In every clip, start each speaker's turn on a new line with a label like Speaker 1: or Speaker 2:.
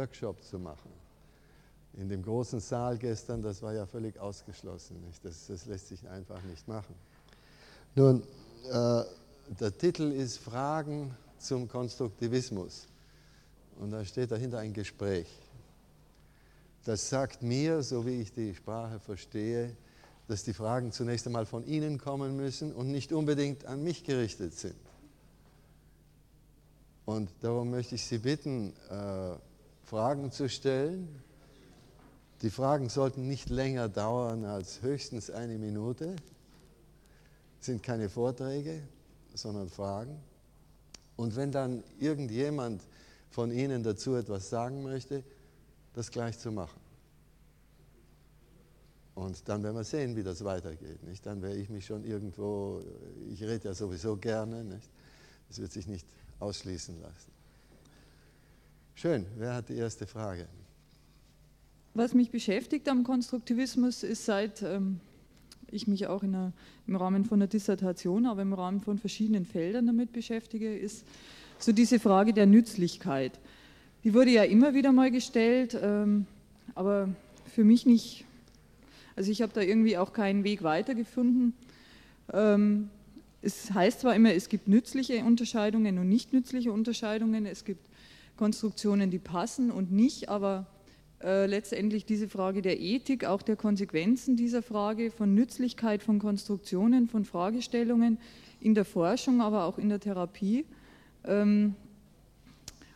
Speaker 1: Workshop zu machen. In dem großen Saal gestern, das war ja völlig ausgeschlossen. Das, das lässt sich einfach nicht machen. Nun, äh, der Titel ist Fragen zum Konstruktivismus. Und da steht dahinter ein Gespräch. Das sagt mir, so wie ich die Sprache verstehe, dass die Fragen zunächst einmal von Ihnen kommen müssen und nicht unbedingt an mich gerichtet sind. Und darum möchte ich Sie bitten, äh, Fragen zu stellen. Die Fragen sollten nicht länger dauern als höchstens eine Minute. Es sind keine Vorträge, sondern Fragen. Und wenn dann irgendjemand von Ihnen dazu etwas sagen möchte, das gleich zu machen. Und dann werden wir sehen, wie das weitergeht. Nicht? Dann werde ich mich schon irgendwo, ich rede ja sowieso gerne, nicht? das wird sich nicht ausschließen lassen. Schön, wer hat die erste Frage?
Speaker 2: Was mich beschäftigt am Konstruktivismus ist seit ähm, ich mich auch einer, im Rahmen von einer Dissertation, aber im Rahmen von verschiedenen Feldern damit beschäftige, ist so diese Frage der Nützlichkeit. Die wurde ja immer wieder mal gestellt, ähm, aber für mich nicht also ich habe da irgendwie auch keinen Weg weitergefunden. Ähm, es heißt zwar immer, es gibt nützliche Unterscheidungen und nicht nützliche Unterscheidungen, es gibt Konstruktionen, die passen und nicht, aber äh, letztendlich diese Frage der Ethik, auch der Konsequenzen dieser Frage von Nützlichkeit von Konstruktionen, von Fragestellungen in der Forschung, aber auch in der Therapie. Ähm,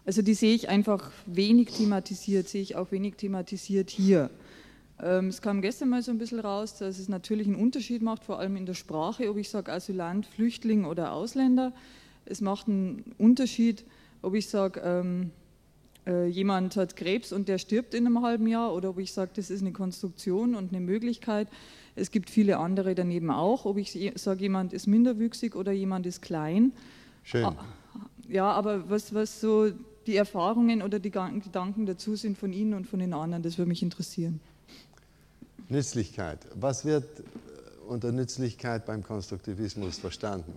Speaker 2: also die sehe ich einfach wenig thematisiert, sehe ich auch wenig thematisiert hier. Ähm, es kam gestern mal so ein bisschen raus, dass es natürlich einen Unterschied macht, vor allem in der Sprache, ob ich sage Asylant, Flüchtling oder Ausländer. Es macht einen Unterschied, ob ich sage, ähm, äh, jemand hat Krebs und der stirbt in einem halben Jahr oder ob ich sage, das ist eine Konstruktion und eine Möglichkeit. Es gibt viele andere daneben auch, ob ich sage, jemand ist minderwüchsig oder jemand ist klein.
Speaker 1: Schön. Ah,
Speaker 2: ja, aber was, was so die Erfahrungen oder die Gedanken dazu sind von Ihnen und von den anderen, das würde mich interessieren.
Speaker 1: Nützlichkeit. Was wird äh, unter Nützlichkeit beim Konstruktivismus verstanden?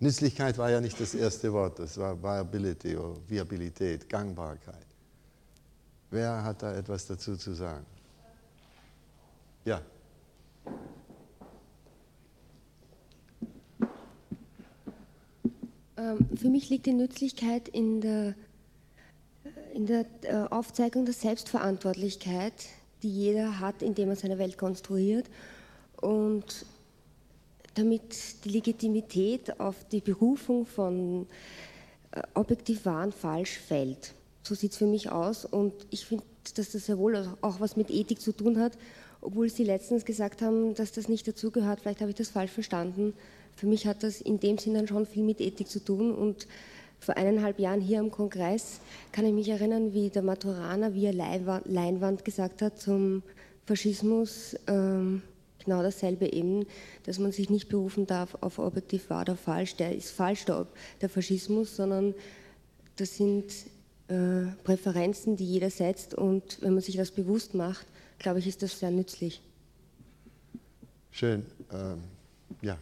Speaker 1: Nützlichkeit war ja nicht das erste Wort, das war Viability oder Viabilität, Gangbarkeit. Wer hat da etwas dazu zu sagen? Ja.
Speaker 3: Ähm, für mich liegt die Nützlichkeit in der, in der äh, Aufzeigung der Selbstverantwortlichkeit die jeder hat, indem er seine Welt konstruiert. Und damit die Legitimität auf die Berufung von äh, objektiv wahr und falsch fällt. So sieht es für mich aus und ich finde, dass das sehr wohl auch was mit Ethik zu tun hat, obwohl Sie letztens gesagt haben, dass das nicht dazugehört. Vielleicht habe ich das falsch verstanden. Für mich hat das in dem Sinne schon viel mit Ethik zu tun und vor eineinhalb Jahren hier am Kongress kann ich mich erinnern, wie der Maturana via Leinwand gesagt hat zum Faschismus, ähm, genau dasselbe eben, dass man sich nicht berufen darf auf objektiv wahr oder falsch. Der ist falsch, der, der Faschismus, sondern das sind äh, Präferenzen, die jeder setzt und wenn man sich das bewusst macht, glaube ich, ist das sehr nützlich.
Speaker 1: Schön. Ähm, ja.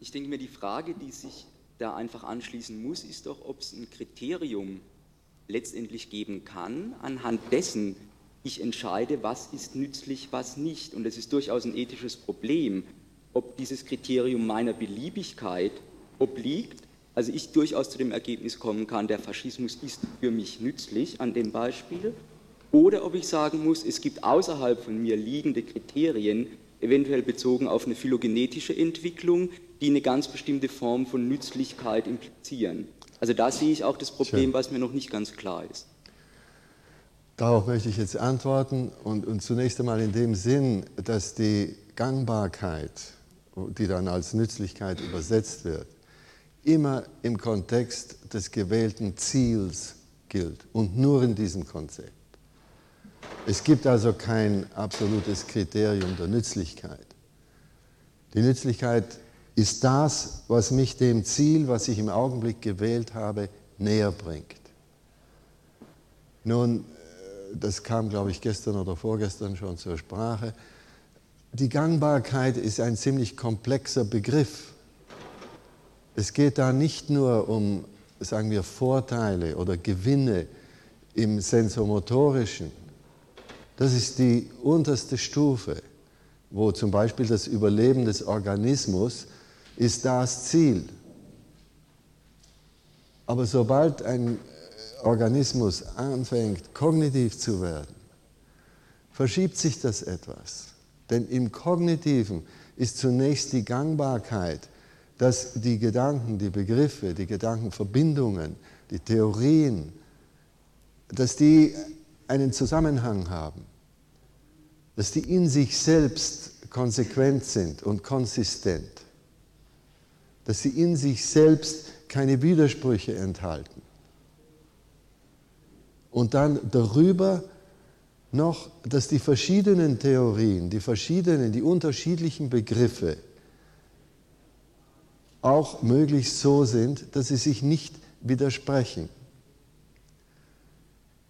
Speaker 4: Ich denke mir, die Frage, die sich da einfach anschließen muss, ist doch, ob es ein Kriterium letztendlich geben kann, anhand dessen ich entscheide, was ist nützlich, was nicht. Und es ist durchaus ein ethisches Problem, ob dieses Kriterium meiner Beliebigkeit obliegt. Also ich durchaus zu dem Ergebnis kommen kann, der Faschismus ist für mich nützlich an dem Beispiel. Oder ob ich sagen muss, es gibt außerhalb von mir liegende Kriterien, eventuell bezogen auf eine phylogenetische Entwicklung, die eine ganz bestimmte Form von Nützlichkeit implizieren. Also da sehe ich auch das Problem, was mir noch nicht ganz klar ist.
Speaker 1: Darauf möchte ich jetzt antworten und, und zunächst einmal in dem Sinn, dass die Gangbarkeit, die dann als Nützlichkeit übersetzt wird, immer im Kontext des gewählten Ziels gilt und nur in diesem Konzept. Es gibt also kein absolutes Kriterium der Nützlichkeit. Die Nützlichkeit ist das, was mich dem Ziel, was ich im Augenblick gewählt habe, näher bringt. Nun, das kam, glaube ich, gestern oder vorgestern schon zur Sprache. Die Gangbarkeit ist ein ziemlich komplexer Begriff. Es geht da nicht nur um sagen wir, Vorteile oder Gewinne im sensomotorischen. Das ist die unterste Stufe, wo zum Beispiel das Überleben des Organismus ist das Ziel. Aber sobald ein Organismus anfängt, kognitiv zu werden, verschiebt sich das etwas. Denn im Kognitiven ist zunächst die Gangbarkeit, dass die Gedanken, die Begriffe, die Gedankenverbindungen, die Theorien, dass die einen Zusammenhang haben, dass die in sich selbst konsequent sind und konsistent, dass sie in sich selbst keine Widersprüche enthalten. Und dann darüber noch, dass die verschiedenen Theorien, die verschiedenen, die unterschiedlichen Begriffe auch möglichst so sind, dass sie sich nicht widersprechen.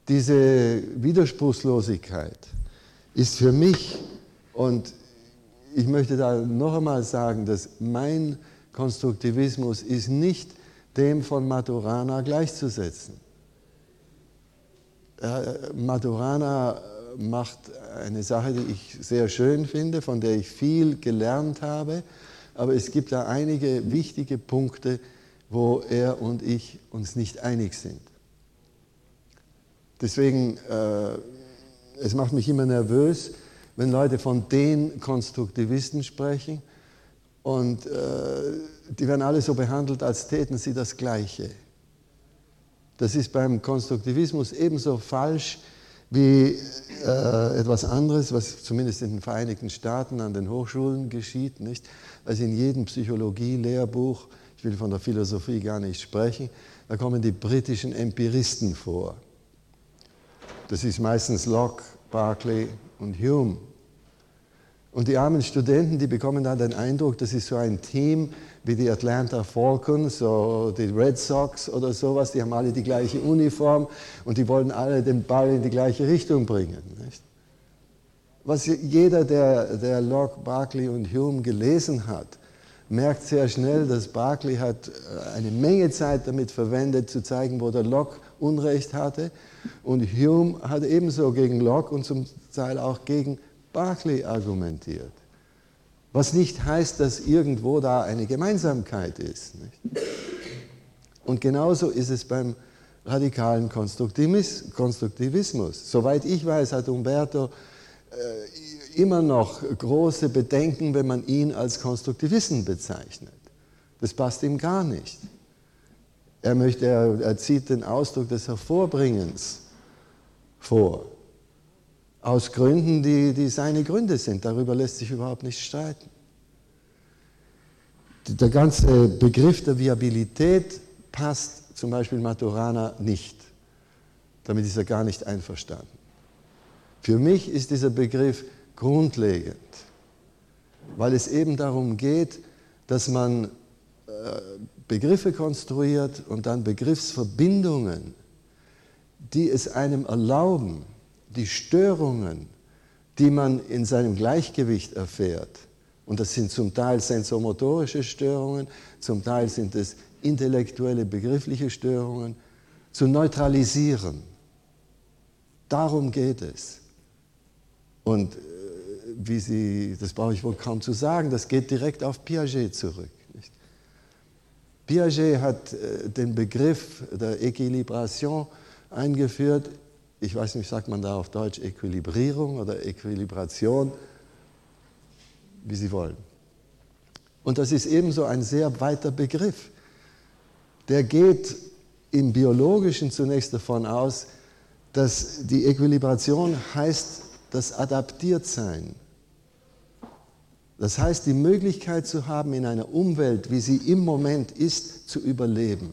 Speaker 1: Diese Widerspruchslosigkeit ist für mich, und ich möchte da noch einmal sagen, dass mein Konstruktivismus ist nicht dem von Maturana gleichzusetzen. Maturana macht eine Sache, die ich sehr schön finde, von der ich viel gelernt habe, aber es gibt da einige wichtige Punkte, wo er und ich uns nicht einig sind. Deswegen, äh, es macht mich immer nervös, wenn Leute von den Konstruktivisten sprechen und äh, die werden alle so behandelt, als täten sie das Gleiche. Das ist beim Konstruktivismus ebenso falsch wie äh, etwas anderes, was zumindest in den Vereinigten Staaten an den Hochschulen geschieht, nicht? Also in jedem Psychologie-Lehrbuch, ich will von der Philosophie gar nicht sprechen, da kommen die britischen Empiristen vor. Das ist meistens Locke, Berkeley und Hume. Und die armen Studenten, die bekommen dann den Eindruck, das ist so ein Team, wie die Atlanta Falcons oder die Red Sox oder sowas, die haben alle die gleiche Uniform und die wollen alle den Ball in die gleiche Richtung bringen. Nicht? Was jeder, der, der Locke, Barkley und Hume gelesen hat, merkt sehr schnell, dass Barkley hat äh, eine Menge Zeit damit verwendet, zu zeigen, wo der Locke Unrecht hatte. Und Hume hat ebenso gegen Locke und zum Teil auch gegen Barkley argumentiert. Was nicht heißt, dass irgendwo da eine Gemeinsamkeit ist. Nicht? Und genauso ist es beim radikalen Konstruktivismus. Soweit ich weiß, hat Umberto äh, immer noch große Bedenken, wenn man ihn als Konstruktivisten bezeichnet. Das passt ihm gar nicht. Er, möchte, er, er zieht den Ausdruck des Hervorbringens vor. Aus Gründen, die, die seine Gründe sind. Darüber lässt sich überhaupt nicht streiten. Der ganze Begriff der Viabilität passt zum Beispiel Maturana nicht. Damit ist er gar nicht einverstanden. Für mich ist dieser Begriff grundlegend, weil es eben darum geht, dass man äh, Begriffe konstruiert und dann Begriffsverbindungen, die es einem erlauben, die Störungen, die man in seinem Gleichgewicht erfährt, und das sind zum Teil sensomotorische Störungen, zum Teil sind es intellektuelle, begriffliche Störungen, zu neutralisieren. Darum geht es. Und äh, wie Sie, das brauche ich wohl kaum zu sagen, das geht direkt auf Piaget zurück. Nicht? Piaget hat äh, den Begriff der Equilibration eingeführt ich weiß nicht, sagt man da auf Deutsch Equilibrierung oder Equilibration, wie Sie wollen. Und das ist ebenso ein sehr weiter Begriff. Der geht im Biologischen zunächst davon aus, dass die Equilibration heißt das Adaptiertsein. Das heißt, die Möglichkeit zu haben, in einer Umwelt, wie sie im Moment ist, zu überleben.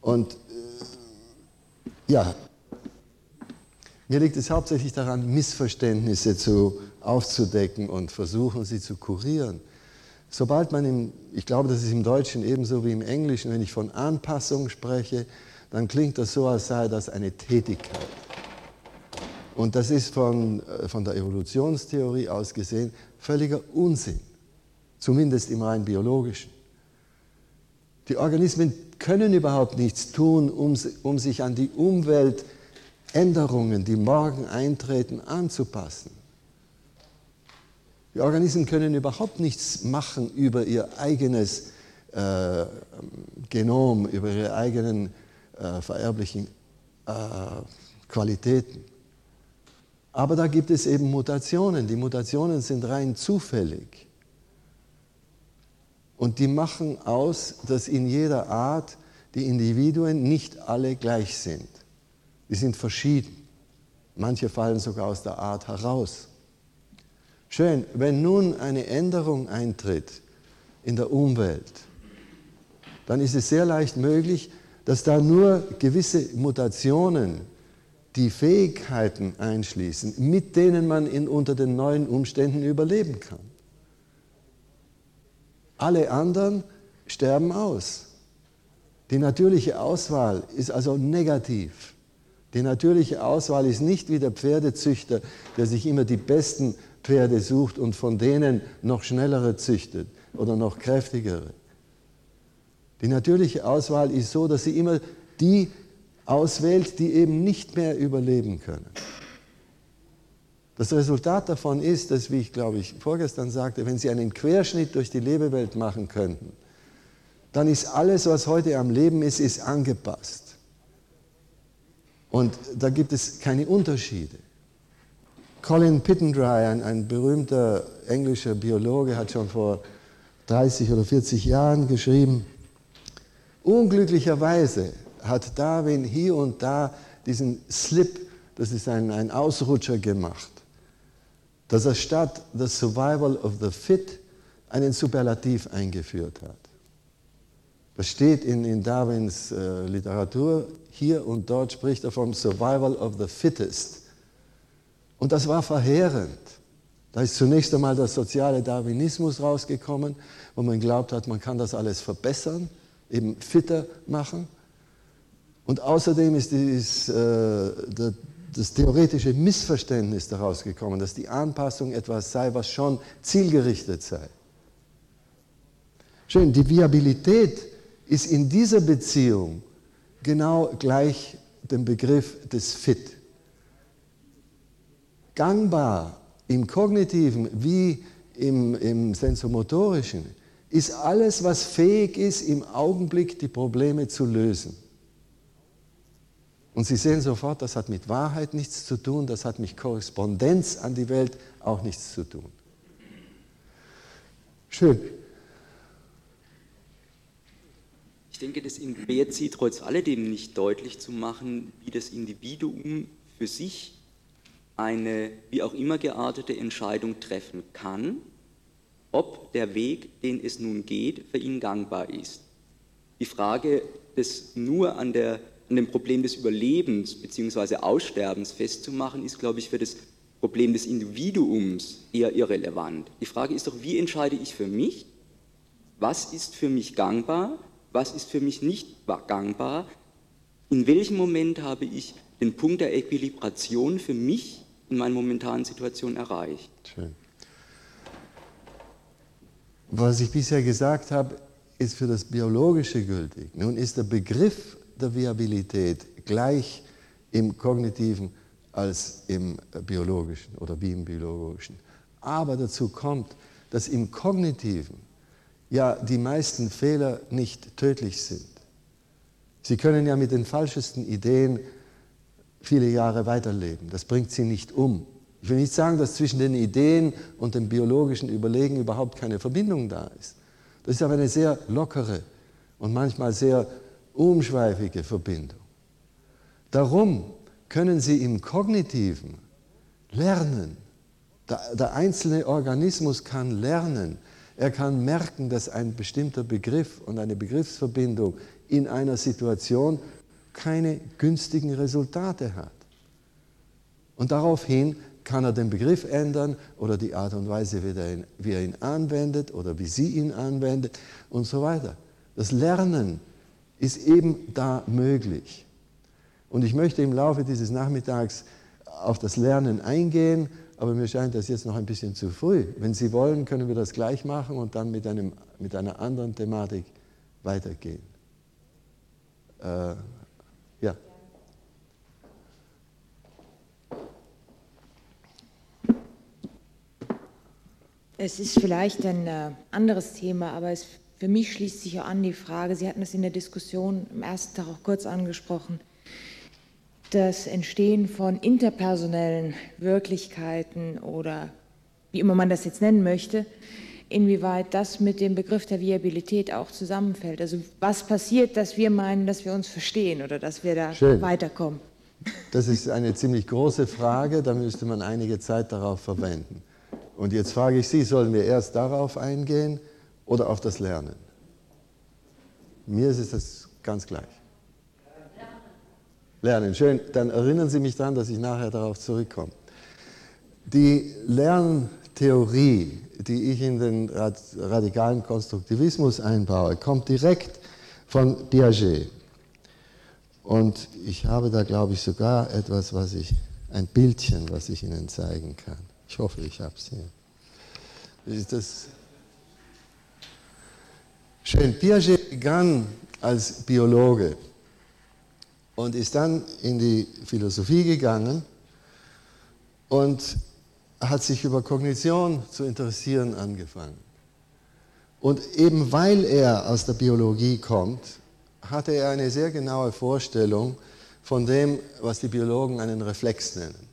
Speaker 1: Und ja, mir liegt es hauptsächlich daran, Missverständnisse zu, aufzudecken und versuchen, sie zu kurieren. Sobald man im, ich glaube, das ist im Deutschen ebenso wie im Englischen, wenn ich von Anpassung spreche, dann klingt das so, als sei das eine Tätigkeit. Und das ist von, äh, von der Evolutionstheorie aus gesehen völliger Unsinn, zumindest im rein biologischen. Die Organismen können überhaupt nichts tun, um, um sich an die Umweltänderungen, die morgen eintreten, anzupassen. Die Organismen können überhaupt nichts machen über ihr eigenes äh, Genom, über ihre eigenen äh, vererblichen äh, Qualitäten. Aber da gibt es eben Mutationen. Die Mutationen sind rein zufällig. Und die machen aus, dass in jeder Art die Individuen nicht alle gleich sind. Die sind verschieden. Manche fallen sogar aus der Art heraus. Schön, wenn nun eine Änderung eintritt in der Umwelt, dann ist es sehr leicht möglich, dass da nur gewisse Mutationen die Fähigkeiten einschließen, mit denen man in, unter den neuen Umständen überleben kann. Alle anderen sterben aus. Die natürliche Auswahl ist also negativ. Die natürliche Auswahl ist nicht wie der Pferdezüchter, der sich immer die besten Pferde sucht und von denen noch schnellere züchtet oder noch kräftigere. Die natürliche Auswahl ist so, dass sie immer die auswählt, die eben nicht mehr überleben können. Das Resultat davon ist, dass, wie ich glaube ich vorgestern sagte, wenn Sie einen Querschnitt durch die Lebewelt machen könnten, dann ist alles, was heute am Leben ist, ist angepasst. Und da gibt es keine Unterschiede. Colin Pittendry, ein, ein berühmter englischer Biologe, hat schon vor 30 oder 40 Jahren geschrieben, unglücklicherweise hat Darwin hier und da diesen Slip, das ist ein, ein Ausrutscher gemacht, dass er statt the survival of the fit einen Superlativ eingeführt hat. Das steht in, in Darwins äh, Literatur, hier und dort spricht er vom survival of the fittest. Und das war verheerend. Da ist zunächst einmal der soziale Darwinismus rausgekommen, wo man glaubt hat, man kann das alles verbessern, eben fitter machen. Und außerdem ist dieses, äh, das theoretische Missverständnis daraus gekommen, dass die Anpassung etwas sei, was schon zielgerichtet sei. Schön, die Viabilität ist in dieser Beziehung genau gleich dem Begriff des Fit gangbar im kognitiven wie im, im sensomotorischen ist alles, was fähig ist, im Augenblick die Probleme zu lösen. Und Sie sehen sofort, das hat mit Wahrheit nichts zu tun, das hat mit Korrespondenz an die Welt auch nichts zu tun. Schön.
Speaker 4: Ich denke, das wehrt Sie trotz alledem nicht deutlich zu machen, wie das Individuum für sich eine wie auch immer geartete Entscheidung treffen kann, ob der Weg, den es nun geht, für ihn gangbar ist. Die Frage des nur an, der, an dem Problem des Überlebens bzw. Aussterbens festzumachen, ist, glaube ich, für das Problem des Individuums eher irrelevant. Die Frage ist doch, wie entscheide ich für mich, was ist für mich gangbar, was ist für mich nicht gangbar, in welchem Moment habe ich den Punkt der Äquilibration für mich in meiner momentanen Situation erreicht. Schön.
Speaker 1: Was ich bisher gesagt habe, ist für das Biologische gültig. Nun ist der Begriff der Viabilität gleich im kognitiven als im biologischen oder wie im biologischen. Aber dazu kommt, dass im kognitiven ja die meisten Fehler nicht tödlich sind. Sie können ja mit den falschesten Ideen viele Jahre weiterleben. Das bringt sie nicht um. Ich will nicht sagen, dass zwischen den Ideen und dem biologischen Überlegen überhaupt keine Verbindung da ist. Das ist aber eine sehr lockere und manchmal sehr umschweifige Verbindung. Darum können Sie im Kognitiven lernen. Der, einzelne Organismus kann lernen. Er kann merken, dass ein bestimmter Begriff und eine Begriffsverbindung in einer Situation keine günstigen Resultate hat. Und daraufhin kann er den Begriff ändern oder die Art und Weise, wie er ihn anwendet oder wie sie ihn anwendet und so weiter. Das Lernen ist eben da möglich. Und ich möchte im Laufe dieses Nachmittags auf das Lernen eingehen, aber mir scheint das jetzt noch ein bisschen zu früh. Wenn Sie wollen, können wir das gleich machen und dann mit, einem, mit einer anderen Thematik weitergehen. Äh, ja.
Speaker 5: Es ist vielleicht ein äh, anderes Thema, aber es, für mich schließt sich auch an die Frage, Sie hatten es in der Diskussion im ersten Tag auch kurz angesprochen, das Entstehen von interpersonellen Wirklichkeiten oder wie immer man das jetzt nennen möchte, inwieweit das mit dem Begriff der Viabilität auch zusammenfällt. Also was passiert, dass wir meinen, dass wir uns verstehen oder dass wir da Schön. weiterkommen?
Speaker 1: Das ist eine ziemlich große Frage, da müsste man einige Zeit darauf verwenden. Und jetzt frage ich Sie, sollen wir erst darauf eingehen oder auf das Lernen? Mir ist es ganz gleich. Lernen, schön. Dann erinnern Sie mich daran, dass ich nachher darauf zurückkomme. Die Lerntheorie, die ich in den radikalen Konstruktivismus einbaue, kommt direkt von Piaget. Und ich habe da, glaube ich, sogar etwas, was ich, ein Bildchen, was ich Ihnen zeigen kann. Ich hoffe, ich habe es hier. Ist das schön? Piaget begann als Biologe und ist dann in die Philosophie gegangen und hat sich über Kognition zu interessieren angefangen. Und eben weil er aus der Biologie kommt, hatte er eine sehr genaue Vorstellung von dem, was die Biologen einen Reflex nennen.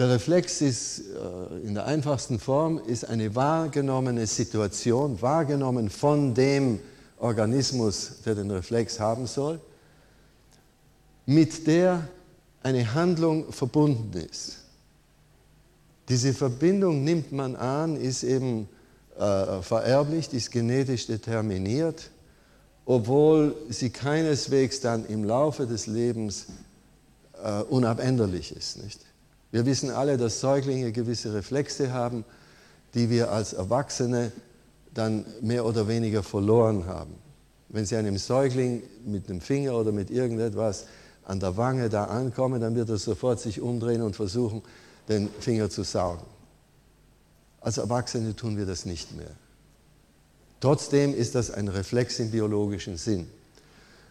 Speaker 1: Der Reflex ist äh, in der einfachsten Form ist eine wahrgenommene Situation, wahrgenommen von dem Organismus, der den Reflex haben soll, mit der eine Handlung verbunden ist. Diese Verbindung nimmt man an, ist eben äh, vererblich, ist genetisch determiniert, obwohl sie keineswegs dann im Laufe des Lebens äh, unabänderlich ist. Nicht? Wir wissen alle, dass Säuglinge gewisse Reflexe haben, die wir als Erwachsene dann mehr oder weniger verloren haben. Wenn Sie einem Säugling mit dem Finger oder mit irgendetwas an der Wange da ankommen, dann wird er sofort sich umdrehen und versuchen, den Finger zu saugen. Als Erwachsene tun wir das nicht mehr. Trotzdem ist das ein Reflex im biologischen Sinn.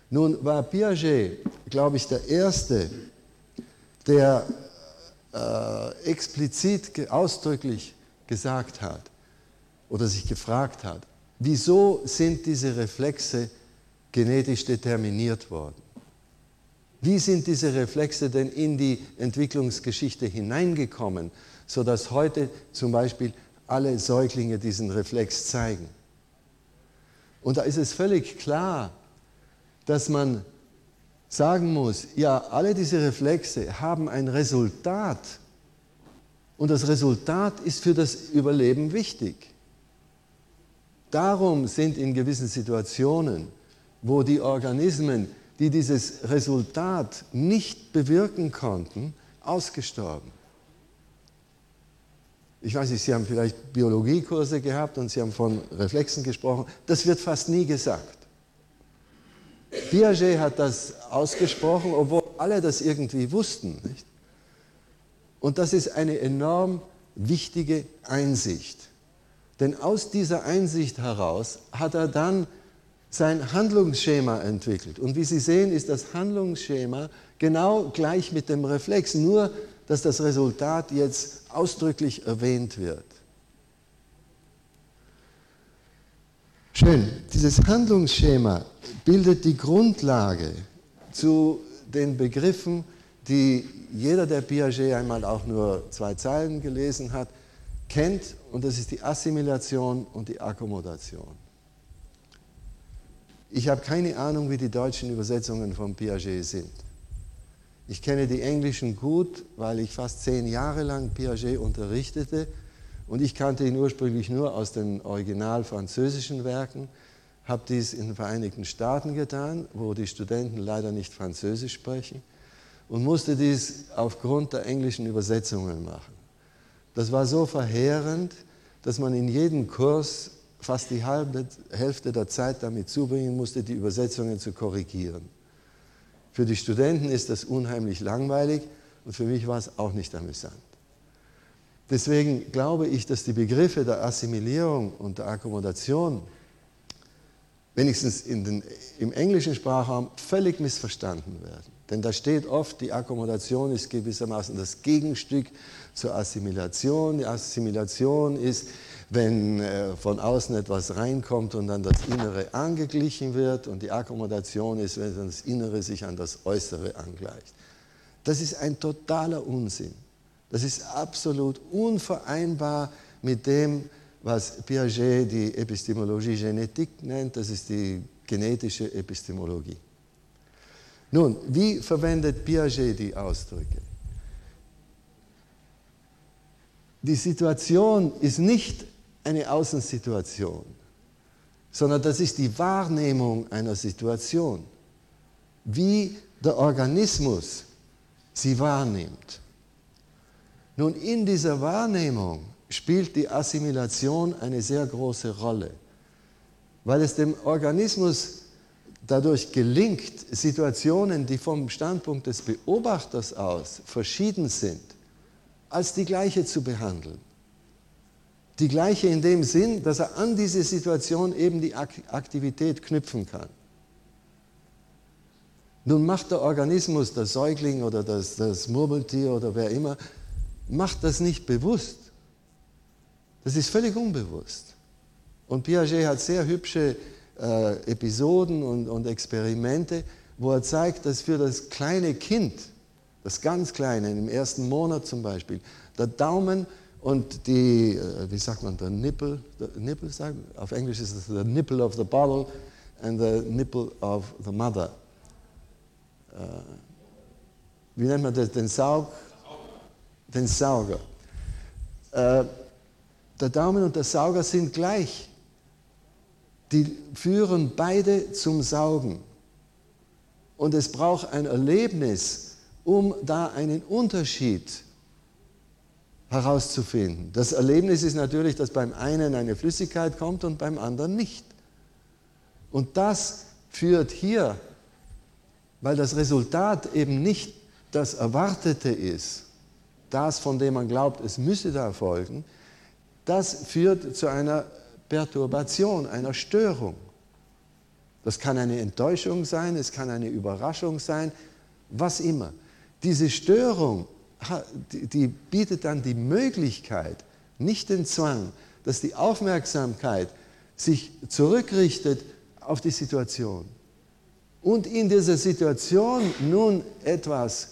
Speaker 1: Nun war Piaget, glaube ich, der Erste, der äh, explizit ausdrücklich gesagt hat oder sich gefragt hat, wieso sind diese Reflexe genetisch determiniert worden? Wie sind diese Reflexe denn in die Entwicklungsgeschichte hineingekommen, sodass heute zum Beispiel alle Säuglinge diesen Reflex zeigen? Und da ist es völlig klar, dass man sagen muss, ja, alle diese Reflexe haben ein Resultat und das Resultat ist für das Überleben wichtig. Darum sind in gewissen Situationen, wo die Organismen, die dieses Resultat nicht bewirken konnten, ausgestorben. Ich weiß nicht, Sie haben vielleicht Biologiekurse gehabt und Sie haben von Reflexen gesprochen. Das wird fast nie gesagt. Piaget hat das ausgesprochen, obwohl alle das irgendwie wussten. Nicht? Und das ist eine enorm wichtige Einsicht. Denn aus dieser Einsicht heraus hat er dann sein Handlungsschema entwickelt. Und wie Sie sehen, ist das Handlungsschema genau gleich mit dem Reflex, nur dass das Resultat jetzt ausdrücklich erwähnt wird. Schön, dieses Handlungsschema bildet die Grundlage zu den Begriffen, die jeder, der Piaget einmal auch nur zwei Zeilen gelesen hat, kennt, und das ist die Assimilation und die Akkommodation. Ich habe keine Ahnung, wie die deutschen Übersetzungen von Piaget sind. Ich kenne die englischen gut, weil ich fast zehn Jahre lang Piaget unterrichtete und ich kannte ihn ursprünglich nur aus den original französischen Werken, habe dies in den Vereinigten Staaten getan, wo die Studenten leider nicht Französisch sprechen und musste dies aufgrund der englischen Übersetzungen machen. Das war so verheerend, dass man in jedem Kurs fast die halbe Hälfte der Zeit damit zubringen musste, die Übersetzungen zu korrigieren. Für die Studenten ist das unheimlich langweilig und für mich war es auch nicht amüsant. Deswegen glaube ich, dass die Begriffe der Assimilierung und der Akkommodation wenigstens den, im englischen Sprachraum, völlig missverstanden werden. Denn da steht oft, die Akkommodation ist gewissermaßen das Gegenstück zur Assimilation. Die Assimilation ist, wenn äh, von außen etwas reinkommt und dann das Innere angeglichen wird und die Akkommodation ist, wenn das Innere sich an das Äußere angleicht. Das ist ein totaler Unsinn. Das ist absolut unvereinbar mit dem, was Piaget die Epistemologie Genetik nennt, das ist die genetische Epistemologie. Nun, wie verwendet Piaget die Ausdrücke? Die Situation ist nicht eine Außensituation, sondern das ist die Wahrnehmung einer Situation, wie der Organismus sie wahrnimmt. Nun, in dieser Wahrnehmung spielt die Assimilation eine sehr große Rolle, weil es dem Organismus dadurch gelingt, Situationen, die vom Standpunkt des Beobachters aus verschieden sind, als die gleiche zu behandeln. Die gleiche in dem Sinn, dass er an diese Situation eben die Aktivität knüpfen kann. Nun macht der Organismus, der Säugling oder das, das Murmeltier oder wer immer, macht das nicht bewusst. Das ist völlig unbewusst. Und Piaget hat sehr hübsche äh, Episoden und, und Experimente, wo er zeigt, dass für das kleine Kind, das ganz kleine, im ersten Monat zum Beispiel, der Daumen und die, äh, wie sagt man, der Nippel, der Nippel sagen, auf Englisch ist es the nipple of the bottle and the nipple of the mother. Äh, wie nennt man das, den Saug? Den Sauger. Äh, der Daumen und der Sauger sind gleich. Die führen beide zum Saugen. Und es braucht ein Erlebnis, um da einen Unterschied herauszufinden. Das Erlebnis ist natürlich, dass beim einen eine Flüssigkeit kommt und beim anderen nicht. Und das führt hier, weil das Resultat eben nicht das Erwartete ist, das, von dem man glaubt, es müsse da folgen, das führt zu einer Perturbation, einer Störung. Das kann eine Enttäuschung sein, es kann eine Überraschung sein, was immer. Diese Störung, die bietet dann die Möglichkeit, nicht den Zwang, dass die Aufmerksamkeit sich zurückrichtet auf die Situation und in dieser Situation nun etwas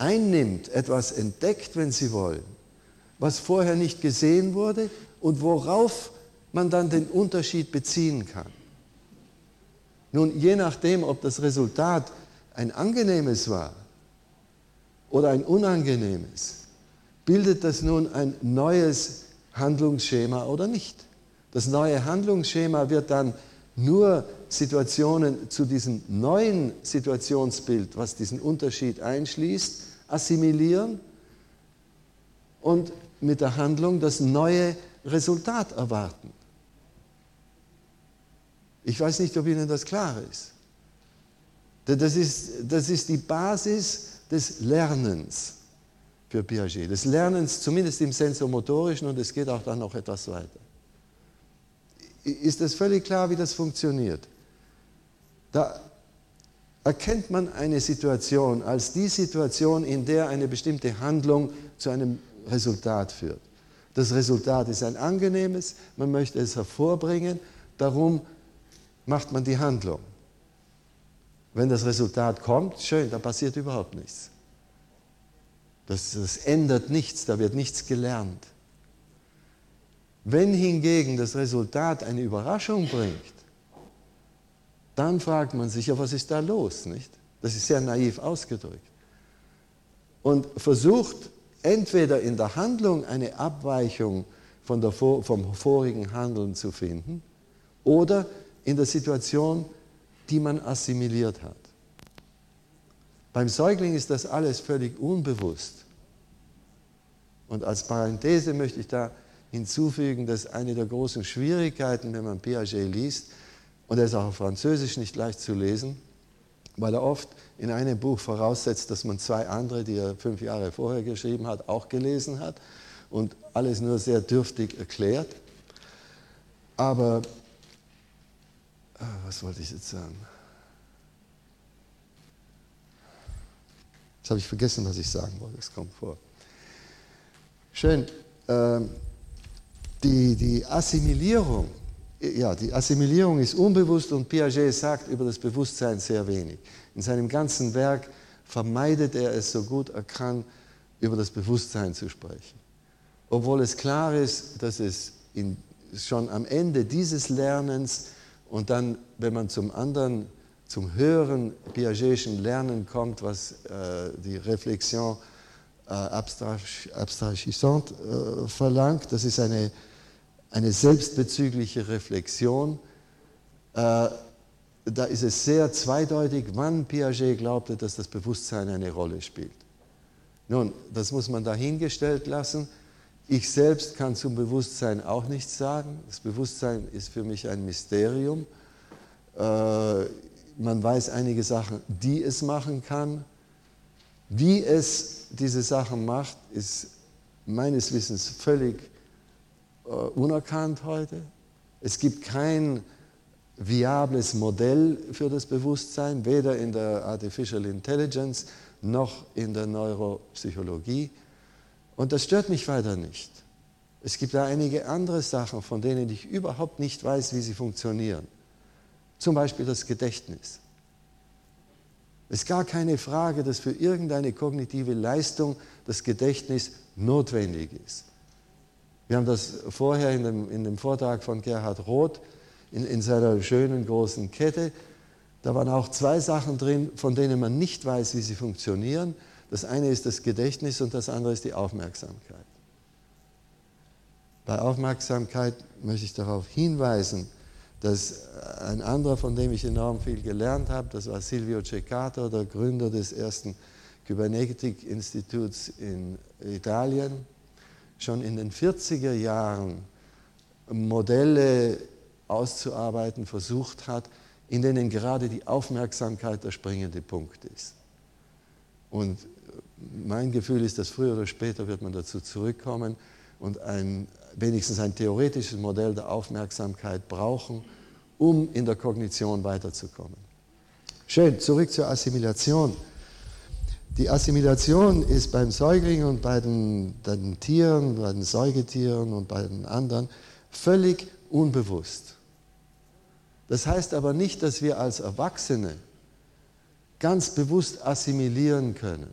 Speaker 1: einnimmt, etwas entdeckt, wenn Sie wollen, was vorher nicht gesehen wurde und worauf man dann den Unterschied beziehen kann. Nun, je nachdem, ob das Resultat ein angenehmes war oder ein unangenehmes, bildet das nun ein neues Handlungsschema oder nicht. Das neue Handlungsschema wird dann nur Situationen zu diesem neuen Situationsbild, was diesen Unterschied einschließt, assimilieren und mit der Handlung das neue Resultat erwarten. Ich weiß nicht, ob Ihnen das klar ist. Das ist, das ist die Basis des Lernens für Piaget, des Lernens zumindest im sensomotorischen und es geht auch dann noch etwas weiter. Ist das völlig klar, wie das funktioniert? Da erkennt man eine Situation als die Situation, in der eine bestimmte Handlung zu einem Resultat führt. Das Resultat ist ein angenehmes, man möchte es hervorbringen, darum macht man die Handlung. Wenn das Resultat kommt, schön, da passiert überhaupt nichts. Das, das ändert nichts, da wird nichts gelernt. Wenn hingegen das Resultat eine Überraschung bringt, dann fragt man sich, ja, was ist da los? Nicht? Das ist sehr naiv ausgedrückt. Und versucht entweder in der Handlung eine Abweichung von der, vom vorigen Handeln zu finden oder in der Situation, die man assimiliert hat. Beim Säugling ist das alles völlig unbewusst. Und als Parenthese möchte ich da hinzufügen, dass eine der großen Schwierigkeiten, wenn man Piaget liest, und er ist auch auf Französisch nicht leicht zu lesen, weil er oft in einem Buch voraussetzt, dass man zwei andere, die er fünf Jahre vorher geschrieben hat, auch gelesen hat und alles nur sehr dürftig erklärt. Aber äh, was wollte ich jetzt sagen? Jetzt habe ich vergessen, was ich sagen wollte. Es kommt vor. Schön. Ähm, die, die Assimilierung, ja, die Assimilierung ist unbewusst und Piaget sagt über das Bewusstsein sehr wenig. In seinem ganzen Werk vermeidet er es so gut er kann, über das Bewusstsein zu sprechen. Obwohl es klar ist, dass es in, schon am Ende dieses Lernens und dann, wenn man zum anderen, zum höheren Piagetischen Lernen kommt, was äh, die Reflexion äh, abstrahissante äh, verlangt, das ist eine, eine selbstbezügliche Reflexion, äh, da ist es sehr zweideutig, wann Piaget glaubte, dass das Bewusstsein eine Rolle spielt. Nun, das muss man dahingestellt lassen. Ich selbst kann zum Bewusstsein auch nichts sagen. Das Bewusstsein ist für mich ein Mysterium. Äh, man weiß einige Sachen, die es machen kann. Wie es diese Sachen macht, ist meines Wissens völlig unerkannt heute. Es gibt kein viables Modell für das Bewusstsein, weder in der Artificial Intelligence noch in der Neuropsychologie. Und das stört mich weiter nicht. Es gibt da einige andere Sachen, von denen ich überhaupt nicht weiß, wie sie funktionieren. Zum Beispiel das Gedächtnis. Es ist gar keine Frage, dass für irgendeine kognitive Leistung das Gedächtnis notwendig ist. Wir haben das vorher in dem, in dem Vortrag von Gerhard Roth in, in seiner schönen großen Kette. Da waren auch zwei Sachen drin, von denen man nicht weiß, wie sie funktionieren. Das eine ist das Gedächtnis und das andere ist die Aufmerksamkeit. Bei Aufmerksamkeit möchte ich darauf hinweisen, dass ein anderer, von dem ich enorm viel gelernt habe, das war Silvio Ceccato, der Gründer des ersten Kybernetik-Instituts in Italien, schon in den 40er Jahren Modelle auszuarbeiten versucht hat, in denen gerade die Aufmerksamkeit der springende Punkt ist. Und mein Gefühl ist, dass früher oder später wird man dazu zurückkommen und ein, wenigstens ein theoretisches Modell der Aufmerksamkeit brauchen, um in der Kognition weiterzukommen. Schön, zurück zur Assimilation. Die Assimilation ist beim Säugling und bei den, den Tieren, bei den Säugetieren und bei den anderen völlig unbewusst. Das heißt aber nicht, dass wir als Erwachsene ganz bewusst assimilieren können.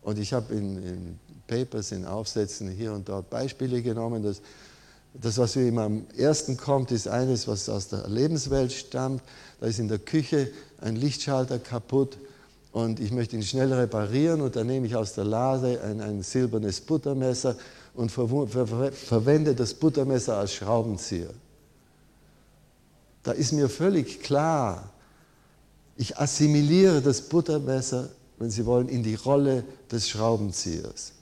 Speaker 1: Und ich habe in, in, Papers, in Aufsätzen hier und dort Beispiele genommen. Dass, das, was mir immer am ersten kommt, ist eines, was aus der Lebenswelt stammt. Da ist in der Küche ein Lichtschalter kaputt und ich möchte ihn schnell reparieren und dann nehme ich aus der Lade ein, ein silbernes Buttermesser und ver ver verwende das Buttermesser als Schraubenzieher. Da ist mir völlig klar, ich assimiliere das Buttermesser, wenn Sie wollen, in die Rolle des Schraubenziehers.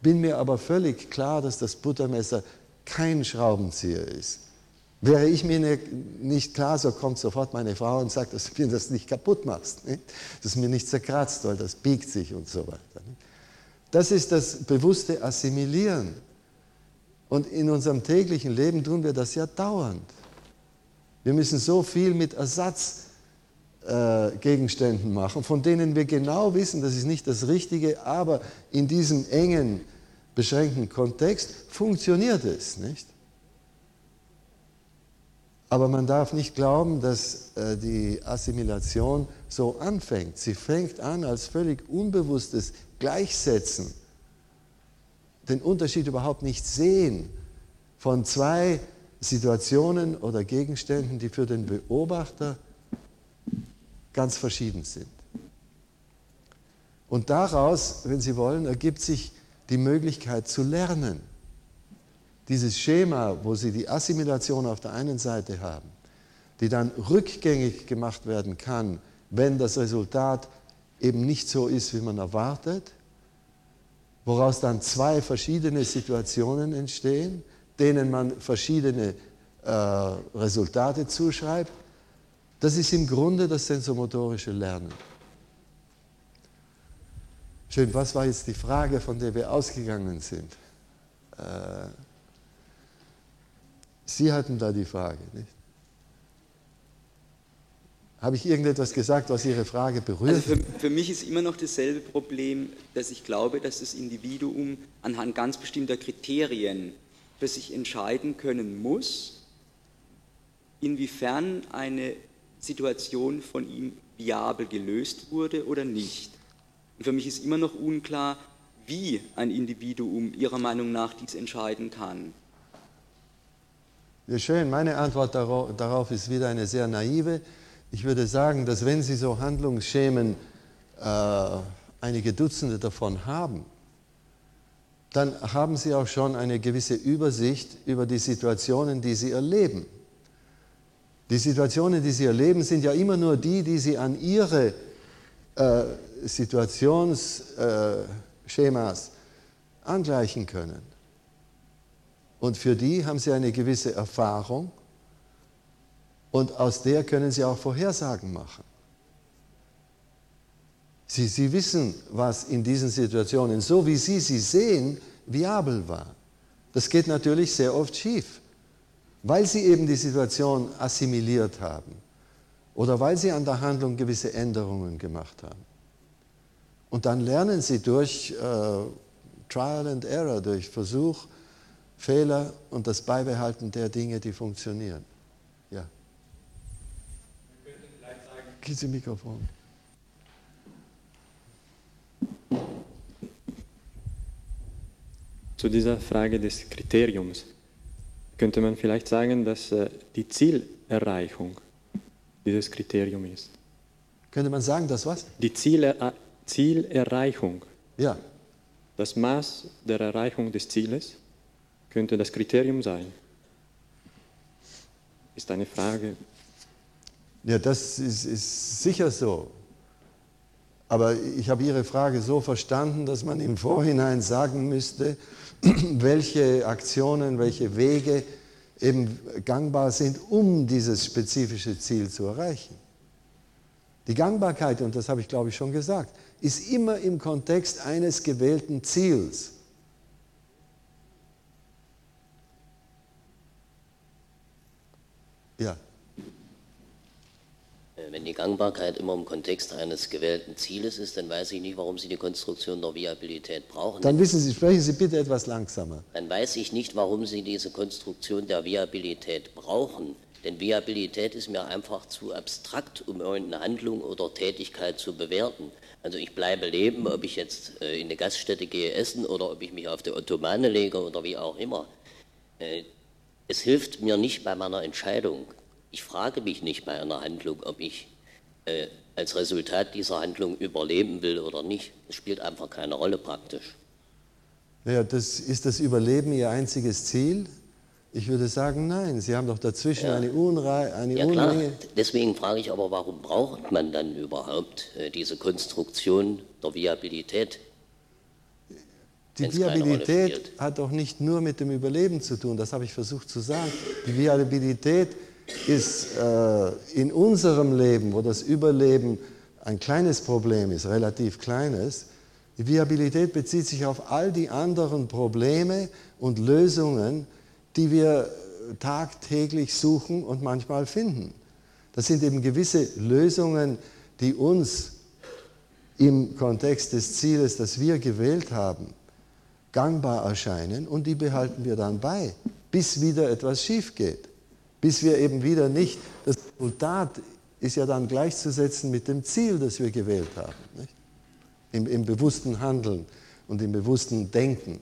Speaker 1: Bin mir aber völlig klar, dass das Buttermesser kein Schraubenzieher ist. Wäre ich mir ne, nicht klar, so kommt sofort meine Frau und sagt, dass du mir das nicht kaputt machst, nicht? dass mir nicht zerkratzt, weil das biegt sich und so weiter. Nicht? Das ist das bewusste Assimilieren. Und in unserem täglichen Leben tun wir das ja dauernd. Wir müssen so viel mit Ersatzgegenständen äh, machen, von denen wir genau wissen, das ist nicht das Richtige, aber in diesem engen, beschränkten Kontext funktioniert es, nicht? Aber man darf nicht glauben, dass äh, die Assimilation so anfängt. Sie fängt an als völlig unbewusstes Gleichsetzen, den Unterschied überhaupt nicht sehen von zwei Situationen oder Gegenständen, die für den Beobachter ganz verschieden sind. Und daraus, wenn Sie wollen, ergibt sich die Möglichkeit zu lernen. Dieses Schema, wo Sie die Assimilation auf der einen Seite haben, die dann rückgängig gemacht werden kann, wenn das Resultat eben nicht so ist, wie man erwartet, woraus dann zwei verschiedene Situationen entstehen, denen man verschiedene äh, Resultate zuschreibt, das ist im Grunde das sensomotorische Lernen. Schön, was war jetzt die Frage, von der wir ausgegangen sind? Äh, Sie hatten da die Frage, nicht? Habe ich irgendetwas gesagt, was Ihre Frage berührt?
Speaker 4: Also für, für, mich ist immer noch dasselbe Problem, dass ich glaube, dass das Individuum anhand ganz bestimmter Kriterien für sich entscheiden können muss, inwiefern eine Situation von ihm viabel gelöst wurde oder nicht. Und für mich ist immer noch unklar, wie ein Individuum Ihrer Meinung nach dies entscheiden kann.
Speaker 1: Ja, schön. Meine Antwort darauf ist wieder eine sehr naive. Ich würde sagen, dass wenn Sie so Handlungsschemen, äh, einige Dutzende davon haben, dann haben Sie auch schon eine gewisse Übersicht über die Situationen, die Sie erleben. Die Situationen, die Sie erleben, sind ja immer nur die, die Sie an Ihre äh, Situationsschemas äh, angleichen können. Und für die haben Sie eine gewisse Erfahrung und aus der können Sie auch Vorhersagen machen. Sie, Sie wissen, was in diesen Situationen, so wie Sie sie sehen, viabel war. Das geht natürlich sehr oft schief, weil Sie eben die Situation assimiliert haben oder weil Sie an der Handlung gewisse Änderungen gemacht haben. Und dann lernen Sie durch äh, Trial and Error, durch Versuch, Fehler und das Beibehalten der Dinge, die funktionieren. Diese Mikrofon.
Speaker 6: Zu dieser Frage des Kriteriums könnte man vielleicht sagen, dass äh, die Zielerreichung dieses Kriterium ist.
Speaker 1: Könnte man sagen, dass was?
Speaker 6: Die Zieler Zielerreichung.
Speaker 1: Ja.
Speaker 6: Das Maß der Erreichung des Zieles könnte das Kriterium sein. Ist eine Frage,
Speaker 1: ja, das ist, ist sicher so. Aber ich habe Ihre Frage so verstanden, dass man im Vorhinein sagen müsste, welche Aktionen, welche Wege eben gangbar sind, um dieses spezifische Ziel zu erreichen. Die Gangbarkeit, und das habe ich glaube ich schon gesagt, ist immer im Kontext eines gewählten Ziels. Ja.
Speaker 7: Wenn die Gangbarkeit immer im Kontext eines gewählten Zieles ist, dann weiß ich nicht, warum Sie die Konstruktion der Viabilität brauchen.
Speaker 1: Dann wissen Sie, sprechen Sie bitte etwas langsamer.
Speaker 7: Dann weiß ich nicht, warum Sie diese Konstruktion der Viabilität brauchen. Denn Viabilität ist mir einfach zu abstrakt, um irgendeine Handlung oder Tätigkeit zu bewerten. Also ich bleibe leben, ob ich jetzt äh, in eine Gaststätte gehe essen oder ob ich mich auf die Ottomane lege oder wie auch immer. Es hilft mir nicht bei meiner Entscheidung. Ich frage mich nicht bei einer Handlung, ob ich äh, als Resultat dieser Handlung überleben will oder nicht. Es spielt einfach keine Rolle praktisch.
Speaker 1: Naja, das, ist das Überleben Ihr einziges Ziel? Ich würde sagen, nein. Sie haben doch dazwischen ja. eine, Unrei eine
Speaker 7: ja, Unmenge. Deswegen frage ich aber, warum braucht man dann überhaupt äh, diese Konstruktion der Viabilität?
Speaker 1: Die Viabilität hat doch nicht nur mit dem Überleben zu tun, das habe ich versucht zu sagen. Die Viabilität ist äh, in unserem Leben, wo das Überleben ein kleines Problem ist, relativ kleines, die Viabilität bezieht sich auf all die anderen Probleme und Lösungen, die wir tagtäglich suchen und manchmal finden. Das sind eben gewisse Lösungen, die uns im Kontext des Zieles, das wir gewählt haben, gangbar erscheinen und die behalten wir dann bei, bis wieder etwas schief geht bis wir eben wieder nicht, das Resultat ist ja dann gleichzusetzen mit dem Ziel, das wir gewählt haben, Im, Im, bewussten Handeln und im bewussten Denken.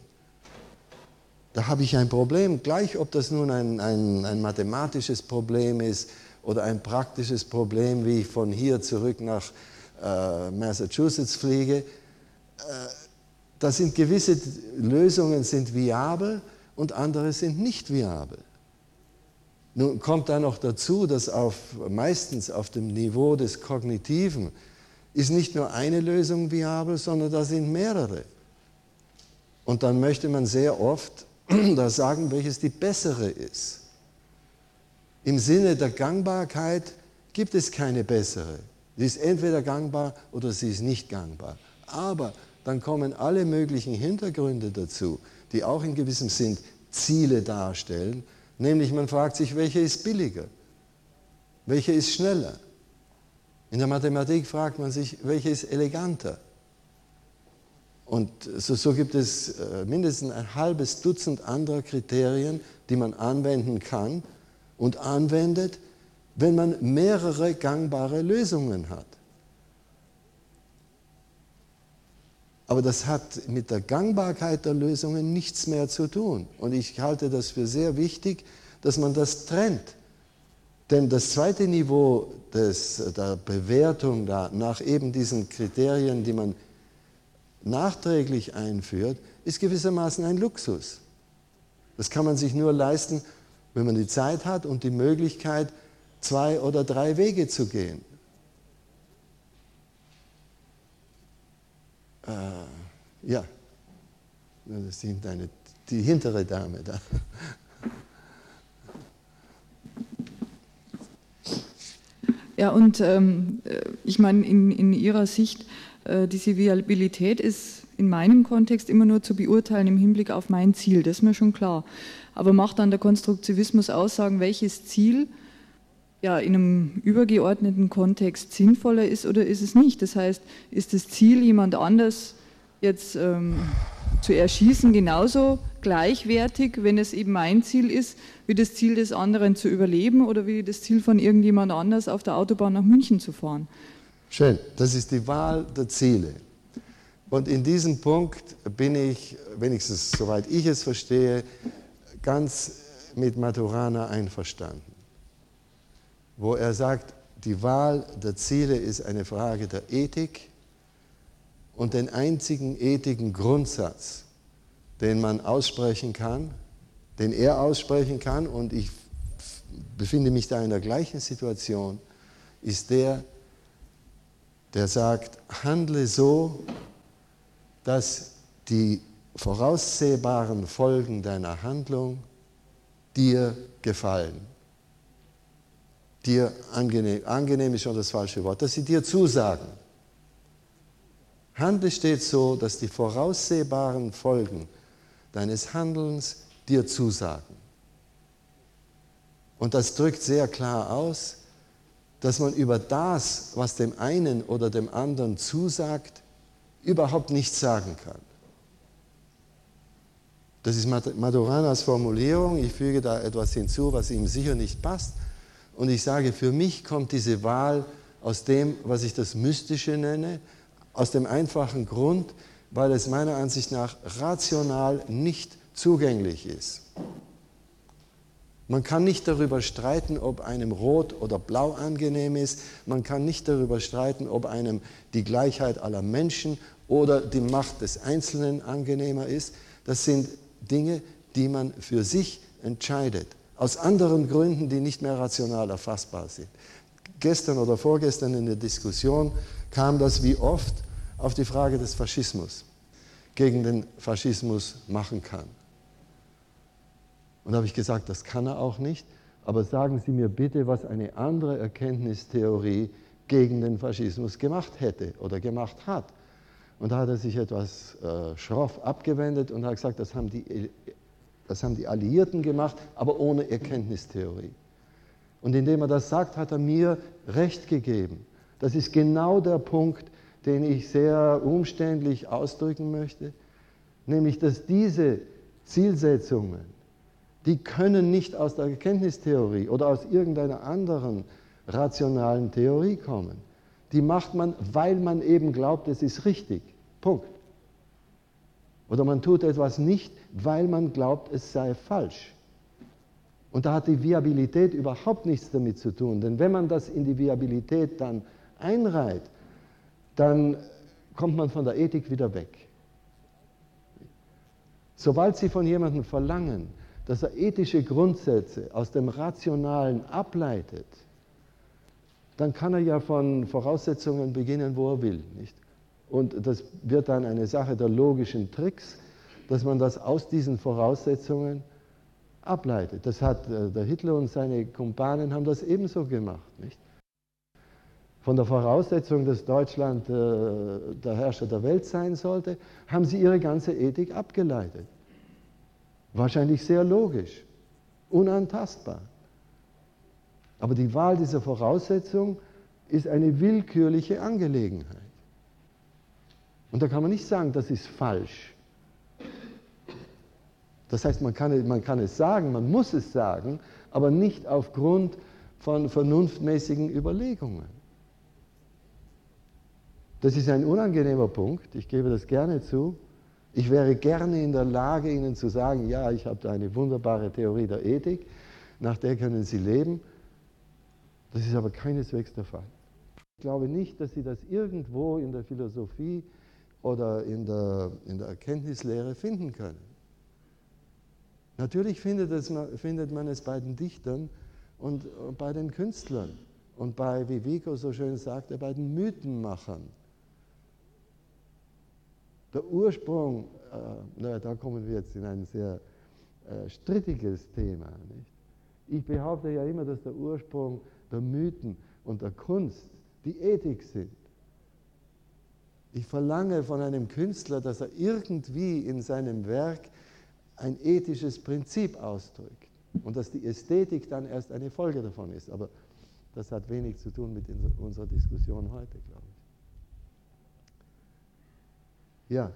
Speaker 1: Da habe ich ein Problem, gleich ob das nun ein, ein, ein mathematisches Problem ist oder ein praktisches Problem, wie ich von hier zurück nach äh, Massachusetts fliege. Äh, da sind gewisse Lösungen sind viabel und andere sind nicht viabel. Nun kommt da noch dazu, dass auf, meistens auf dem Niveau des Kognitiven ist nicht nur eine Lösung viabel, sondern da sind mehrere. Und dann möchte man sehr oft da sagen, welches die bessere ist. Im Sinne der Gangbarkeit gibt es keine bessere. Sie ist entweder gangbar oder sie ist nicht gangbar. Aber dann kommen alle möglichen Hintergründe dazu, die auch in gewissem Sinn Ziele darstellen Nämlich man fragt sich, welche ist billiger? Welche ist schneller? In der Mathematik fragt man sich, welche ist eleganter? Und so, so gibt es äh, mindestens ein halbes Dutzend anderer Kriterien, die man anwenden kann und anwendet, wenn man mehrere gangbare Lösungen hat. Aber das hat mit der Gangbarkeit der Lösungen nichts mehr zu tun. Und ich halte das für sehr wichtig, dass man das trennt. Denn das zweite Niveau des, der Bewertung da, nach eben diesen Kriterien, die man nachträglich einführt, ist gewissermaßen ein Luxus. Das kann man sich nur leisten, wenn man die Zeit hat und die Möglichkeit, zwei oder drei Wege zu gehen. Äh, ja, das sind eine, die hintere Dame da.
Speaker 2: Ja, und ähm, äh, ich meine, in, in Ihrer Sicht, äh, diese Viabilität ist in meinem Kontext immer nur zu beurteilen im Hinblick auf mein Ziel, das ist mir schon klar. Aber macht dann der Konstruktivismus Aussagen, welches Ziel ja, in einem übergeordneten Kontext sinnvoller ist oder ist es nicht? Das heißt, ist das Ziel, jemand anders jetzt ähm, zu erschießen, genauso gleichwertig, wenn es eben mein Ziel ist, wie das Ziel des anderen zu überleben oder wie das Ziel von irgendjemand anders auf der Autobahn nach München zu fahren.
Speaker 1: Schön, das ist die Wahl der Ziele. Und in diesem Punkt bin ich, wenigstens soweit ich es verstehe, ganz mit Maturana einverstanden, wo er sagt, die Wahl der Ziele ist eine Frage der Ethik und den einzigen ethischen Grundsatz, den man aussprechen kann, den er aussprechen kann, und ich befinde mich da in der gleichen Situation, ist der, der sagt, handle so, dass die voraussehbaren Folgen deiner Handlung dir gefallen. Dir angenehm, angenehm ist schon das falsche Wort, dass sie dir zusagen. Handle steht so, dass die voraussehbaren Folgen deines Handelns dir zusagen. Und das drückt sehr klar aus, dass man über das, was dem einen oder dem anderen zusagt, überhaupt nichts sagen kann. Das ist Madoranas Formulierung. Ich füge da etwas hinzu, was ihm sicher nicht passt. Und ich sage, für mich kommt diese Wahl aus dem, was ich das Mystische nenne, aus dem einfachen Grund, weil es meiner Ansicht nach rational nicht zugänglich ist. Man kann nicht darüber streiten, ob einem Rot oder Blau angenehm ist. Man kann nicht darüber streiten, ob einem die Gleichheit aller Menschen oder die Macht des Einzelnen angenehmer ist. Das sind Dinge, die man für sich entscheidet. Aus anderen Gründen, die nicht mehr rational erfassbar sind. Gestern oder vorgestern in der Diskussion kam das wie oft auf die Frage des Faschismus, gegen den Faschismus machen kann. Und da habe ich gesagt, das kann er auch nicht, aber sagen Sie mir bitte, was eine andere Erkenntnistheorie gegen den Faschismus gemacht hätte oder gemacht hat. Und da hat er sich etwas äh, schroff abgewendet und hat gesagt, das haben, die, das haben die Alliierten gemacht, aber ohne Erkenntnistheorie. Und indem er das sagt, hat er mir Recht gegeben. Das ist genau der Punkt, den ich sehr umständlich ausdrücken möchte, nämlich dass diese Zielsetzungen, die können nicht aus der Erkenntnistheorie oder aus irgendeiner anderen rationalen Theorie kommen. Die macht man, weil man eben glaubt, es ist richtig. Punkt. Oder man tut etwas nicht, weil man glaubt, es sei falsch. Und da hat die Viabilität überhaupt nichts damit zu tun. Denn wenn man das in die Viabilität dann einreiht, dann kommt man von der Ethik wieder weg. Sobald Sie von jemandem verlangen, dass er ethische Grundsätze aus dem Rationalen ableitet, dann kann er ja von Voraussetzungen beginnen, wo er will. Nicht? Und das wird dann eine Sache der logischen Tricks, dass man das aus diesen Voraussetzungen ableitet. Das hat äh, der Hitler und seine Kumpanen haben das ebenso gemacht. Nicht? von der Voraussetzung, dass Deutschland äh, der Herrscher der Welt sein sollte, haben sie ihre ganze Ethik abgeleitet. Wahrscheinlich sehr logisch, unantastbar. Aber die Wahl dieser Voraussetzung ist eine willkürliche Angelegenheit. Und da kann man nicht sagen, das ist falsch. Das heißt, man kann, man kann es sagen, man muss es sagen, aber nicht aufgrund von vernunftmäßigen Überlegungen. Das ist ein unangenehmer Punkt, ich gebe das gerne zu. Ich wäre gerne in der Lage, Ihnen zu sagen, ja, ich habe da eine wunderbare Theorie der Ethik, nach der können Sie leben. Das ist aber keineswegs der Fall. Ich glaube nicht, dass Sie das irgendwo in der Philosophie oder in der, in der Erkenntnislehre finden können. Natürlich findet, es, findet man es bei den Dichtern und, bei den Künstlern und bei, wie Vico so schön sagte, bei den Mythenmachern. Der Ursprung, äh, na, da kommen wir jetzt in ein sehr äh, strittiges Thema. Nicht? Ich behaupte ja immer, dass der Ursprung der Mythen und der Kunst die Ethik sind. Ich verlange von einem Künstler, dass er irgendwie in seinem Werk ein ethisches Prinzip ausdrückt und dass die Ästhetik dann erst eine Folge davon ist. Aber das hat wenig zu tun mit unserer Diskussion heute, glaube ich. Ja.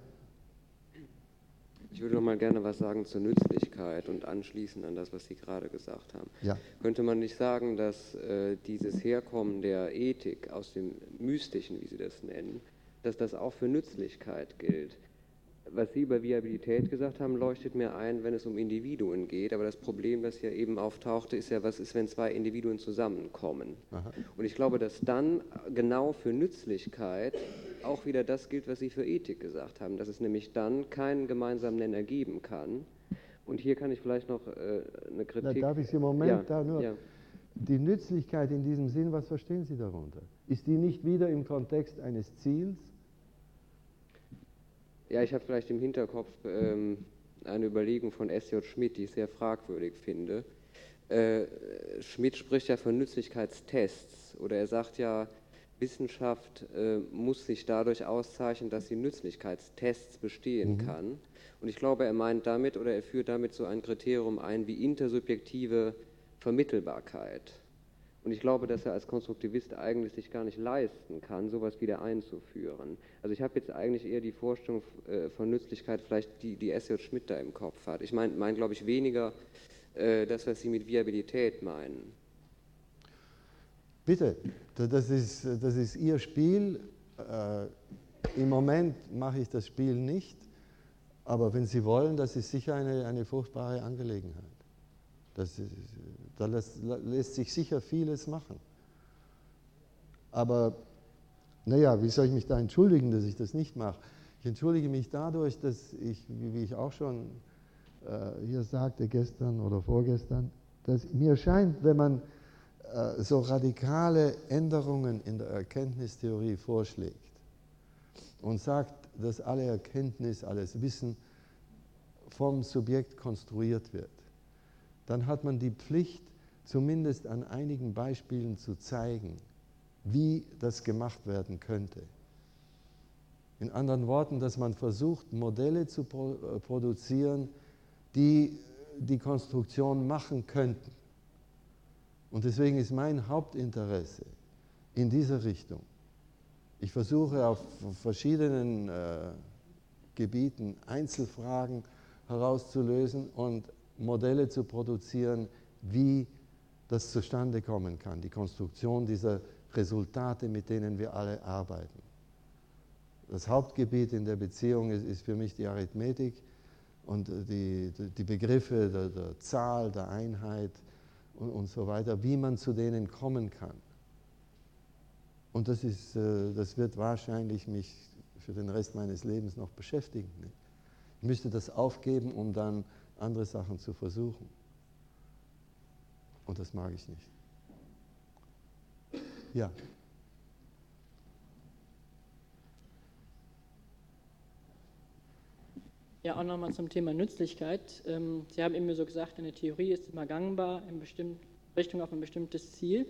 Speaker 8: Ich würde noch mal gerne was sagen zur Nützlichkeit und anschließen an das, was Sie gerade gesagt haben.
Speaker 1: Ja.
Speaker 8: Könnte man nicht sagen, dass äh, dieses Herkommen der Ethik aus dem Mystischen, wie Sie das nennen, dass das auch für Nützlichkeit gilt? was Sie über Viabilität gesagt haben, leuchtet mir ein, wenn es um Individuen geht. Aber das Problem, das ja eben auftauchte, ist ja, was ist, wenn zwei Individuen zusammenkommen? Aha. Und ich glaube, dass dann genau für Nützlichkeit auch wieder das gilt, was Sie für Ethik gesagt haben, dass es nämlich dann keinen gemeinsamen Nenner geben kann. Und hier kann ich vielleicht noch äh, eine Kritik.
Speaker 1: Da darf ich Sie im Moment ja, da nur. Ja. Die Nützlichkeit in diesem Sinn, was verstehen Sie darunter? Ist die nicht wieder im Kontext eines Ziels?
Speaker 8: Ja, ich habe vielleicht im Hinterkopf ähm, eine Überlegung von S.J. Schmidt, die ich sehr fragwürdig finde. Äh, Schmidt spricht ja von Nützlichkeitstests oder er sagt ja, Wissenschaft äh, muss sich dadurch auszeichnen, dass sie Nützlichkeitstests bestehen mhm. kann. Und ich glaube, er meint damit oder er führt damit so ein Kriterium ein wie intersubjektive Vermittelbarkeit. Und ich glaube, dass er als Konstruktivist eigentlich sich gar nicht leisten kann, sowas wieder einzuführen. Also ich habe jetzt eigentlich eher die Vorstellung äh, von Nützlichkeit, vielleicht die, die S.J. Schmidt da im Kopf hat. Ich meine, mein, glaube ich, weniger äh, das, was Sie mit Viabilität meinen.
Speaker 1: Bitte, das ist, das ist Ihr Spiel. Äh, Im Moment mache ich das Spiel nicht, aber wenn Sie wollen, das ist sicher eine, eine furchtbare Angelegenheit. Das ist, da lässt, lässt, sich sicher vieles machen. Aber naja, wie soll ich mich da entschuldigen, dass ich das nicht mache? Ich entschuldige mich dadurch, dass ich, wie ich auch schon äh, hier sagte gestern oder vorgestern, dass mir scheint, wenn man äh, so radikale Änderungen in der Erkenntnistheorie vorschlägt und sagt, dass alle Erkenntnis, alles Wissen vom Subjekt konstruiert wird, dann hat man die Pflicht, zumindest an einigen Beispielen zu zeigen, wie das gemacht werden könnte. In anderen Worten, dass man versucht, Modelle zu äh, produzieren, die die Konstruktion machen könnten. Und deswegen ist mein Hauptinteresse in dieser Richtung. Ich versuche auf verschiedenen äh, Gebieten Einzelfragen herauszulösen und Modelle zu produzieren, wie das zustande kommen kann, die Konstruktion dieser Resultate, mit denen wir alle arbeiten. Das Hauptgebiet in der Beziehung ist, ist für mich die Arithmetik und die, die Begriffe der, der, Zahl, der Einheit und, und, so weiter, wie man zu denen kommen kann. Und das, ist, äh, das wird wahrscheinlich mich für den Rest meines Lebens noch beschäftigen. Ich müsste das aufgeben, um dann andere Sachen zu versuchen. Und das mag ich nicht. Ja.
Speaker 9: Ja, auch nochmal zum Thema Nützlichkeit. Ähm, Sie haben eben so gesagt, eine Theorie ist immer gangbar in Richtung auf ein bestimmtes Ziel.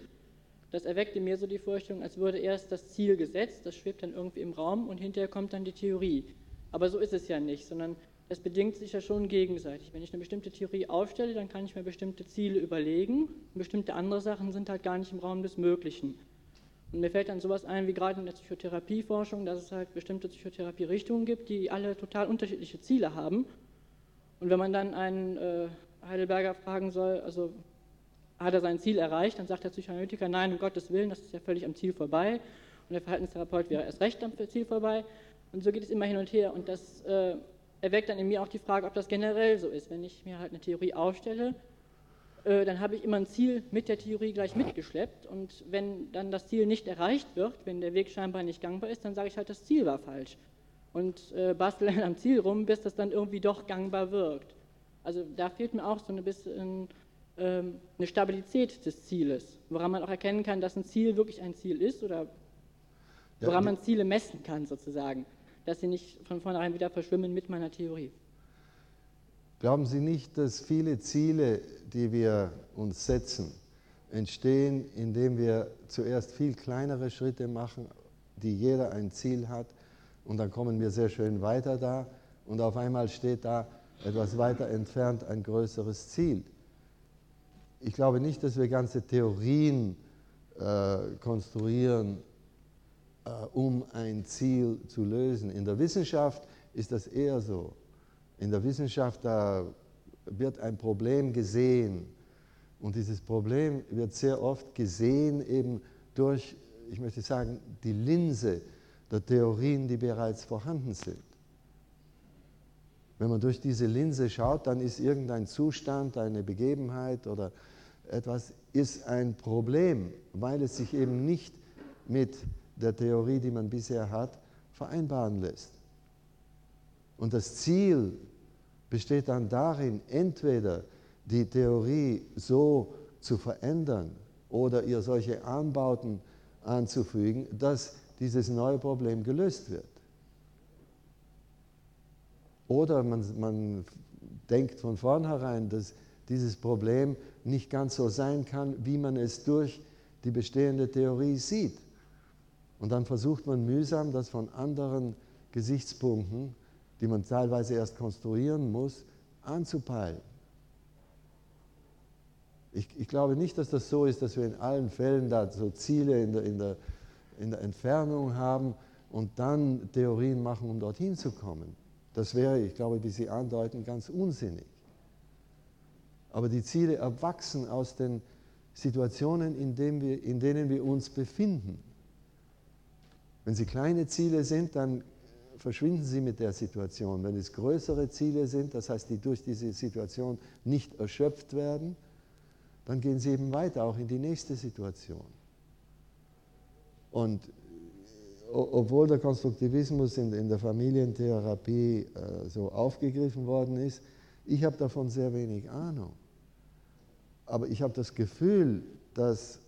Speaker 9: Das erweckte mir so die Vorstellung, als würde erst das Ziel gesetzt, das schwebt dann irgendwie im Raum und hinterher kommt dann die Theorie. Aber so ist es ja nicht, sondern das bedingt sich ja schon gegenseitig. Wenn ich eine bestimmte Theorie aufstelle, dann kann ich mir bestimmte Ziele überlegen. Bestimmte andere Sachen sind halt gar nicht im Raum des Möglichen. Und mir fällt dann sowas ein, wie gerade in der Psychotherapieforschung, dass es halt bestimmte Psychotherapierichtungen gibt, die alle total unterschiedliche Ziele haben. Und wenn man dann einen äh, Heidelberger fragen soll, also hat er sein Ziel erreicht, dann sagt der Psychoanalytiker, nein, um Gottes Willen, das ist ja völlig am Ziel vorbei. Und der Verhaltenstherapeut wäre erst recht am Ziel vorbei. Und so geht es immer hin und her. Und das äh, erweckt dann in mir auch die Frage, ob das generell so ist. Wenn ich mir halt eine Theorie aufstelle, äh, dann habe ich immer ein Ziel mit der Theorie gleich mitgeschleppt. Und wenn dann das Ziel nicht erreicht wird, wenn der Weg scheinbar nicht gangbar ist, dann sage ich halt, das Ziel war falsch. Und äh, bastel dann am Ziel rum, bis das dann irgendwie doch gangbar wirkt. Also da fehlt mir auch so ein bisschen ähm, eine Stabilität des Zieles, woran man auch erkennen kann, dass ein Ziel wirklich ein Ziel ist oder woran man Ziele messen kann sozusagen, dass sie nicht von vornherein wieder verschwimmen mit meiner Theorie.
Speaker 1: Glauben Sie nicht, dass viele Ziele, die wir uns setzen, entstehen, indem wir zuerst viel kleinere Schritte machen, die jeder ein Ziel hat, und dann kommen wir sehr schön weiter da, und auf einmal steht da etwas weiter entfernt ein größeres Ziel. Ich glaube nicht, dass wir ganze Theorien äh, konstruieren, um ein Ziel zu lösen. In der Wissenschaft ist das eher so. In der Wissenschaft da wird ein Problem gesehen und dieses Problem wird sehr oft gesehen eben durch, ich möchte sagen, die Linse der Theorien, die bereits vorhanden sind. Wenn man durch diese Linse schaut, dann ist irgendein Zustand, eine Begebenheit oder etwas ist ein Problem, weil es sich eben nicht mit der Theorie, die man bisher hat, vereinbaren lässt. Und das Ziel besteht dann darin, entweder die Theorie so zu verändern oder ihr solche Anbauten anzufügen, dass dieses neue Problem gelöst wird. Oder man, man denkt von vornherein, dass dieses Problem nicht ganz so sein kann, wie man es durch die bestehende Theorie sieht. Und dann versucht man mühsam, das von anderen Gesichtspunkten, die man teilweise erst konstruieren muss, anzupeilen. Ich, ich, glaube nicht, dass das so ist, dass wir in allen Fällen da so Ziele in der, in der, in der Entfernung haben und dann Theorien machen, um dorthin zu kommen. Das wäre, ich glaube, wie Sie andeuten, ganz unsinnig. Aber die Ziele erwachsen aus den Situationen, in wir, in denen wir uns befinden. Wenn sie kleine Ziele sind, dann verschwinden sie mit der Situation. Wenn es größere Ziele sind, das heißt, die durch diese Situation nicht erschöpft werden, dann gehen sie eben weiter, auch in die nächste Situation. Und obwohl der Konstruktivismus in, in der Familientherapie äh, so aufgegriffen worden ist, ich habe davon sehr wenig Ahnung. Aber ich habe das Gefühl, dass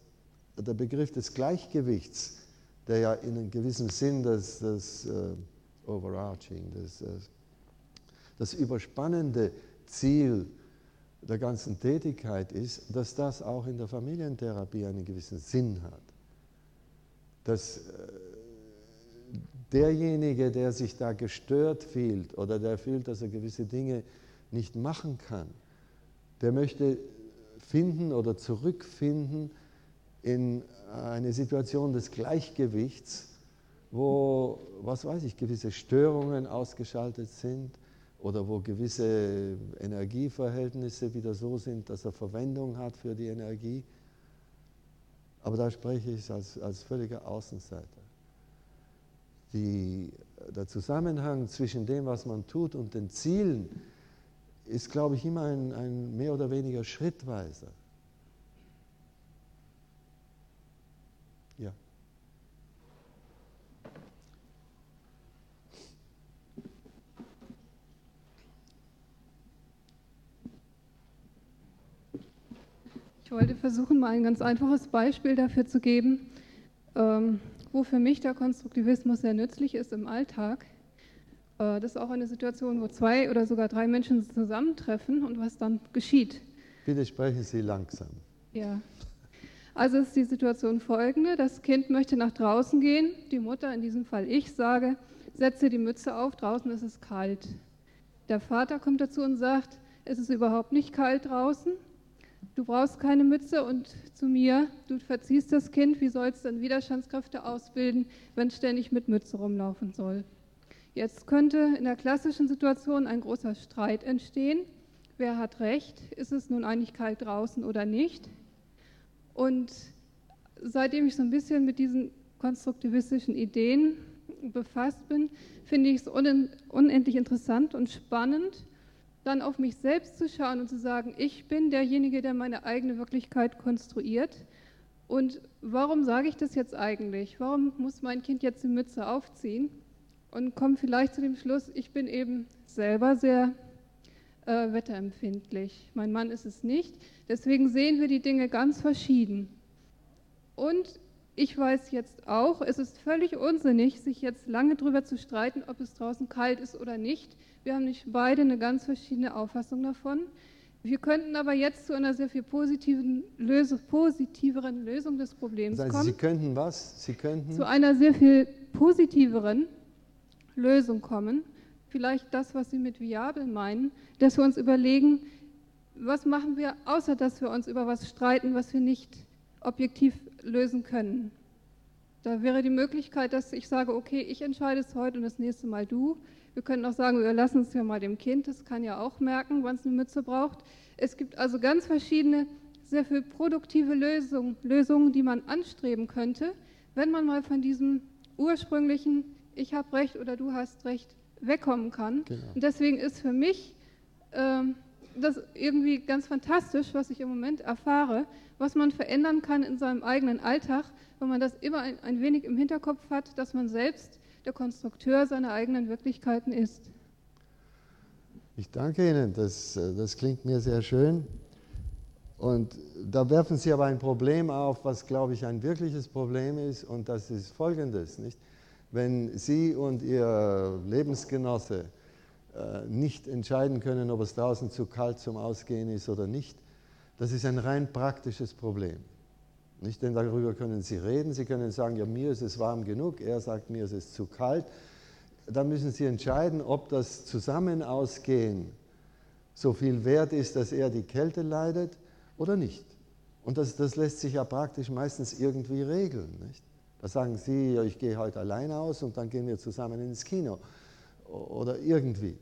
Speaker 1: der Begriff des Gleichgewichts, der ja in einem gewissen Sinn das, das uh, Overarching, das, uh, das überspannende Ziel der ganzen Tätigkeit ist, dass das auch in der Familientherapie einen gewissen Sinn hat. Dass uh, derjenige, der sich da gestört fühlt oder der fühlt, dass er gewisse Dinge nicht machen kann, der möchte finden oder zurückfinden in eine Situation des Gleichgewichts, wo, was weiß ich, gewisse Störungen ausgeschaltet sind oder wo gewisse Energieverhältnisse wieder so sind, dass er Verwendung hat für die Energie. Aber da spreche ich als, als völliger Außenseiter. Die, der Zusammenhang zwischen dem, was man tut und den Zielen, ist, glaube ich, immer ein, ein mehr oder weniger schrittweiser. Ja.
Speaker 10: Ich wollte versuchen, mal ein ganz einfaches Beispiel dafür zu geben, ähm, wo für mich der Konstruktivismus sehr nützlich ist im Alltag. Äh, das ist auch eine Situation, wo zwei oder sogar drei Menschen zusammentreffen und was dann geschieht.
Speaker 1: Bitte sprechen Sie langsam.
Speaker 10: Ja. Also ist die Situation folgende: Das Kind möchte nach draußen gehen. Die Mutter, in diesem Fall ich, sage: Setze die Mütze auf, draußen ist es kalt. Der Vater kommt dazu und sagt: Es ist überhaupt nicht kalt draußen. du brauchst keine Mütze und zu mir, du verziehst das Kind, wie soll es denn Widerstandskräfte ausbilden, wenn es ständig mit Mütze rumlaufen soll? Jetzt könnte in der klassischen Situation ein großer Streit entstehen. Wer hat recht? Ist es nun eigentlich kalt draußen oder nicht? Und seitdem ich so ein bisschen mit diesen konstruktivistischen Ideen befasst bin, finde ich es unendlich interessant und spannend, dann auf mich selbst zu schauen und zu sagen, ich bin derjenige, der meine eigene Wirklichkeit konstruiert. Und warum sage ich das jetzt eigentlich? Warum muss mein Kind jetzt die Mütze aufziehen? Und komme vielleicht zu dem Schluss, ich bin eben selber sehr äh, wetterempfindlich. Mein Mann ist es nicht. Deswegen sehen wir die Dinge ganz verschieden. Und ich weiß jetzt auch, es ist völlig unsinnig, sich jetzt lange darüber zu streiten, ob es draußen kalt ist oder nicht. Wir haben nicht beide eine ganz verschiedene Auffassung davon. Wir könnten aber jetzt zu einer sehr viel positiven Lösung, positiveren Lösung des Problems
Speaker 1: also
Speaker 10: kommen.
Speaker 1: Sie könnten was? Sie könnten
Speaker 10: zu einer sehr viel positiveren Lösung kommen. Vielleicht das, was Sie mit viabel meinen, dass wir uns überlegen, was machen wir, außer dass wir uns über was streiten, was wir nicht objektiv lösen können. Da wäre die Möglichkeit, dass ich sage, okay, ich entscheide es heute und das nächste Mal du. Wir können auch sagen, wir lassen es ja mal dem Kind, das kann ja auch merken, wann es eine Mütze braucht. Es gibt also ganz verschiedene, sehr viel produktive Lösungen, Lösungen, die man anstreben könnte, wenn man mal von diesem ursprünglichen Ich habe recht oder du hast recht wegkommen kann. Genau. Und deswegen ist für mich ähm, das irgendwie ganz fantastisch, was ich im Moment erfahre, was man verändern kann in seinem eigenen Alltag, wenn man das immer ein, ein wenig im Hinterkopf hat, dass man selbst der Konstrukteur seiner eigenen Wirklichkeiten ist.
Speaker 1: Ich danke Ihnen, das, äh, das klingt mir sehr schön. Und da werfen Sie aber ein Problem auf, was, glaube ich, ein wirkliches Problem ist, und das ist folgendes. Nicht? Wenn Sie und Ihr Lebensgenosse äh, nicht entscheiden können, ob es draußen zu kalt zum Ausgehen ist oder nicht, das ist ein rein praktisches Problem. Nicht, denn darüber können Sie reden. Sie können sagen, ja, mir ist es warm genug. Er sagt, mir ist es zu kalt. Dann müssen Sie entscheiden, ob das Zusammenausgehen so viel wert ist, dass er die Kälte leidet oder nicht. Und das, das lässt sich ja praktisch meistens irgendwie regeln. Nicht? Da sagen Sie, ich gehe heute allein aus und dann gehen wir zusammen ins Kino oder irgendwie.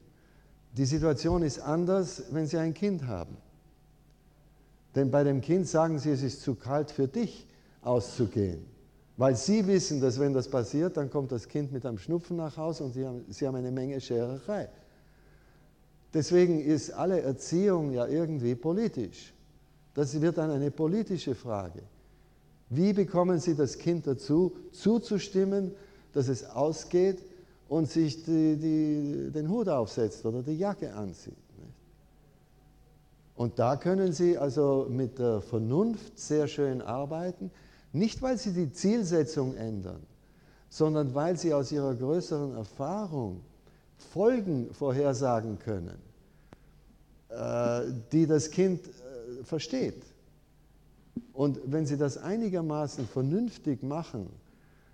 Speaker 1: Die Situation ist anders, wenn Sie ein Kind haben. Denn bei dem Kind sagen sie, es ist zu kalt für dich auszugehen. Weil sie wissen, dass wenn das passiert, dann kommt das Kind mit einem Schnupfen nach Hause und sie haben, sie haben eine Menge Schererei. Deswegen ist alle Erziehung ja irgendwie politisch. Das wird dann eine politische Frage. Wie bekommen Sie das Kind dazu, zuzustimmen, dass es ausgeht und sich die, die, den Hut aufsetzt oder die Jacke anzieht? Und da können Sie also mit der Vernunft sehr schön arbeiten, nicht weil Sie die Zielsetzung ändern, sondern weil Sie aus Ihrer größeren Erfahrung Folgen vorhersagen können, äh, die das Kind äh, versteht. Und wenn Sie das einigermaßen vernünftig machen,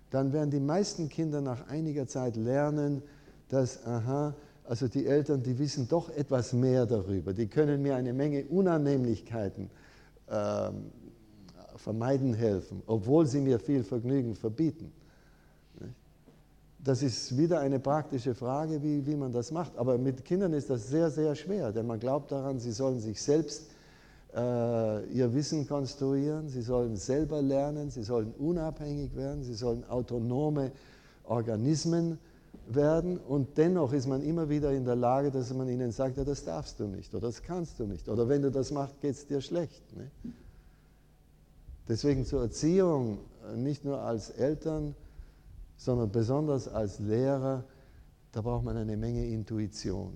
Speaker 1: dann werden die meisten Kinder nach einiger Zeit lernen, dass, aha, also die Eltern, die wissen doch etwas mehr darüber. Die können mir eine Menge Unannehmlichkeiten äh, vermeiden helfen, obwohl sie mir viel Vergnügen verbieten. Das ist wieder eine praktische Frage, wie, wie man das macht. Aber mit Kindern ist das sehr, sehr schwer, denn man glaubt daran, sie sollen sich selbst ihr Wissen konstruieren, sie sollen selber lernen, sie sollen unabhängig werden, sie sollen autonome Organismen werden und dennoch ist man immer wieder in der Lage, dass man ihnen sagt, ja, das darfst du nicht oder das kannst du nicht oder wenn du das machst, geht es dir schlecht. Ne? Deswegen zur Erziehung, äh, nicht nur als Eltern, sondern besonders als Lehrer, da braucht man eine Menge Intuition.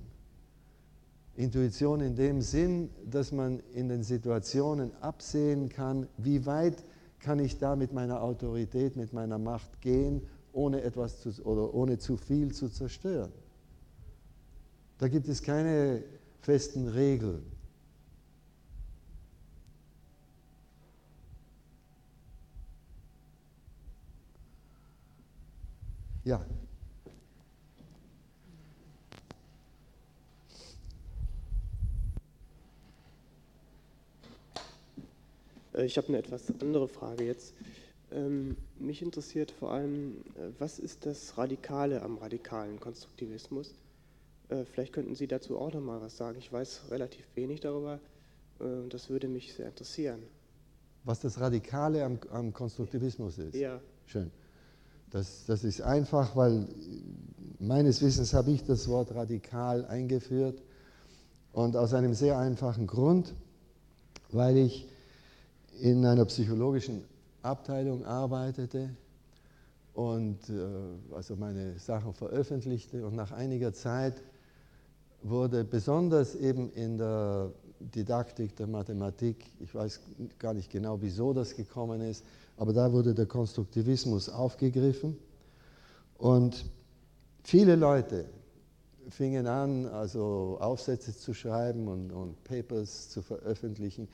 Speaker 1: Intuition in dem Sinn, dass man in den Situationen absehen kann, wie weit kann ich da mit meiner Autorität, mit meiner Macht gehen ohne etwas zu, oder ohne zu viel zu zerstören. Da gibt es keine festen Regeln. Ja.
Speaker 11: Ich habe eine etwas andere Frage jetzt. Ähm, mich interessiert vor allem, äh, was ist das Radikale am radikalen Konstruktivismus? Äh, vielleicht könnten Sie dazu auch noch mal was sagen. Ich weiß relativ wenig darüber und das würde mich sehr interessieren.
Speaker 1: Was das Radikale am, am Konstruktivismus ist?
Speaker 11: Ja.
Speaker 1: Schön. Das, das ist einfach, weil meines Wissens habe ich das Wort radikal eingeführt und aus einem sehr einfachen Grund, weil ich in einer psychologischen Abteilung arbeitete und äh, also meine Sachen veröffentlichte. Und nach einiger Zeit wurde besonders eben in der Didaktik der Mathematik, ich weiß gar nicht genau, wieso das gekommen ist, aber da wurde der Konstruktivismus aufgegriffen. Und viele Leute fingen an, also Aufsätze zu schreiben und, und Papers zu veröffentlichen,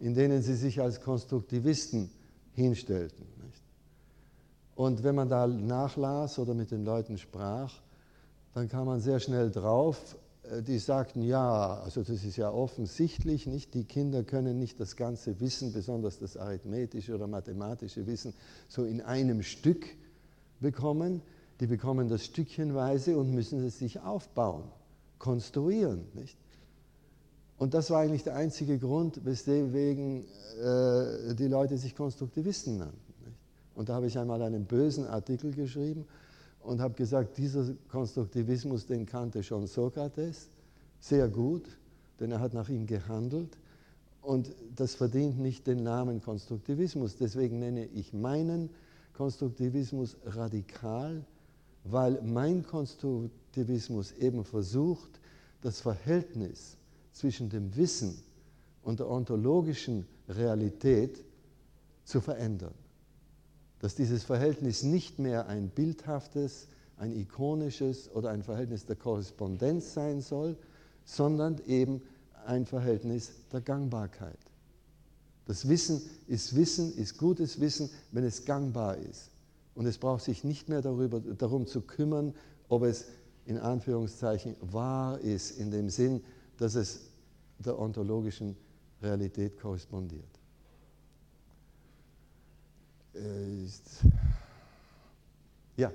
Speaker 1: in denen sie sich als Konstruktivisten hinstellten. Und wenn man da nachlas oder mit den Leuten sprach, dann kam man sehr schnell drauf, äh, die sagten, ja, also das ist ja offensichtlich, nicht? die Kinder können nicht das ganze Wissen, besonders das arithmetische oder mathematische Wissen, so in einem Stück bekommen. Die bekommen das stückchenweise und müssen es sich aufbauen, konstruieren. Nicht? Und das war eigentlich der einzige Grund, weswegen äh, die Leute sich Konstruktivisten nannten. Nicht? Und da habe ich einmal einen bösen Artikel geschrieben und habe gesagt, dieser Konstruktivismus, den kannte schon Sokrates sehr gut, denn er hat nach ihm gehandelt. Und das verdient nicht den Namen Konstruktivismus. Deswegen nenne ich meinen Konstruktivismus radikal, weil mein Konstruktivismus eben versucht, das Verhältnis zwischen dem Wissen und der ontologischen Realität zu verändern. Dass dieses Verhältnis nicht mehr ein bildhaftes, ein ikonisches oder ein Verhältnis der Korrespondenz sein soll, sondern eben ein Verhältnis der Gangbarkeit. Das Wissen ist Wissen, ist gutes Wissen, wenn es gangbar ist. Und es braucht sich nicht mehr darüber, darum zu kümmern, ob es in Anführungszeichen wahr ist, in dem Sinn, dass es der ontologischen Realität korrespondiert. Äh, ja.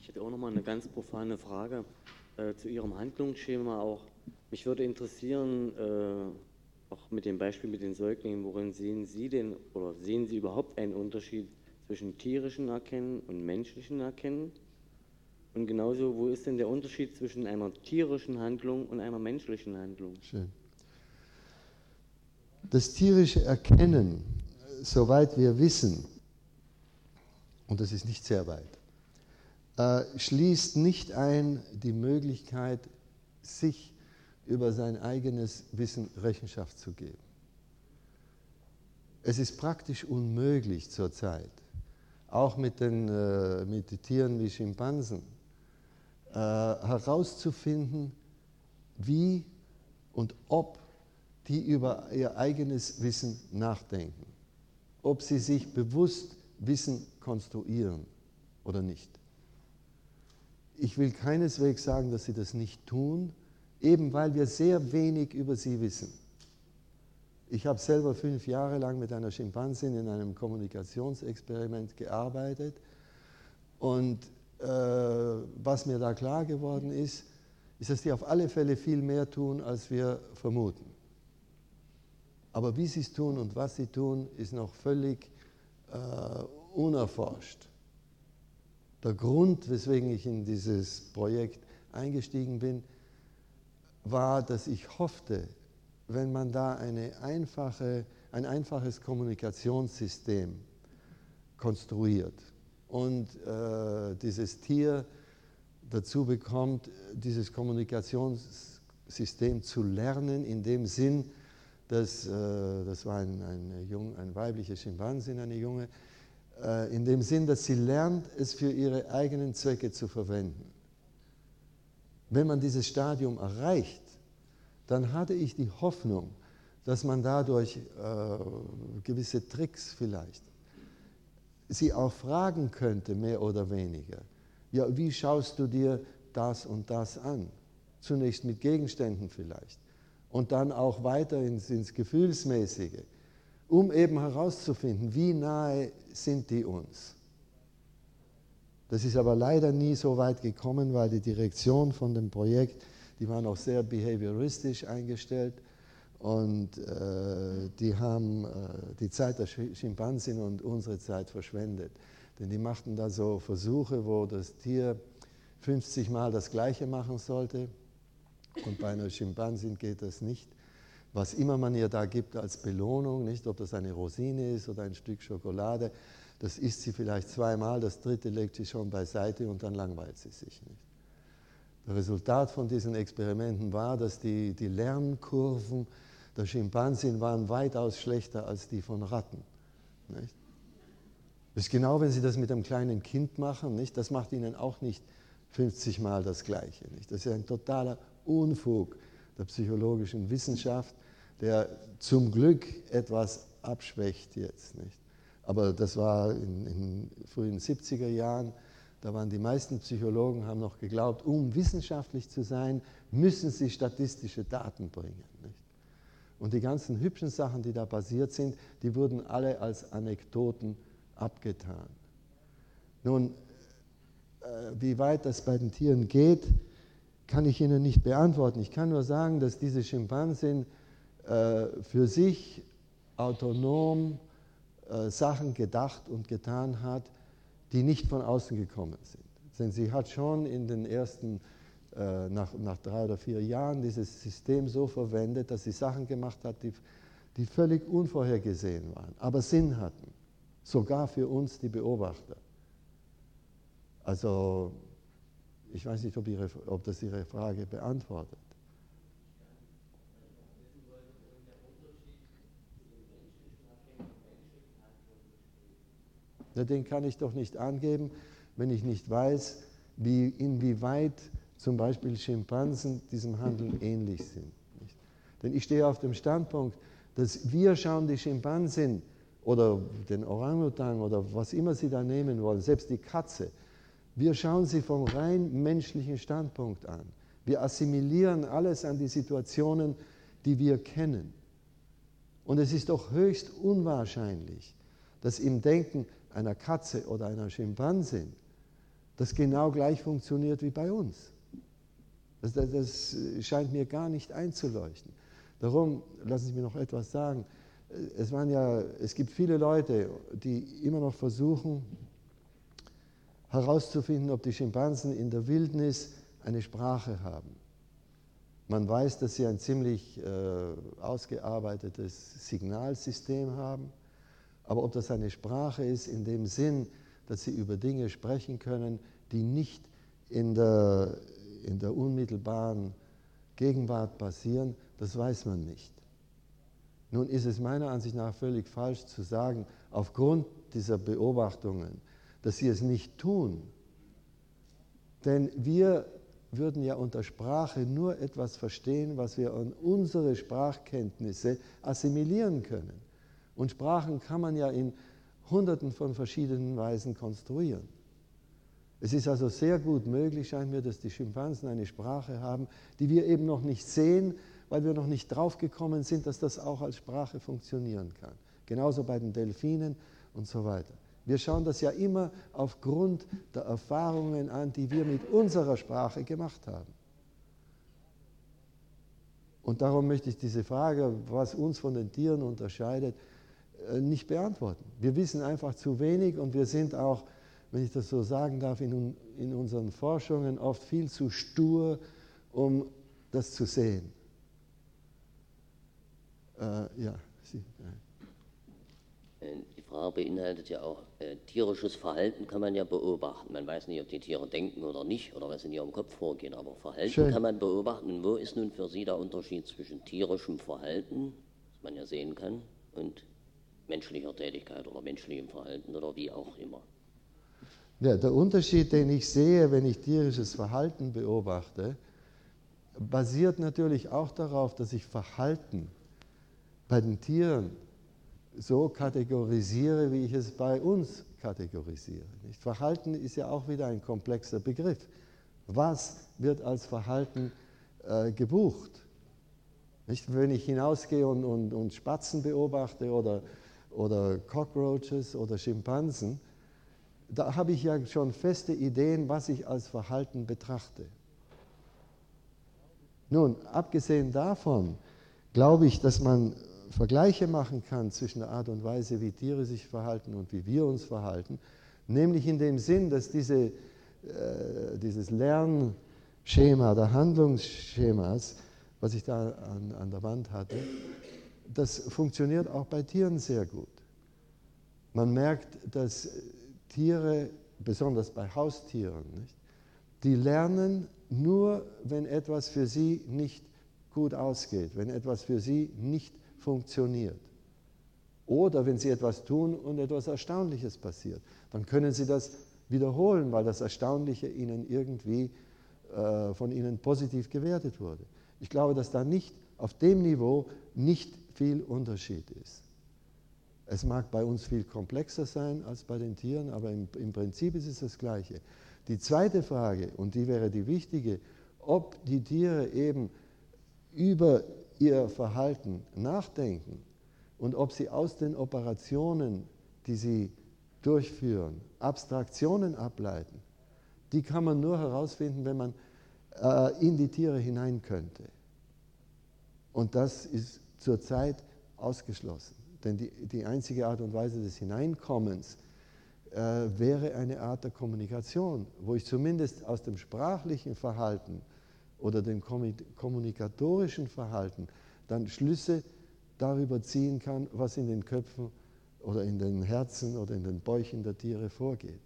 Speaker 12: Ich hätte auch noch mal eine ganz profane Frage äh, zu Ihrem Handlungsschema auch. Mich würde interessieren, äh, auch mit dem Beispiel mit den Säuglingen, worin sehen Sie denn oder sehen Sie überhaupt einen Unterschied zwischen tierischen Erkennen und menschlichen Erkennen? Und genauso, wo ist denn der Unterschied zwischen einer tierischen Handlung und einer menschlichen Handlung?
Speaker 1: Schön. Das tierische Erkennen, soweit wir wissen, und das ist nicht sehr weit, äh, schließt nicht ein die Möglichkeit, sich über sein eigenes Wissen Rechenschaft zu geben. Es ist praktisch unmöglich zurzeit, auch mit den, äh, mit Tieren wie Schimpansen, äh, herauszufinden, wie und ob die über ihr eigenes Wissen nachdenken, ob sie sich bewusst Wissen konstruieren oder nicht. Ich will keineswegs sagen, dass sie das nicht tun, eben weil wir sehr wenig über sie wissen. Ich habe selber fünf Jahre lang mit einer Schimpansin in einem Kommunikationsexperiment gearbeitet und was mir da klar geworden ist, ist, dass die auf alle Fälle viel mehr tun, als wir vermuten. Aber wie sie es tun und was sie tun, ist noch völlig äh, unerforscht. Der Grund, weswegen ich in dieses Projekt eingestiegen bin, war, dass ich hoffte, wenn man da einfache, ein einfaches Kommunikationssystem konstruiert, und äh, dieses Tier dazu bekommt, dieses Kommunikationssystem zu lernen, in dem Sinn, dass, äh, das war ein, ein, Jung, ein weibliches Schimpansin, eine Junge, äh, in dem Sinn, dass sie lernt, es für ihre eigenen Zwecke zu verwenden. Wenn man dieses Stadium erreicht, dann hatte ich die Hoffnung, dass man dadurch äh, gewisse Tricks vielleicht sie auch fragen könnte, mehr oder weniger. Ja, wie schaust du dir das und das an? Zunächst mit Gegenständen vielleicht. und dann auch weiter ins, ins Gefühlsmäßige, um eben herauszufinden, wie nahe sind die uns. Das ist aber leider nie so weit gekommen, weil die Direktion von dem Projekt, die war noch sehr behavioristisch eingestellt und äh, die haben äh, die Zeit der Schimpansen und unsere Zeit verschwendet. Denn die machten da so Versuche, wo das Tier 50 Mal das Gleiche machen sollte. Und bei einer Schimpansin geht das nicht. Was immer man ihr da gibt als Belohnung, nicht ob das eine Rosine ist oder ein Stück Schokolade, das isst sie vielleicht zweimal, das dritte legt sie schon beiseite und dann langweilt sie sich nicht. Das Resultat von diesen Experimenten war, dass die, die Lernkurven der Schimpansen waren weitaus schlechter als die von Ratten. Nicht? Das ist genau, wenn Sie das mit einem kleinen Kind machen, nicht? das macht Ihnen auch nicht 50 Mal das Gleiche. Nicht? Das ist ein totaler Unfug der psychologischen Wissenschaft, der zum Glück etwas abschwächt jetzt. Nicht? Aber das war in den frühen 70er Jahren, da waren die meisten Psychologen, haben noch geglaubt, um wissenschaftlich zu sein, müssen sie statistische Daten bringen. Nicht? Und die ganzen hübschen Sachen, die da passiert sind, die wurden alle als Anekdoten abgetan. Nun, äh, wie weit das bei den Tieren geht, kann ich Ihnen nicht beantworten. Ich kann nur sagen, dass diese Schimpansen äh, für sich autonom äh, Sachen gedacht und getan hat, die nicht von außen gekommen sind. Denn sie hat schon in den ersten nach, nach drei oder vier Jahren dieses System so verwendet, dass sie Sachen gemacht hat, die, die völlig unvorhergesehen waren, aber Sinn hatten, sogar für uns, die Beobachter. Also, ich weiß nicht, ob, ihre, ob das Ihre Frage beantwortet. den kann ich doch nicht angeben, wenn ich nicht weiß, wie, inwieweit zum Beispiel Schimpansen diesem Handeln ähnlich sind. Nicht? Denn ich stehe auf dem Standpunkt, dass wir schauen die Schimpansen oder den Orangutan oder was immer Sie da nehmen wollen, selbst die Katze, wir schauen sie vom rein menschlichen Standpunkt an. Wir assimilieren alles an die Situationen, die wir kennen. Und es ist doch höchst unwahrscheinlich, dass im Denken einer Katze oder einer Schimpansin das genau gleich funktioniert wie bei uns. Das, das, das, scheint mir gar nicht einzuleuchten. Darum, lassen Sie mir noch etwas sagen. Es, waren ja, es gibt viele Leute, die immer noch versuchen herauszufinden, ob die Schimpansen in der Wildnis eine Sprache haben. Man weiß, dass sie ein ziemlich äh, ausgearbeitetes Signalsystem haben, aber ob das eine Sprache ist in dem Sinn, dass sie über Dinge sprechen können, die nicht in der in der unmittelbaren Gegenwart passieren, das weiß man nicht. Nun ist es meiner Ansicht nach völlig falsch zu sagen, aufgrund dieser Beobachtungen, dass sie es nicht tun. Denn wir würden ja unter Sprache nur etwas verstehen, was wir an unsere Sprachkenntnisse assimilieren können. Und Sprachen kann man ja in hunderten von verschiedenen Weisen konstruieren. Es ist also sehr gut möglich, scheint mir, dass die Schimpansen eine Sprache haben, die wir eben noch nicht sehen, weil wir noch nicht draufgekommen sind, dass das auch als Sprache funktionieren kann. Genauso bei den Delfinen und so weiter. Wir schauen das ja immer aufgrund der Erfahrungen an, die wir mit unserer Sprache gemacht haben. Und darum möchte ich diese Frage, was uns von den Tieren unterscheidet, äh, nicht beantworten. Wir wissen einfach zu wenig und wir sind auch wenn ich das so sagen darf, in, in unseren Forschungen oft viel zu stur, um das zu sehen. Äh, ja, Sie.
Speaker 7: Äh, die Frage beinhaltet ja auch, äh, tierisches Verhalten kann man ja beobachten. Man weiß nicht, ob die Tiere denken oder nicht oder was in ihrem Kopf vorgeht, aber Verhalten Schön. kann man beobachten. Und wo ist nun für Sie der Unterschied zwischen tierischem Verhalten, das man ja sehen kann, und menschlicher Tätigkeit oder menschlichem Verhalten oder wie auch immer?
Speaker 1: Ja, der Unterschied, den ich sehe, wenn ich tierisches Verhalten beobachte, basiert natürlich auch darauf, dass ich Verhalten bei den Tieren so kategorisiere, wie ich es bei uns kategorisiere. Verhalten ist ja auch wieder ein komplexer Begriff. Was wird als Verhalten äh, gebucht? Nicht? Wenn ich hinausgehe und, und, und Spatzen beobachte oder, oder Cockroaches oder Schimpansen, da habe ich ja schon feste Ideen, was ich als Verhalten betrachte. Nun, abgesehen davon, glaube ich, dass man Vergleiche machen kann zwischen der Art und Weise, wie Tiere sich verhalten und wie wir uns verhalten, nämlich in dem Sinn, dass diese, äh, dieses Lernschema der Handlungsschemas, was ich da an, an der Wand hatte, das funktioniert auch bei Tieren sehr gut. Man merkt, dass Tiere, besonders bei Haustieren, nicht, die lernen nur, wenn etwas für sie nicht gut ausgeht, wenn etwas für sie nicht funktioniert. Oder wenn sie etwas tun und etwas Erstaunliches passiert, dann können sie das wiederholen, weil das Erstaunliche ihnen irgendwie äh, von ihnen positiv gewertet wurde. Ich glaube, dass da nicht auf dem Niveau nicht viel Unterschied ist. Es mag bei uns viel komplexer sein als bei den Tieren, aber im, im Prinzip ist es das Gleiche. Die zweite Frage, und die wäre die wichtige, ob die Tiere eben über ihr Verhalten nachdenken und ob sie aus den Operationen, die sie durchführen, Abstraktionen ableiten, die kann man nur herausfinden, wenn man äh, in die Tiere hinein könnte. Und das ist zurzeit ausgeschlossen. Denn die, die einzige Art und Weise des Hineinkommens äh, wäre eine Art der Kommunikation, wo ich zumindest aus dem sprachlichen Verhalten oder dem kommunikatorischen Verhalten dann Schlüsse darüber ziehen kann, was in den Köpfen oder in den Herzen oder in den Bäuchen der Tiere vorgeht.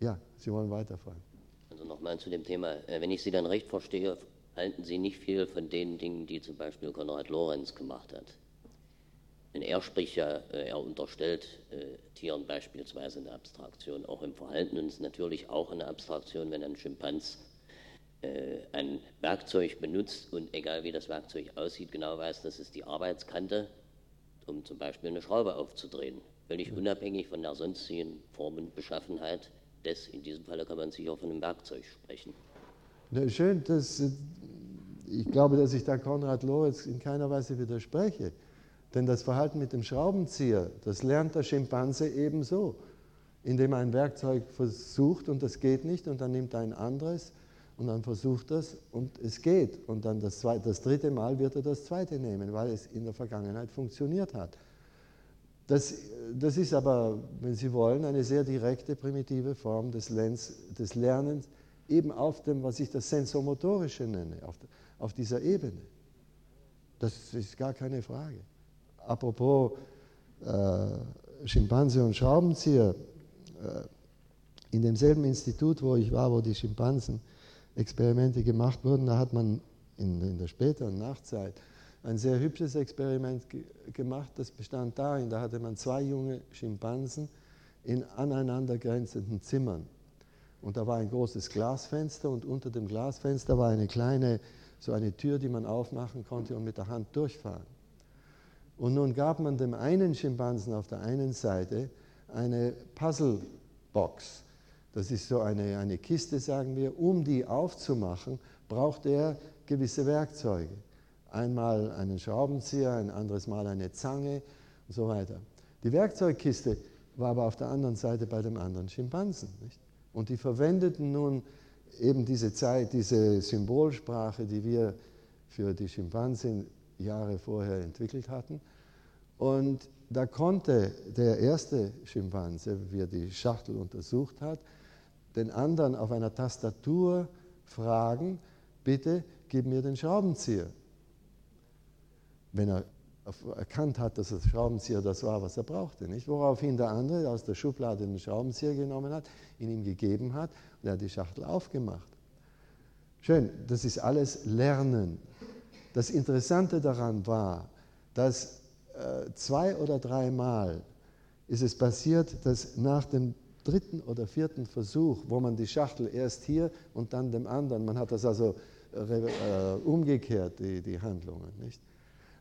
Speaker 1: Ja, Sie wollen weiterfahren.
Speaker 7: Also nochmal zu dem Thema, äh, wenn ich Sie dann recht verstehe, halten Sie nicht viel von den Dingen, die zum Beispiel Konrad Lorenz gemacht hat. Denn er spricht ja, äh, er unterstellt äh, Tieren beispielsweise eine Abstraktion, auch im Verhalten und es ist natürlich auch eine Abstraktion, wenn ein Schimpans äh, ein Werkzeug benutzt und egal wie das Werkzeug aussieht, genau weiß, das ist die Arbeitskante, um zum Beispiel eine Schraube aufzudrehen. Völlig unabhängig von der sonstigen Form und Beschaffenheit des, in diesem Falle kann man sicher von einem Werkzeug sprechen.
Speaker 1: Ja, schön, dass, ich glaube, dass ich da Konrad Lorenz in keiner Weise widerspreche. Denn das Verhalten mit dem Schraubenzieher, das lernt der Schimpanse ebenso, indem er ein Werkzeug versucht und das geht nicht und dann nimmt er ein anderes und dann versucht das und es geht. Und dann das, zweite, das dritte Mal wird er das zweite nehmen, weil es in der Vergangenheit funktioniert hat. Das, das ist aber, wenn Sie wollen, eine sehr direkte, primitive Form des, Lens, des Lernens, eben auf dem, was ich das Sensomotorische nenne, auf, auf dieser Ebene. Das ist gar keine Frage apropos äh, Schimpanse und Schraubenzieher, äh, in demselben Institut, wo ich war, wo die Schimpansen-Experimente gemacht wurden, da hat man in, in, der späteren Nachtzeit ein sehr hübsches Experiment ge gemacht. Das bestand darin, da hatte man zwei junge Schimpansen in aneinandergrenzenden Zimmern. Und da war ein großes Glasfenster und unter dem Glasfenster war eine kleine, so eine Tür, die man aufmachen konnte und mit der Hand durchfahren. Und nun gab man dem einen Schimpansen auf der einen Seite eine Puzzlebox. Das ist so eine, eine Kiste, sagen wir. Um die aufzumachen, braucht er gewisse Werkzeuge. Einmal einen Schraubenzieher, ein anderes Mal eine Zange und so weiter. Die Werkzeugkiste war aber auf der anderen Seite bei dem anderen Schimpansen. Nicht? Und die verwendeten nun eben diese Zeit, diese Symbolsprache, die wir für die Schimpansen Jahre vorher entwickelt hatten. Und da konnte der erste Schimpanse, wie er die Schachtel untersucht hat, den anderen auf einer Tastatur fragen, bitte gib mir den Schraubenzieher. Wenn er erkannt hat, dass das Schraubenzieher das war, was er brauchte. Nicht? Woraufhin der andere aus der Schublade den Schraubenzieher genommen hat, ihn ihm gegeben hat und er hat die Schachtel aufgemacht. Schön, das ist alles Lernen. Das Interessante daran war, dass zwei oder dreimal ist es passiert, dass nach dem dritten oder vierten Versuch, wo man die Schachtel erst hier und dann dem anderen, man hat das also äh, umgekehrt, die, die Handlungen. Nicht?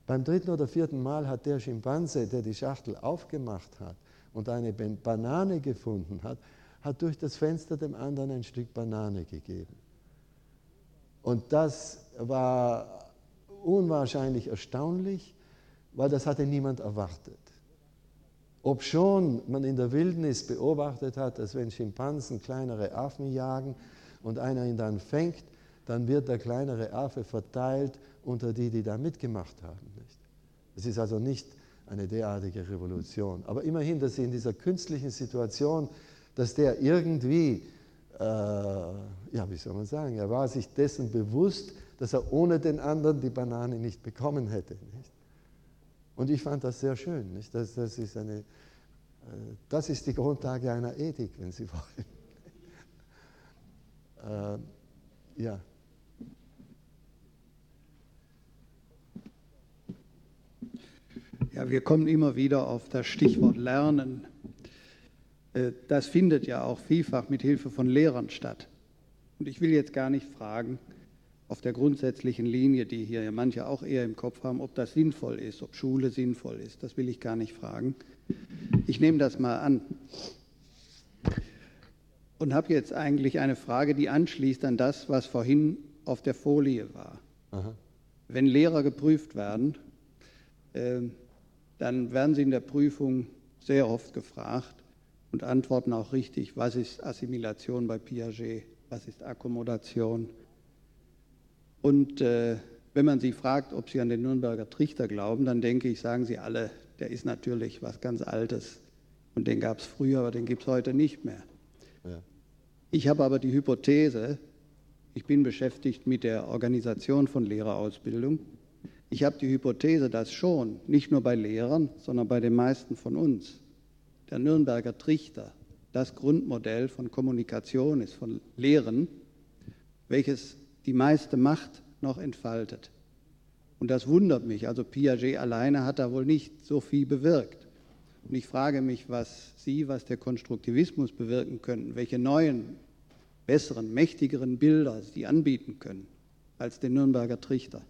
Speaker 1: Beim dritten oder vierten Mal hat der Schimpanse, der die Schachtel aufgemacht hat und eine Banane gefunden hat, hat durch das Fenster dem anderen ein Stück Banane gegeben. Und das war unwahrscheinlich erstaunlich, weil das hatte niemand erwartet. Ob schon man in der Wildnis beobachtet hat, dass wenn Schimpansen kleinere Affen jagen und einer ihn dann fängt, dann wird der kleinere Affe verteilt unter die, die da mitgemacht haben. Es ist also nicht eine derartige Revolution. Aber immerhin, dass sie in dieser künstlichen Situation, dass der irgendwie, äh, ja, wie soll man sagen, er war sich dessen bewusst, dass er ohne den anderen die Banane nicht bekommen hätte. Nicht? Und ich fand das sehr schön. Nicht? Das, das, ist eine, äh, das ist die Grundlage einer Ethik, wenn Sie wollen. äh, ja.
Speaker 13: Ja, wir kommen immer wieder auf das Stichwort Lernen. Äh, das findet ja auch vielfach mit Hilfe von Lehrern statt. Und ich will jetzt gar nicht fragen, auf der grundsätzlichen Linie, die hier ja manche auch eher im Kopf haben, ob das sinnvoll ist, ob Schule sinnvoll ist. Das will ich gar nicht fragen. Ich nehme das mal an und habe jetzt eigentlich eine Frage, die anschließt an das, was vorhin auf der Folie war. Aha. Wenn Lehrer geprüft werden, äh, dann werden sie in der Prüfung sehr oft gefragt und antworten auch richtig, was ist Assimilation bei Piaget, was ist Akkommodation. Und äh, wenn man sie fragt, ob sie an den Nürnberger Trichter glauben, dann denke ich, sagen sie alle, der ist natürlich was ganz Altes. Und den gab es früher, aber den gibt es heute nicht mehr. Ja. Ich habe aber die Hypothese, ich bin beschäftigt mit der Organisation von Lehrerausbildung ich habe die Hypothese, dass schon, nicht nur bei Lehrern, sondern bei den meisten von uns, der Nürnberger Trichter das Grundmodell von Kommunikation ist, von Lehren, welches die meiste Macht noch entfaltet. Und das wundert mich. Also Piaget alleine hat da wohl nicht so viel bewirkt. Und ich frage mich, was Sie, was der Konstruktivismus bewirken könnten, welche neuen, besseren, mächtigeren Bilder Sie anbieten können als den Nürnberger Trichter.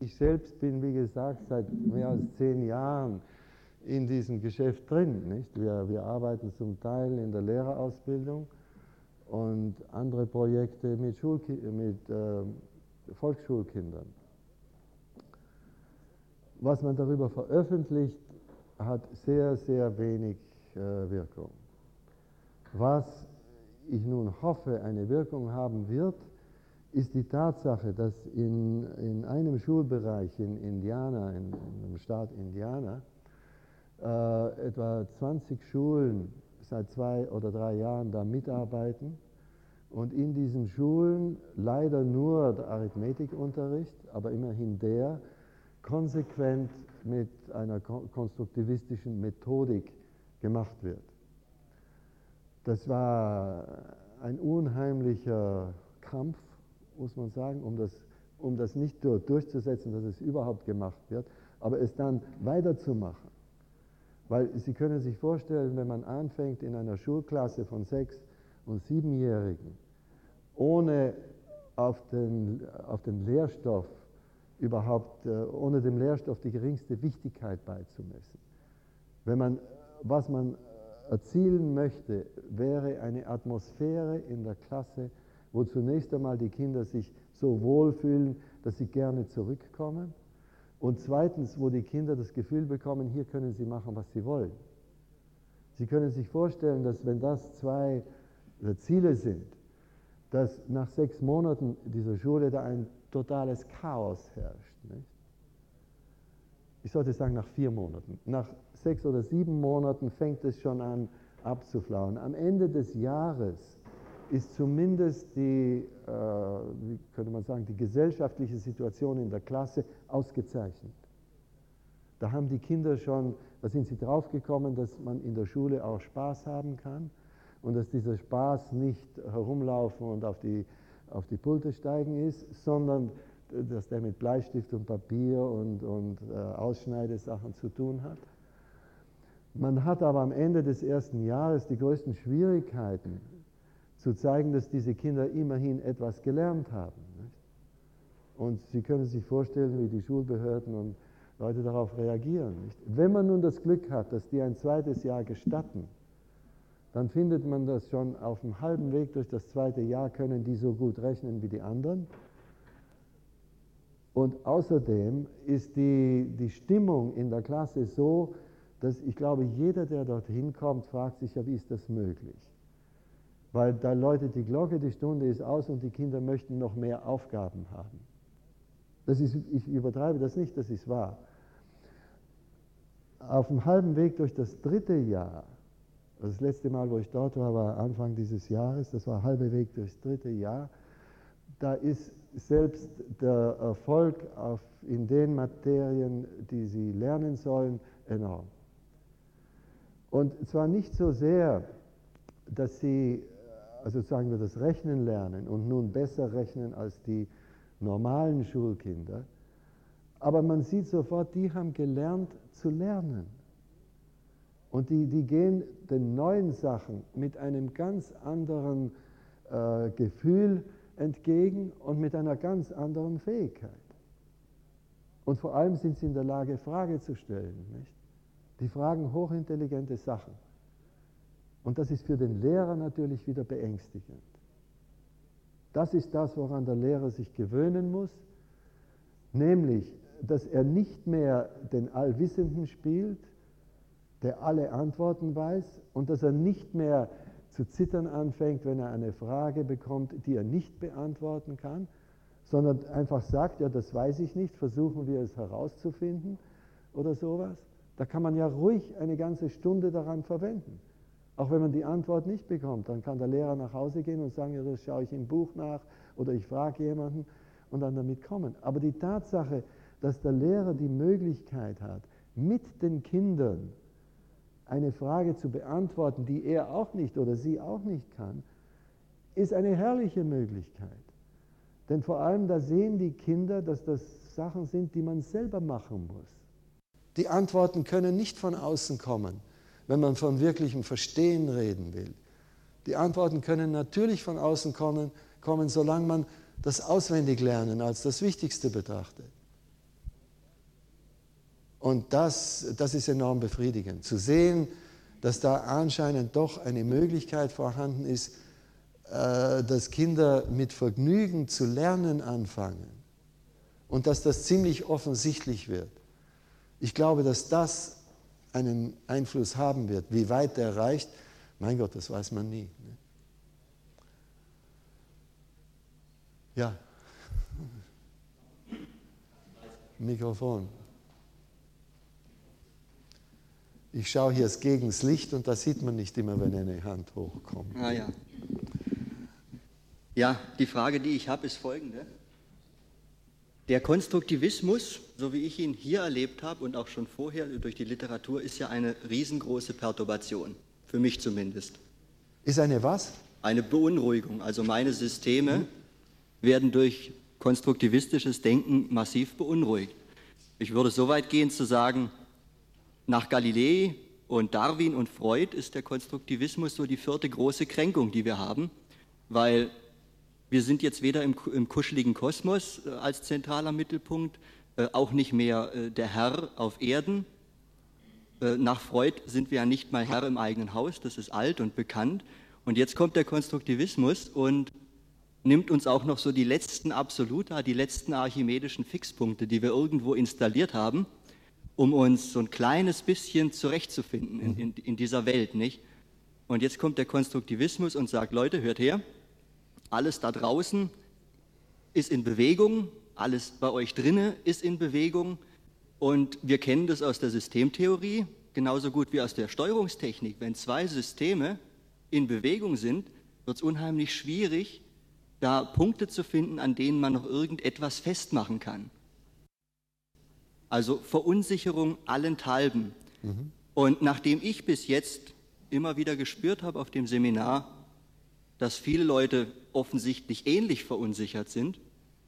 Speaker 1: Ich selbst bin, wie gesagt, seit mehr als zehn Jahren in diesem Geschäft drin. Nicht? Wir, wir arbeiten zum Teil in der Lehrerausbildung und andere Projekte mit, Schulki mit äh, Volksschulkindern. Was man darüber veröffentlicht, hat sehr, sehr wenig äh, Wirkung. Was ich nun hoffe, eine Wirkung haben wird, ist die Tatsache, dass in, in einem Schulbereich in Indiana, in, in dem Staat Indiana, äh, etwa 20 Schulen seit zwei oder drei Jahren da mitarbeiten und in diesen Schulen leider nur der Arithmetikunterricht, aber immerhin der, konsequent mit einer konstruktivistischen Methodik gemacht wird. Das war ein unheimlicher Kampf muss man sagen, um das, um das nicht durchzusetzen, dass es überhaupt gemacht wird, aber es dann weiterzumachen. Weil Sie können sich vorstellen, wenn man anfängt in einer Schulklasse von sechs und siebenjährigen, ohne auf den, auf den Lehrstoff überhaupt, äh, ohne dem Lehrstoff die geringste Wichtigkeit beizumessen. Wenn man, was man erzielen möchte, wäre eine Atmosphäre in der Klasse, wo zunächst einmal die Kinder sich so wohlfühlen, dass sie gerne zurückkommen. Und zweitens, wo die Kinder das Gefühl bekommen, hier können sie machen, was sie wollen. Sie können sich vorstellen, dass wenn das zwei äh, Ziele sind, dass nach sechs Monaten dieser Schule da ein totales Chaos herrscht. Nicht? Ich sollte sagen nach vier Monaten. Nach sechs oder sieben Monaten fängt es schon an abzuflauen. Am Ende des Jahres ist zumindest die, äh, wie könnte man sagen, die gesellschaftliche Situation in der Klasse ausgezeichnet. Da haben die Kinder schon, da sind sie draufgekommen, dass man in der Schule auch Spaß haben kann und dass dieser Spaß nicht herumlaufen und auf die, auf die Pulte steigen ist, sondern dass der mit Bleistift und Papier und, und äh, Ausschneidesachen zu tun hat. Man hat aber am Ende des ersten Jahres die größten Schwierigkeiten, zu zeigen, dass diese Kinder immerhin etwas gelernt haben. Nicht? Und Sie können sich vorstellen, wie die Schulbehörden und Leute darauf reagieren. Nicht? Wenn man nun das Glück hat, dass die ein zweites Jahr gestatten, dann findet man das schon auf dem halben Weg durch das zweite Jahr, können die so gut rechnen wie die anderen. Und außerdem ist die, die Stimmung in der Klasse so, dass ich glaube, jeder, der dorthin kommt, fragt sich ja, wie ist das möglich? Weil da läutet die Glocke, die Stunde ist aus und die Kinder möchten noch mehr Aufgaben haben. Das ist, ich übertreibe das nicht, das ist wahr. Auf dem halben Weg durch das dritte Jahr, das letzte Mal, wo ich dort war, war Anfang dieses Jahres, das war halbe Weg durchs dritte Jahr, da ist selbst der Erfolg auf, in den Materien, die sie lernen sollen, enorm. Und zwar nicht so sehr, dass sie, also sagen wir, das Rechnen lernen und nun besser rechnen als die normalen Schulkinder, aber man sieht sofort, die haben gelernt zu lernen. Und die, die gehen den neuen Sachen mit einem ganz anderen äh, Gefühl entgegen und mit einer ganz anderen Fähigkeit. Und vor allem sind sie in der Lage, Frage zu stellen. Nicht? Die fragen hochintelligente Sachen. Und das ist für den Lehrer natürlich wieder beängstigend. Das ist das, woran der Lehrer sich gewöhnen muss, nämlich, dass er nicht mehr den Allwissenden spielt, der alle Antworten weiß und dass er nicht mehr zu zittern anfängt, wenn er eine Frage bekommt, die er nicht beantworten kann, sondern einfach sagt, ja, das weiß ich nicht, versuchen wir es herauszufinden oder sowas. Da kann man ja ruhig eine ganze Stunde daran verwenden. Auch wenn man die Antwort nicht bekommt, dann kann der Lehrer nach Hause gehen und sagen, ja, das schaue ich im Buch nach oder ich frage jemanden und dann damit kommen. Aber die Tatsache, dass der Lehrer die Möglichkeit hat, mit den Kindern eine Frage zu beantworten, die er auch nicht oder sie auch nicht kann, ist eine herrliche Möglichkeit. Denn vor allem da sehen die Kinder, dass das Sachen sind, die man selber machen muss. Die Antworten können nicht von außen kommen, wenn man von wirklichem Verstehen reden will. Die Antworten können natürlich von außen kommen, kommen solange man das Auswendiglernen als das Wichtigste betrachtet. Und das, das ist enorm befriedigend, zu sehen, dass da anscheinend doch eine Möglichkeit vorhanden ist, äh, dass Kinder mit Vergnügen zu lernen anfangen und dass das ziemlich offensichtlich wird. Ich glaube, dass das einen Einfluss haben wird. Wie weit der reicht, mein Gott, das weiß man nie. Ne? Ja. Mikrofon. Ich schaue hier gegen das Licht und da sieht man nicht immer, wenn eine Hand hochkommt.
Speaker 14: Ah, ja. ja, die Frage, die ich habe, ist folgende. Der Konstruktivismus, so wie ich ihn hier erlebt habe und auch schon vorher durch die Literatur, ist ja eine riesengroße Perturbation, für mich zumindest.
Speaker 1: Ist eine was?
Speaker 14: Eine Beunruhigung. Also meine Systeme hm. werden durch konstruktivistisches Denken massiv beunruhigt. Ich würde so weit gehen zu sagen, nach Galilei und Darwin und Freud ist der Konstruktivismus so die vierte große Kränkung, die wir haben, weil wir sind jetzt weder im, im kuscheligen Kosmos äh, als zentraler Mittelpunkt, äh, auch nicht mehr äh, der Herr auf Erden. Äh, nach Freud sind wir ja nicht mal Herr im eigenen Haus, das ist alt und bekannt. Und jetzt kommt der Konstruktivismus und nimmt uns auch noch so die letzten Absoluta, die letzten archimedischen Fixpunkte, die wir irgendwo installiert haben um uns so ein kleines bisschen zurechtzufinden in, in, in dieser Welt, nicht? Und jetzt kommt der Konstruktivismus und sagt, Leute, hört her, alles da draußen ist in Bewegung, alles bei euch drinne ist in Bewegung und wir kennen das aus der Systemtheorie genauso gut wie aus der Steuerungstechnik. Wenn zwei Systeme in Bewegung sind, wird es unheimlich schwierig, da Punkte zu finden, an denen man noch irgendetwas festmachen kann. Also Verunsicherung allenthalben. Mhm. Und nachdem ich bis jetzt immer wieder gespürt habe auf dem Seminar, dass viele Leute offensichtlich ähnlich verunsichert sind,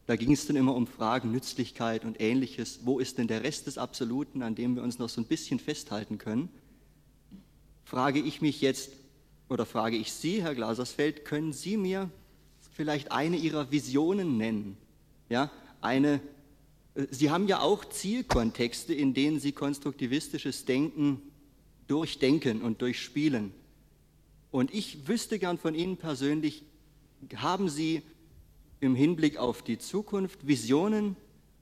Speaker 14: da ging es dann immer um Fragen Nützlichkeit und ähnliches. Wo ist denn der Rest des Absoluten, an dem wir uns noch so ein bisschen festhalten können? Frage ich mich jetzt oder frage ich Sie, Herr Glasersfeld, können Sie mir vielleicht eine Ihrer Visionen nennen? Ja, eine Sie haben ja auch Zielkontexte, in denen Sie konstruktivistisches Denken durchdenken und durchspielen. Und ich wüsste gern von Ihnen persönlich, haben Sie im Hinblick auf die Zukunft Visionen,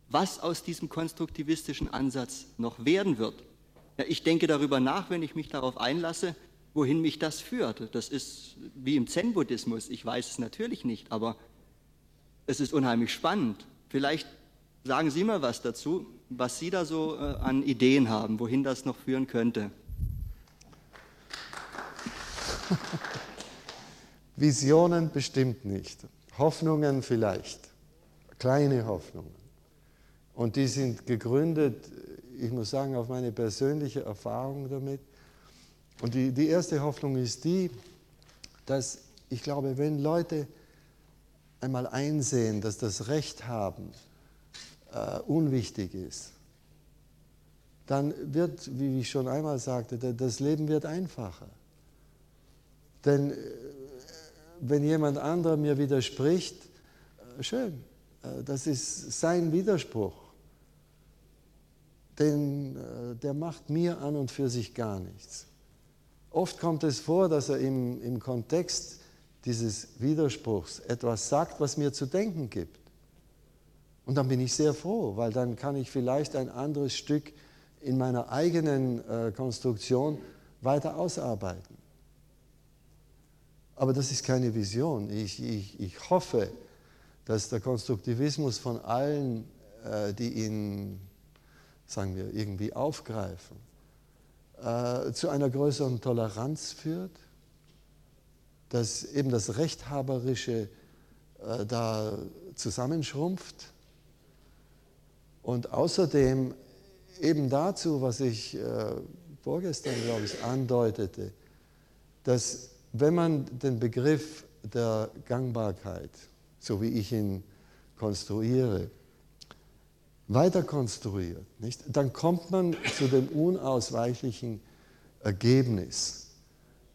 Speaker 14: was aus diesem konstruktivistischen Ansatz noch werden wird? Ja, ich denke darüber nach, wenn ich mich darauf einlasse, wohin mich das führt. Das ist wie im Zen-Buddhismus. Ich weiß es natürlich nicht, aber es ist unheimlich spannend. Vielleicht sagen Sie mal was dazu, was Sie da so äh, an Ideen haben, wohin das noch führen könnte.
Speaker 1: Visionen bestimmt nicht. Hoffnungen vielleicht. Kleine Hoffnungen. Und die sind gegründet, ich muss sagen, auf meine persönliche Erfahrung damit. Und die, die erste Hoffnung ist die, dass ich glaube, wenn Leute einmal einsehen, dass das Recht haben äh, unwichtig ist, dann wird, wie ich schon einmal sagte, das Leben wird einfacher. Denn äh, wenn jemand anderer mir widerspricht, äh, schön, äh, das ist sein Widerspruch. Denn der macht mir an und für sich gar nichts. Oft kommt es vor, dass er im, im Kontext dieses Widerspruchs etwas sagt, was mir zu denken gibt. Und dann bin ich sehr froh, weil dann kann ich vielleicht ein anderes Stück in meiner eigenen äh, Konstruktion weiter ausarbeiten. Aber das ist keine Vision. Ich, ich, ich hoffe, dass der Konstruktivismus von allen, äh, die ihn, sagen wir, irgendwie aufgreifen, äh, zu einer größeren Toleranz führt, dass eben das Rechthaberische äh, da zusammenschrumpft und außerdem eben dazu, was ich äh, vorgestern, glaube ich, andeutete, dass wenn man den Begriff der Gangbarkeit, so wie ich ihn konstruiere, weiter konstruiert, nicht, dann kommt man zu dem unausweichlichen Ergebnis,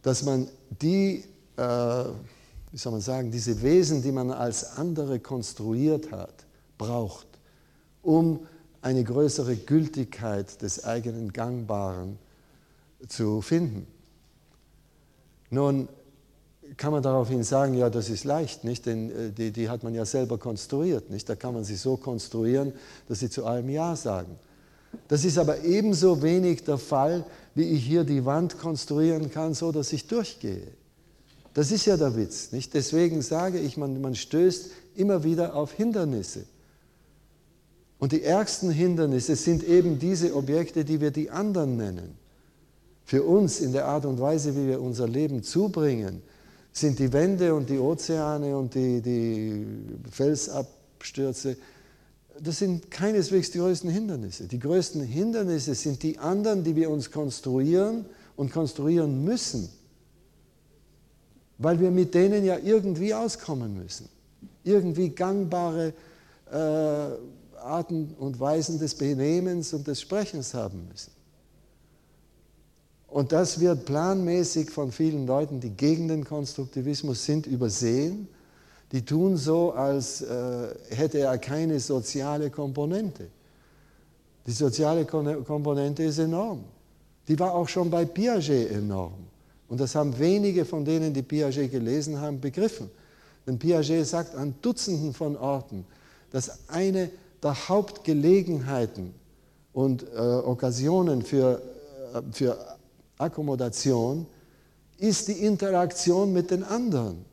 Speaker 1: dass man die, äh, wie soll man sagen, diese Wesen, die man als andere konstruiert hat, braucht, um eine größere Gültigkeit des eigenen Gangbaren zu finden. Nun kann man daraufhin sagen, ja, das ist leicht, nicht? denn äh, die, die hat man ja selber konstruiert. Nicht? Da kann man sie so konstruieren, dass sie zu allem Ja sagen. Das ist aber ebenso wenig der Fall, wie ich hier die Wand konstruieren kann, so dass ich durchgehe. Das ist ja der Witz. Nicht? Deswegen sage ich, man, man stößt immer wieder auf Hindernisse. Und die ärgsten Hindernisse sind eben diese Objekte, die wir die anderen nennen. Für uns in der Art und Weise, wie wir unser Leben zubringen, sind die Wände und die Ozeane und die, die Felsabstürze, das sind keineswegs die größten Hindernisse. Die größten Hindernisse sind die anderen, die wir uns konstruieren und konstruieren müssen, weil wir mit denen ja irgendwie auskommen müssen. Irgendwie gangbare äh, Arten und Weisen des Benehmens und des Sprechens haben müssen. Und das wird planmäßig von vielen Leuten, die gegen den Konstruktivismus sind, übersehen. Die tun so, als äh, hätte er keine soziale Komponente. Die soziale Komponente ist enorm. Die war auch schon bei Piaget enorm. Und das haben wenige von denen, die Piaget gelesen haben, begriffen. Denn Piaget sagt an Dutzenden von Orten, dass eine der Hauptgelegenheiten und äh, Occasionen für, äh, für Akkommodation ist die Interaktion mit den anderen.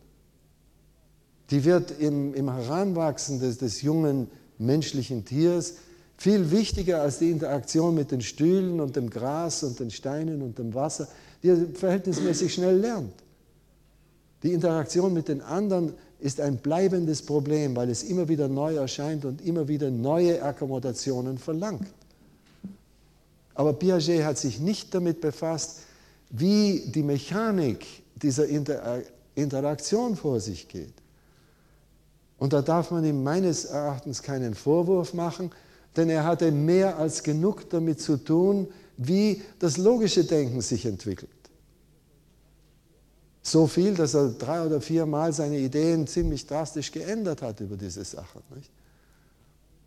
Speaker 1: Die wird im, im Heranwachsen des, des jungen menschlichen Tiers viel wichtiger als die Interaktion mit den Stühlen und dem Gras und den Steinen und dem Wasser, die er verhältnismäßig schnell lernt. Die Interaktion mit den anderen ist ein bleibendes Problem, weil es immer wieder neu erscheint und immer wieder neue Akkommodationen verlangt. Aber Piaget hat sich nicht damit befasst, wie die Mechanik dieser Inter Interaktion vor sich geht. Und da darf man ihm meines Erachtens keinen Vorwurf machen, denn er hatte mehr als genug damit zu tun, wie das logische Denken sich entwickelt. So viel, dass er drei oder vier Mal seine Ideen ziemlich drastisch geändert hat über diese Sache. Nicht?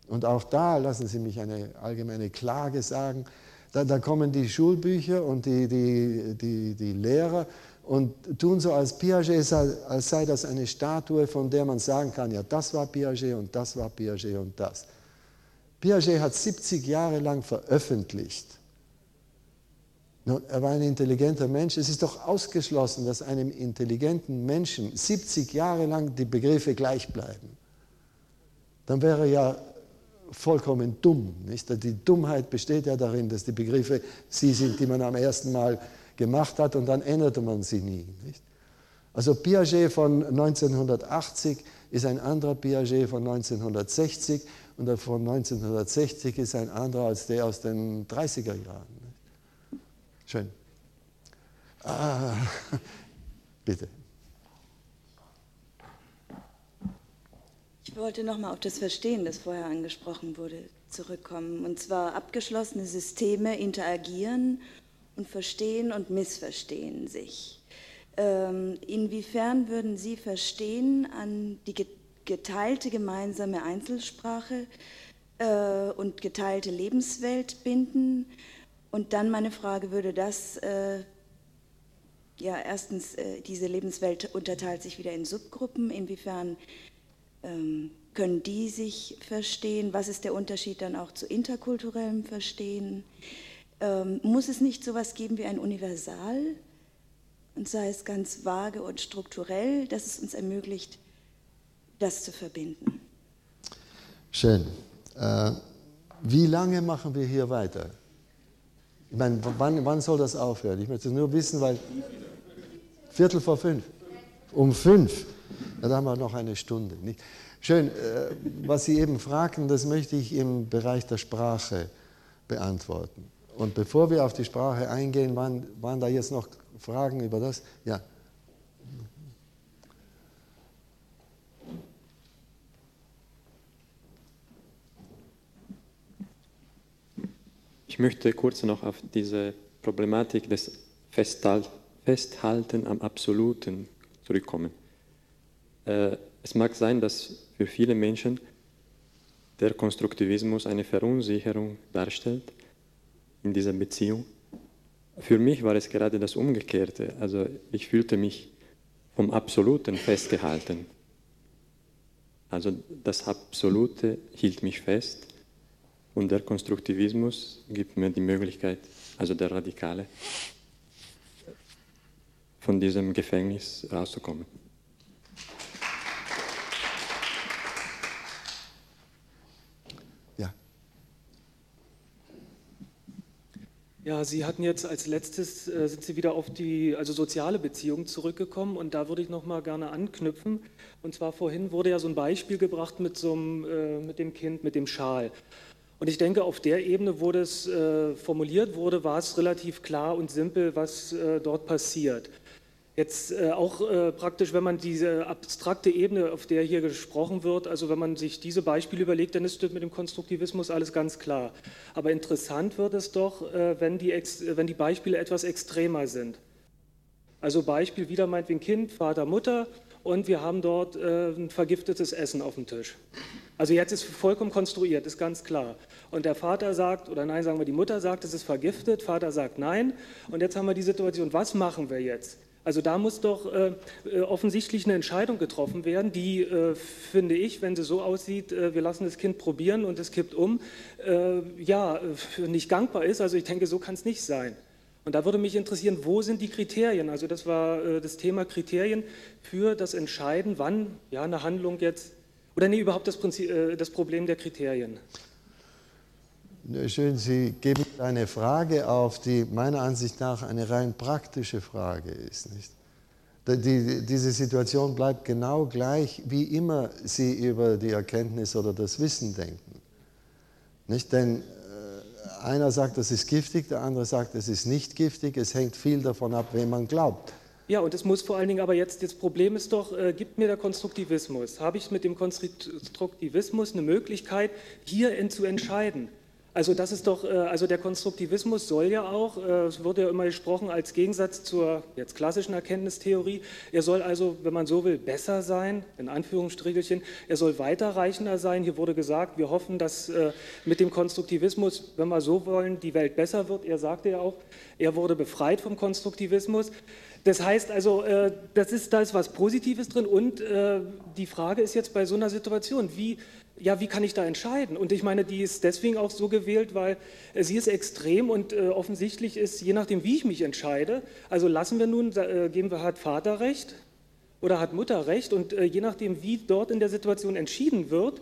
Speaker 1: Und auch da lassen Sie mich eine allgemeine Klage sagen. Da, da kommen die Schulbücher und die, die, die, die Lehrer und tun so als Piaget, als sei das eine Statue, von der man sagen kann, ja, das war Piaget und das war Piaget und das. Piaget hat 70 Jahre lang veröffentlicht. Nun, er war ein intelligenter Mensch. Es ist doch ausgeschlossen, dass einem intelligenten Menschen 70 Jahre lang die Begriffe gleich bleiben. Dann wäre er ja vollkommen dumm. Nicht? Die Dummheit besteht ja darin, dass die Begriffe sie sind, die man am ersten Mal gemacht hat und dann änderte man sie nie. Nicht? Also Piaget von 1980 ist ein anderer Piaget von 1960 und der von 1960 ist ein anderer als der aus den 30er Jahren. Schön. Ah, bitte.
Speaker 15: Ich wollte nochmal auf das Verstehen, das vorher angesprochen wurde, zurückkommen. Und zwar abgeschlossene Systeme interagieren und verstehen und missverstehen sich. Ähm, inwiefern würden Sie Verstehen an die geteilte gemeinsame Einzelsprache äh, und geteilte Lebenswelt binden? Und dann meine Frage, würde das, äh, ja, erstens, äh, diese Lebenswelt unterteilt sich wieder in Subgruppen. Inwiefern ähm, können die sich verstehen? Was ist der Unterschied dann auch zu interkulturellem Verstehen? Ähm, muss es nicht so etwas geben wie ein Universal? Und sei es ganz vage und strukturell, dass es uns ermöglicht, das zu verbinden.
Speaker 1: Schön. Äh, wie lange machen wir hier weiter? Ich meine, wann, wann soll das aufhören? Ich möchte nur wissen, weil Viertel vor fünf. Um fünf. Da haben wir noch eine Stunde. Nicht? Schön, äh, was Sie eben fragten, das möchte ich im Bereich der Sprache beantworten. Und bevor wir auf die Sprache eingehen, waren, waren da jetzt noch Fragen über das? Ja.
Speaker 6: Möchte kurz noch auf diese Problematik des Festhalten am Absoluten zurückkommen. Äh, es mag sein, dass für viele Menschen der Konstruktivismus eine Verunsicherung darstellt in dieser Beziehung. Für mich war es gerade das Umgekehrte. Also ich fühlte mich vom Absoluten festgehalten. Also das Absolute hielt mich fest und der Konstruktivismus gibt mir die Möglichkeit, also der Radikale, von diesem Gefängnis rauszukommen.
Speaker 1: Ja.
Speaker 16: Ja, Sie hatten jetzt als letztes, äh, sind Sie wieder auf die also soziale Beziehung zurückgekommen und da würde ich noch mal gerne anknüpfen. Und zwar vorhin wurde ja so ein Beispiel gebracht mit, so einem, äh, mit dem Kind, mit dem Schal. Und ich denke, auf der Ebene, wo das äh, formuliert wurde, war es relativ klar und simpel, was äh, dort passiert. Jetzt äh, auch äh, praktisch, wenn man diese abstrakte Ebene, auf der hier gesprochen wird, also wenn man sich diese Beispiele überlegt, dann ist mit dem Konstruktivismus alles ganz klar. Aber interessant wird es doch, äh, wenn die, wenn die Beispiele etwas extremer sind. Also Beispiel wieder meint wie ein Kind, Vater, Mutter und wir haben dort äh, ein vergiftetes Essen auf dem Tisch. Also jetzt ist vollkommen konstruiert, ist ganz klar. Und der Vater sagt, oder nein, sagen wir, die Mutter sagt, es ist vergiftet, Vater sagt nein. Und jetzt haben wir die Situation, was machen wir jetzt? Also da muss doch äh, äh, offensichtlich eine Entscheidung getroffen werden, die, äh, finde ich, wenn sie so aussieht, äh, wir lassen das Kind probieren und es kippt um, äh, ja, nicht gangbar ist. Also ich denke, so kann es nicht sein. Und da würde mich interessieren, wo sind die Kriterien? Also das war äh, das Thema Kriterien für das Entscheiden, wann ja, eine Handlung jetzt oder nee, überhaupt das, Prinzip, äh, das Problem der Kriterien?
Speaker 1: Schön, Sie geben eine Frage auf, die meiner Ansicht nach eine rein praktische Frage ist. Nicht? Die, diese Situation bleibt genau gleich, wie immer Sie über die Erkenntnis oder das Wissen denken. Nicht? Denn einer sagt, das ist giftig, der andere sagt, es ist nicht giftig. Es hängt viel davon ab, wem man glaubt.
Speaker 16: Ja, und es muss vor allen Dingen aber jetzt, das Problem ist doch, äh, gibt mir der Konstruktivismus, habe ich mit dem Konstruktivismus eine Möglichkeit, hier zu entscheiden? Also das ist doch, äh, also der Konstruktivismus soll ja auch, äh, es wurde ja immer gesprochen als Gegensatz zur jetzt klassischen Erkenntnistheorie, er soll also, wenn man so will, besser sein, in Anführungsstrichelchen, er soll weiterreichender sein. Hier wurde gesagt, wir hoffen, dass äh, mit dem Konstruktivismus, wenn wir so wollen, die Welt besser wird. Er sagte ja auch, er wurde befreit vom Konstruktivismus. Das heißt also, das ist, da ist was Positives drin und die Frage ist jetzt bei so einer Situation, wie ja, wie kann ich da entscheiden? Und ich meine, die ist deswegen auch so gewählt, weil äh, sie ist extrem und äh, offensichtlich ist, je nachdem, wie ich mich entscheide, also lassen wir nun, äh, geben wir, hat Vater recht oder hat Mutter recht und äh, je nachdem, wie dort in der Situation entschieden wird,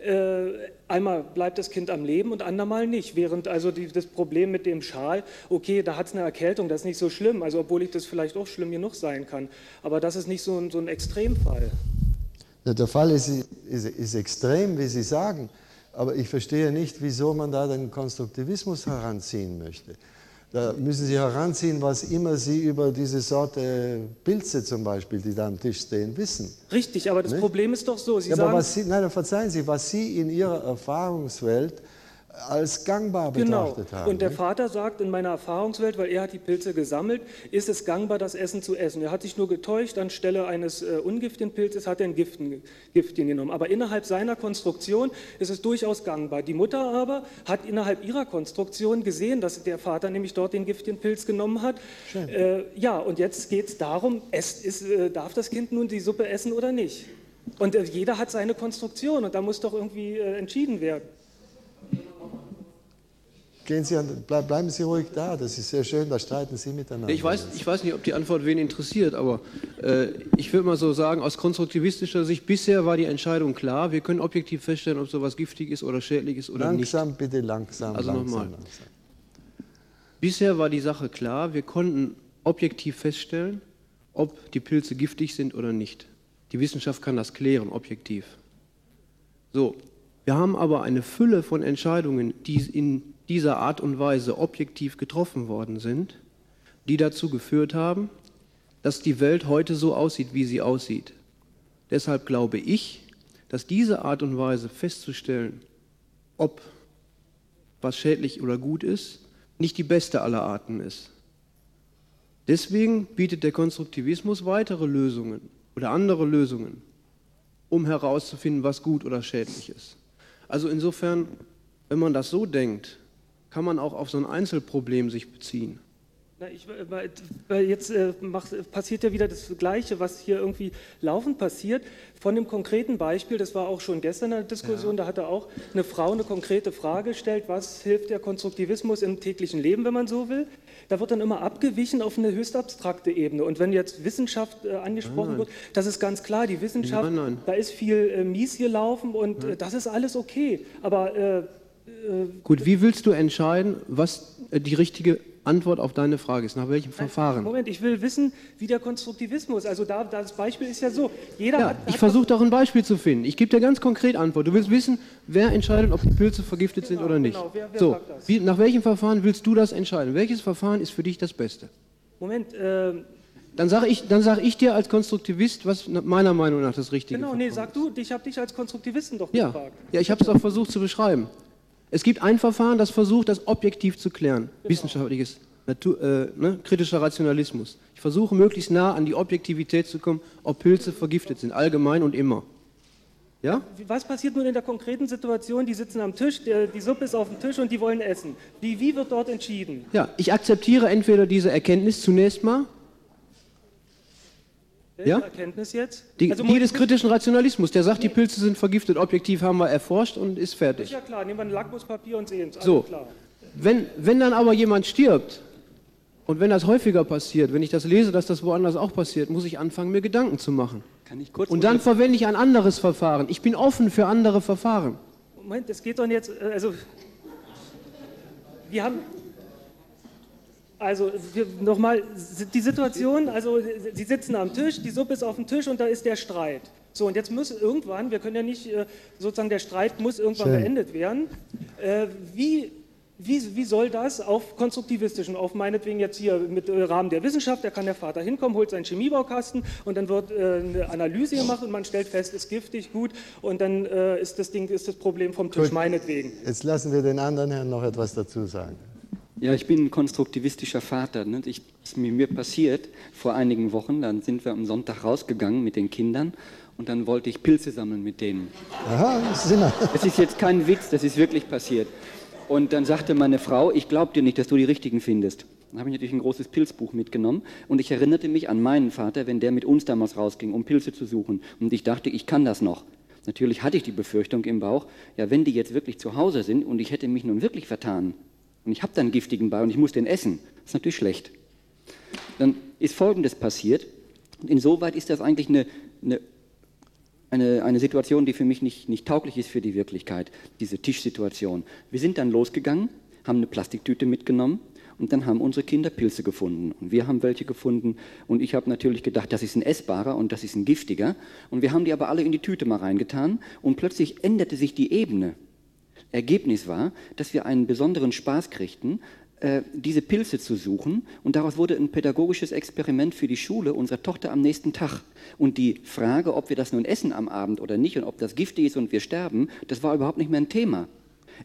Speaker 16: äh, einmal bleibt das Kind am Leben und andermal nicht. Während also die, das Problem mit dem Schal, okay, da hat es eine Erkältung, das ist nicht so schlimm, also obwohl ich das vielleicht auch schlimm genug sein kann, aber das ist nicht so so ein Extremfall.
Speaker 1: Der Fall ist, ist, ist, extrem, wie Sie sagen, aber ich verstehe nicht, wieso man da den Konstruktivismus heranziehen möchte. Da müssen Sie heranziehen, was immer Sie über diese Sorte Pilze zum Beispiel, die da am Tisch stehen, wissen.
Speaker 16: Richtig, aber das nicht? Problem ist doch so, Sie
Speaker 1: ja,
Speaker 16: sagen...
Speaker 1: Aber was Sie, nein, verzeihen Sie, was Sie in Ihrer Erfahrungswelt als gangbar
Speaker 16: genau.
Speaker 1: betrachtet haben.
Speaker 16: Und der Vater sagt, in meiner Erfahrungswelt, weil er hat die Pilze gesammelt, ist es gangbar, das Essen zu essen. Er hat sich nur getäuscht, anstelle eines äh, ungiftigen Pilzes hat er ein Giften, Giftchen genommen. Aber innerhalb seiner Konstruktion ist es durchaus gangbar. Die Mutter aber hat innerhalb ihrer Konstruktion gesehen, dass der Vater nämlich dort den giftigen Pilz genommen hat. Äh, ja, und jetzt geht es darum, es ist, äh, darf das Kind nun die Suppe essen oder nicht? Und äh, jeder hat seine Konstruktion und da muss doch irgendwie äh, entschieden werden.
Speaker 1: Gehen Sie an, bleiben Sie ruhig da, das ist sehr schön, da streiten Sie miteinander.
Speaker 17: Ich weiß, ich weiß nicht, ob die Antwort wen interessiert, aber äh, ich würde mal so sagen, aus konstruktivistischer Sicht, bisher war die Entscheidung klar, wir können objektiv feststellen, ob sowas giftig ist oder schädlich ist oder
Speaker 1: langsam,
Speaker 17: nicht.
Speaker 1: Langsam, bitte langsam.
Speaker 17: Also
Speaker 1: nochmal.
Speaker 17: Bisher war die Sache klar, wir konnten objektiv feststellen, ob die Pilze giftig sind oder nicht. Die Wissenschaft kann das klären, objektiv. So, wir haben aber eine Fülle von Entscheidungen, die in dieser Art und Weise objektiv getroffen worden sind, die dazu geführt haben, dass die Welt heute so aussieht, wie sie aussieht. Deshalb glaube ich, dass diese Art und Weise festzustellen, ob was schädlich oder gut ist, nicht die beste aller Arten ist. Deswegen bietet der Konstruktivismus weitere Lösungen oder andere Lösungen, um herauszufinden, was gut oder schädlich ist. Also insofern, wenn man das so denkt, kann man auch auf so ein Einzelproblem sich beziehen.
Speaker 16: Na, ich, weil jetzt äh, macht, passiert ja wieder das Gleiche, was hier irgendwie laufend passiert. Von dem konkreten Beispiel, das war auch schon gestern in der Diskussion, ja. da hatte auch eine Frau eine konkrete Frage gestellt, was hilft der Konstruktivismus im täglichen Leben, wenn man so will. Da wird dann immer abgewichen auf eine höchst abstrakte Ebene. Und wenn jetzt Wissenschaft äh, angesprochen nein, nein. wird, das ist ganz klar, die Wissenschaft, nein, da ist viel äh, mies gelaufen und äh, das ist alles okay. Aber äh,
Speaker 17: äh, Gut, wie willst du entscheiden, was äh, die richtige Antwort auf deine Frage ist? Nach welchem Verfahren?
Speaker 16: Moment, ich will wissen, wie der Konstruktivismus, also da, das Beispiel ist ja so, jeder
Speaker 17: ja,
Speaker 16: hat,
Speaker 17: Ich versuche doch ein Beispiel zu finden. Ich gebe dir ganz konkret Antwort. Du willst wissen, wer entscheidet, ob die Pilze vergiftet genau, sind oder nicht. Genau, wer, wer so, wie, nach welchem Verfahren willst du das entscheiden? Welches Verfahren ist für dich das Beste?
Speaker 16: Moment, äh,
Speaker 17: dann sage ich, sag ich dir als Konstruktivist, was meiner Meinung nach das Richtige ist.
Speaker 16: Genau, nee, sag du, ich habe dich als Konstruktivisten doch
Speaker 17: ja.
Speaker 16: gefragt.
Speaker 17: Ja, ich habe es doch versucht zu beschreiben. Es gibt ein Verfahren, das versucht, das objektiv zu klären. Genau. Wissenschaftliches, Natur, äh, ne, kritischer Rationalismus. Ich versuche möglichst nah an die Objektivität zu kommen, ob Pilze vergiftet sind, allgemein und immer. Ja?
Speaker 16: Was passiert nun in der konkreten Situation? Die sitzen am Tisch, der, die Suppe ist auf dem Tisch und die wollen essen. Wie, wie wird dort entschieden?
Speaker 17: Ja, ich akzeptiere entweder diese Erkenntnis zunächst mal
Speaker 16: welche ja? Erkenntnis jetzt?
Speaker 17: Die, also die des kritischen Rationalismus, der sagt, die Pilze sind vergiftet, objektiv haben wir erforscht und ist fertig. Ist
Speaker 16: ja klar, nehmen wir ein Lackmuspapier und sehen es.
Speaker 17: So, wenn, wenn dann aber jemand stirbt und wenn das häufiger passiert, wenn ich das lese, dass das woanders auch passiert, muss ich anfangen, mir Gedanken zu machen.
Speaker 16: Kann ich kurz
Speaker 17: und dann verwende ich ein anderes Verfahren. Ich bin offen für andere Verfahren.
Speaker 16: Moment, das geht doch jetzt, äh, also wir haben, also nochmal, die Situation, also Sie sitzen am Tisch, die Suppe ist auf dem Tisch und da ist der Streit. So, und jetzt muss irgendwann, wir können ja nicht, äh, sozusagen der Streit muss irgendwann Schön. beendet werden. Äh, wie wie, wie soll das auf konstruktivistischen, auf meinetwegen jetzt hier mit äh, Rahmen der Wissenschaft, da kann der Vater hinkommen, holt seinen Chemiebaukasten und dann wird eine Analyse gemacht und man stellt fest, ist giftig, gut und dann ist das Ding, ist das Problem vom Tisch,
Speaker 1: Gut.
Speaker 16: meinetwegen.
Speaker 1: Jetzt lassen wir den anderen Herrn noch etwas dazu sagen.
Speaker 18: Ja, ich bin ein konstruktivistischer Vater. Ne? Ich, ist mir, mir passiert vor einigen Wochen, dann sind wir am Sonntag rausgegangen mit den Kindern und dann wollte ich Pilze sammeln mit denen.
Speaker 1: Aha, das ist immer.
Speaker 18: Das ist jetzt kein Witz, das ist wirklich passiert. Und dann sagte meine Frau, ich glaube dir nicht, dass du die richtigen findest. Dann habe ich natürlich ein großes Pilzbuch mitgenommen und ich erinnerte mich an meinen Vater, wenn der mit uns damals rausging, um Pilze zu suchen. Und ich dachte, ich kann das noch. Natürlich hatte ich die Befürchtung im Bauch, ja, wenn die jetzt wirklich zu Hause sind und ich hätte mich nun wirklich vertan und ich habe dann giftigen bei und ich muss den essen, das ist natürlich schlecht. Dann ist Folgendes passiert. Und insoweit ist das eigentlich eine, eine eine, eine Situation, die für mich nicht, nicht tauglich ist für die Wirklichkeit, diese Tischsituation. Wir sind dann losgegangen, haben eine Plastiktüte mitgenommen und dann haben unsere Kinder Pilze gefunden. Und wir haben welche gefunden und ich habe natürlich gedacht, das ist ein essbarer und das ist ein giftiger. Und wir haben die aber alle in die Tüte mal reingetan und plötzlich änderte sich die Ebene. Ergebnis war, dass wir einen besonderen Spaß kriegten, äh, diese Pilze zu suchen. Und daraus wurde ein pädagogisches Experiment für die Schule unserer Tochter am nächsten Tag. Und die Frage, ob wir das nun essen am Abend oder nicht und ob das giftig ist und wir sterben, das war überhaupt nicht mehr ein Thema.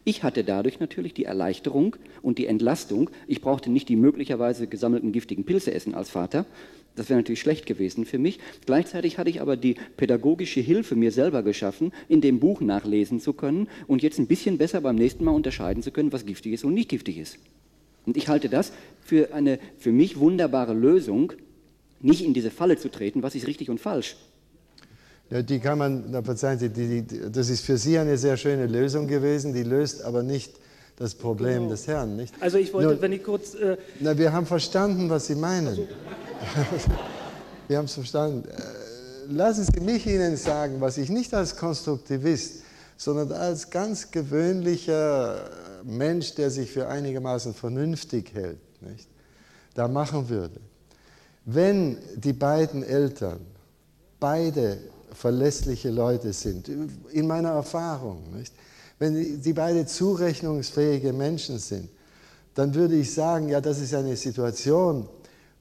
Speaker 18: Ich hatte dadurch natürlich die Erleichterung und die Entlastung. Ich brauchte nicht die möglicherweise gesammelten giftigen Pilze essen als Vater. Das wäre natürlich schlecht gewesen für mich. Gleichzeitig hatte ich aber die pädagogische Hilfe mir selber geschaffen, in dem Buch nachlesen zu können und jetzt ein bisschen besser beim nächsten Mal unterscheiden zu können, was giftig ist und nicht giftig ist. Und ich halte das für eine für mich wunderbare Lösung, nicht in diese Falle zu treten, was ist richtig und falsch.
Speaker 1: Ja, die kann man, na, verzeihen Sie, die, die, das ist für Sie eine sehr schöne Lösung gewesen, die löst aber nicht das Problem
Speaker 16: Genau.
Speaker 1: des Herrn. Nicht?
Speaker 16: Also ich wollte,
Speaker 1: Nur-
Speaker 16: wenn ich kurz... Äh,
Speaker 1: Na, wir haben verstanden, was Sie meinen. wir haben es verstanden. Äh, Lassen Sie mich Ihnen sagen, was ich nicht als Konstruktivist, sondern als ganz gewöhnlicher Mensch, der sich für einigermaßen vernünftig hält, nicht, da machen würde. Wenn die beiden Eltern beide verlässliche Leute sind, in meiner Erfahrung, nicht? Wenn die- beide zurechnungsfähige Menschen sind, dann würde ich sagen, ja, das ist eine Situation,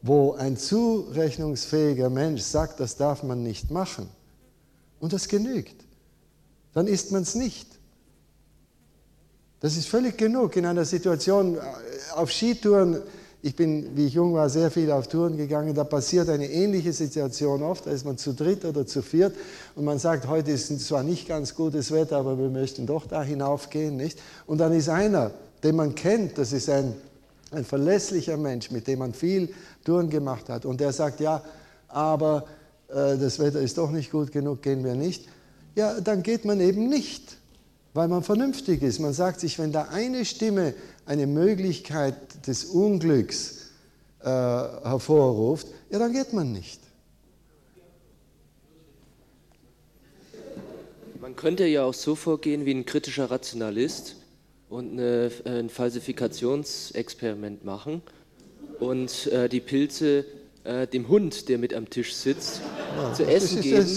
Speaker 1: wo ein zurechnungsfähiger Mensch sagt, das darf man nicht machen. Und das genügt. Dann ist man es nicht. Das ist völlig genug in einer Situation äh, auf Skitouren. Ich bin, wie ich jung war, sehr viel auf Touren gegangen. Da passiert eine ähnliche Situation oft. Da ist man zu dritt oder zu viert und man sagt, heute ist zwar nicht ganz gutes Wetter, aber wir möchten doch da hinaufgehen, nicht? Und dann ist einer, den man kennt, das ist ein, ein verlässlicher Mensch, mit dem man viel Touren gemacht hat. Und der sagt, ja, aber äh, das Wetter ist doch nicht gut genug, gehen wir nicht. Ja, dann geht man eben nicht weil man vernünftig ist. Man sagt sich, wenn da eine Stimme eine Möglichkeit des Unglücks äh, hervorruft, ja, dann geht man nicht.
Speaker 19: Man könnte ja auch so vorgehen wie ein kritischer Rationalist und eine, äh, ein Falsifikationsexperiment machen und äh, die Pilze äh, dem Hund, der mit am Tisch sitzt,
Speaker 1: Ja,
Speaker 19: zu essen
Speaker 1: ist-
Speaker 19: geben,
Speaker 1: ist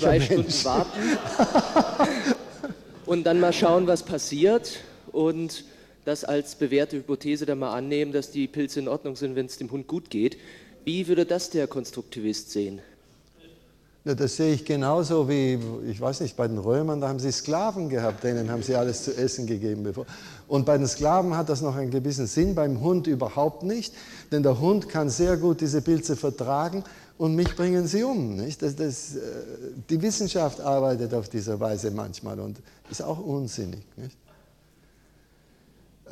Speaker 19: zwei
Speaker 1: Mensch.
Speaker 19: Stunden warten und dann mal schauen, was passiert und das als bewährte Hypothese dann mal annehmen, dass die Pilze in Ordnung sind, wenn es dem Hund gut geht. Wie würde das der Konstruktivist sehen?
Speaker 1: Ja, das sehe ich genauso wie, ich weiß nicht, bei den Römern, da haben sie Sklaven gehabt, denen haben sie alles zu essen gegeben. Und bei den Sklaven hat das noch einen gewissen Sinn, beim Hund überhaupt nicht, denn der Hund kann sehr gut diese Pilze vertragen und mich bringen sie um. Nicht? Das, das, äh, die Wissenschaft arbeitet auf diese Weise manchmal und ist auch unsinnig. Nicht?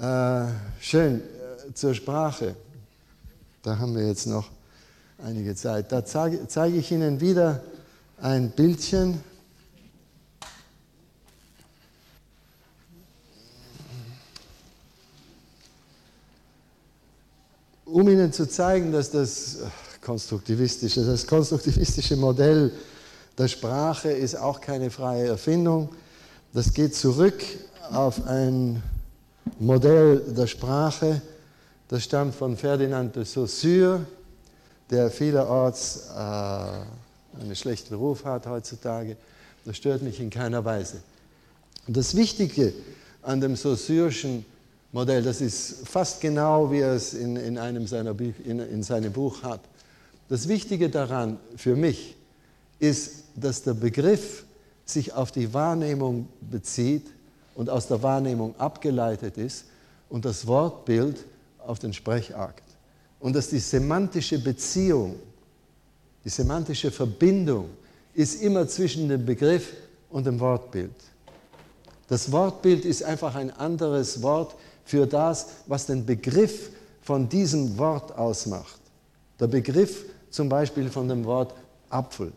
Speaker 1: Äh, schön, äh, zur Sprache. Da haben wir jetzt noch einige Zeit. Da zeige, zeige ich Ihnen wieder ein Bildchen. Um Ihnen zu zeigen, dass das äh, konstruktivistische, das konstruktivistische Modell der Sprache ist auch keine freie Erfindung. Das geht zurück auf ein Modell der Sprache, das stammt von Ferdinand de Saussure, der vielerorts äh, einen schlechten Ruf hat heutzutage. Das stört mich in keiner Weise. Und das Wichtige an dem Saussure'schen Modell. Das ist fast genau, wie er es in, in einem seiner Bü in, in seinem Buch hat. Das Wichtige daran für mich ist, dass der Begriff sich auf die Wahrnehmung bezieht und aus der Wahrnehmung abgeleitet ist und das Wortbild auf den Sprechakt. Und dass die semantische Beziehung, die semantische Verbindung ist immer zwischen dem Begriff und dem Wortbild. Das Wortbild ist einfach ein anderes Wort für das, was den Begriff von diesem Wort ausmacht. Der Begriff zum Beispiel von dem Wort Apfel.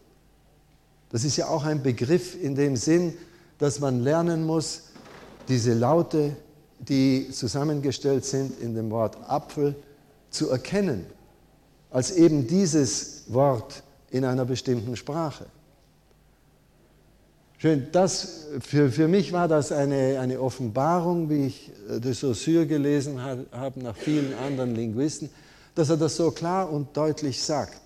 Speaker 1: Das ist ja auch ein Begriff in dem Sinn, dass man lernen muss, diese Laute, die zusammengestellt sind in dem Wort Apfel, zu erkennen, als eben dieses Wort in einer bestimmten Sprache. Schön, das, für, für mich war das eine, eine Offenbarung, wie ich äh, de Saussure gelesen habe, nach vielen anderen Linguisten, dass er das so klar und deutlich sagt.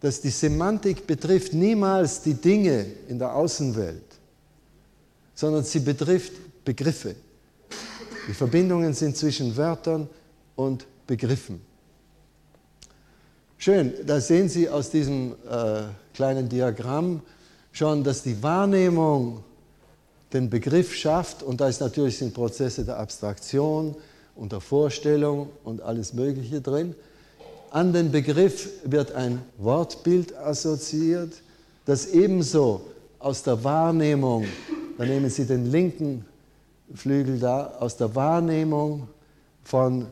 Speaker 1: Dass die Semantik betrifft niemals die Dinge in der Außenwelt, sondern sie betrifft Begriffe. Die Verbindungen sind zwischen Wörtern und Begriffen. Schön, da sehen Sie aus diesem äh, kleinen Diagramm, schon, dass die Wahrnehmung den Begriff schafft und da ist natürlich sind Prozesse der Abstraktion und der Vorstellung und alles Mögliche drin. An den Begriff wird ein Wortbild assoziiert, das ebenso aus der Wahrnehmung, da nehmen Sie den linken Flügel da, aus der Wahrnehmung von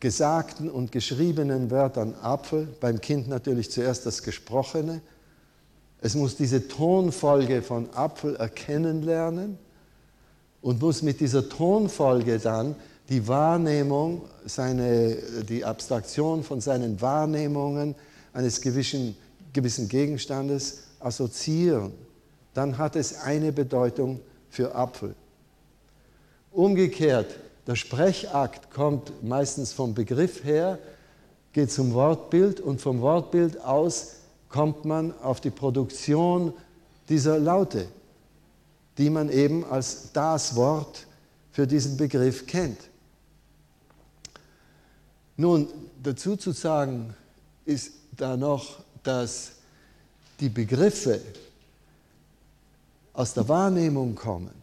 Speaker 1: gesagten und geschriebenen Wörtern Apfel, beim Kind natürlich zuerst das Gesprochene, es muss diese Tonfolge von Apfel erkennen lernen und muss mit dieser Tonfolge dann die Wahrnehmung, seine, die Abstraktion von seinen Wahrnehmungen eines gewissen, gewissen Gegenstandes assoziieren. Dann hat es eine Bedeutung für Apfel. Umgekehrt, der Sprechakt kommt meistens vom Begriff her, geht zum Wortbild und vom Wortbild aus kommt man auf die Produktion dieser Laute, die man eben als das Wort für diesen Begriff kennt. Nun, dazu zu sagen ist da noch, dass die Begriffe aus der Wahrnehmung kommen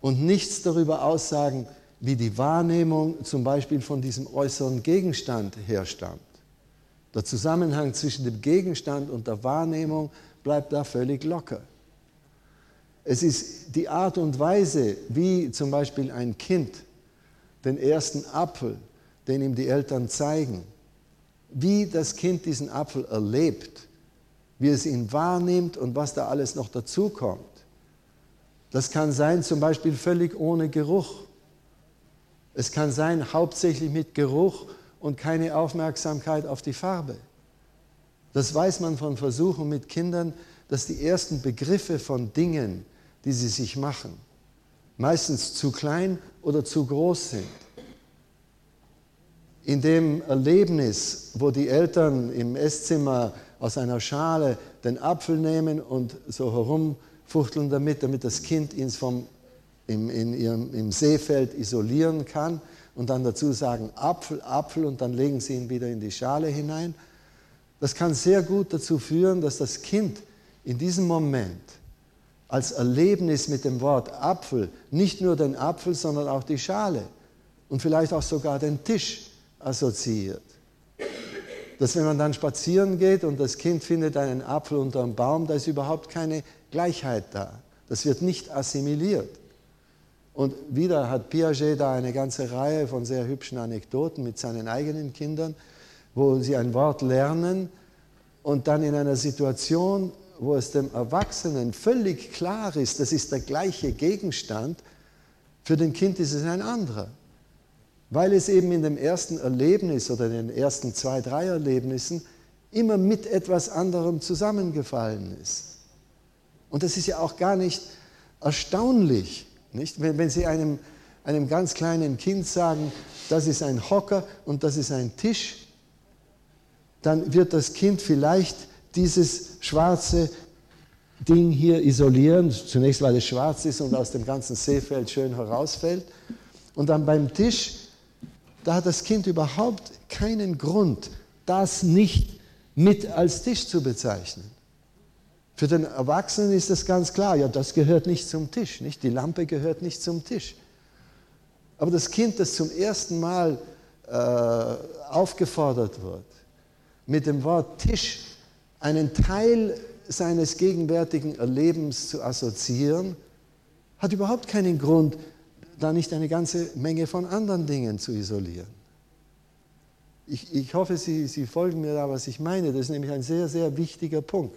Speaker 1: und nichts darüber aussagen, wie die Wahrnehmung zum Beispiel von diesem äußeren Gegenstand herstammt. Der Zusammenhang zwischen dem Gegenstand und der Wahrnehmung bleibt da völlig locker. Es ist die Art und Weise, wie zum Beispiel ein Kind den ersten Apfel, den ihm die Eltern zeigen, wie das Kind diesen Apfel erlebt, wie es ihn wahrnimmt und was da alles noch dazukommt. Das kann sein zum Beispiel völlig ohne Geruch. Es kann sein hauptsächlich mit Geruch und keine Aufmerksamkeit auf die Farbe. Das weiß man von Versuchen mit Kindern, dass die ersten Begriffe von Dingen, die sie sich machen, meistens zu klein oder zu groß sind. In dem Erlebnis, wo die Eltern im Esszimmer aus einer Schale den Apfel nehmen und so herumfuchteln damit, damit das Kind ihn vom, im, in ihrem, im Seefeld isolieren kann, und dann dazu sagen Apfel, Apfel und dann legen sie ihn wieder in die Schale hinein. Das kann sehr gut dazu führen, dass das Kind in diesem Moment als Erlebnis mit dem Wort Apfel nicht nur den Apfel, sondern auch die Schale und vielleicht auch sogar den Tisch assoziiert. Dass wenn man dann spazieren geht und das Kind findet einen Apfel unter einem Baum, da ist überhaupt keine Gleichheit da. Das wird nicht assimiliert. Und wieder hat Piaget da eine ganze Reihe von sehr hübschen Anekdoten mit seinen eigenen Kindern, wo sie ein Wort lernen und dann in einer Situation, wo es dem Erwachsenen völlig klar ist, das ist der gleiche Gegenstand, für den Kind ist es ein anderer. Weil es eben in dem ersten Erlebnis oder in den ersten zwei, drei Erlebnissen immer mit etwas anderem zusammengefallen ist. Und das ist ja auch gar nicht erstaunlich, nicht? Wenn, wenn Sie einem, einem ganz kleinen Kind sagen, das ist ein Hocker und das ist ein Tisch, dann wird das Kind vielleicht dieses schwarze Ding hier isolieren, zunächst weil es schwarz ist und aus dem ganzen Seefeld schön herausfällt. Und dann beim Tisch, da hat das Kind überhaupt keinen Grund, das nicht mit als Tisch zu bezeichnen. Für den Erwachsenen ist das ganz klar, ja, das gehört nicht zum Tisch, nicht? Die Lampe gehört nicht zum Tisch. Aber das Kind, das zum ersten Mal äh, aufgefordert wird, mit dem Wort Tisch einen Teil seines gegenwärtigen Erlebens zu assoziieren, hat überhaupt keinen Grund, da nicht eine ganze Menge von anderen Dingen zu isolieren. Ich, ich hoffe, Sie, Sie folgen mir da, was ich meine. Das ist nämlich ein sehr, sehr wichtiger Punkt.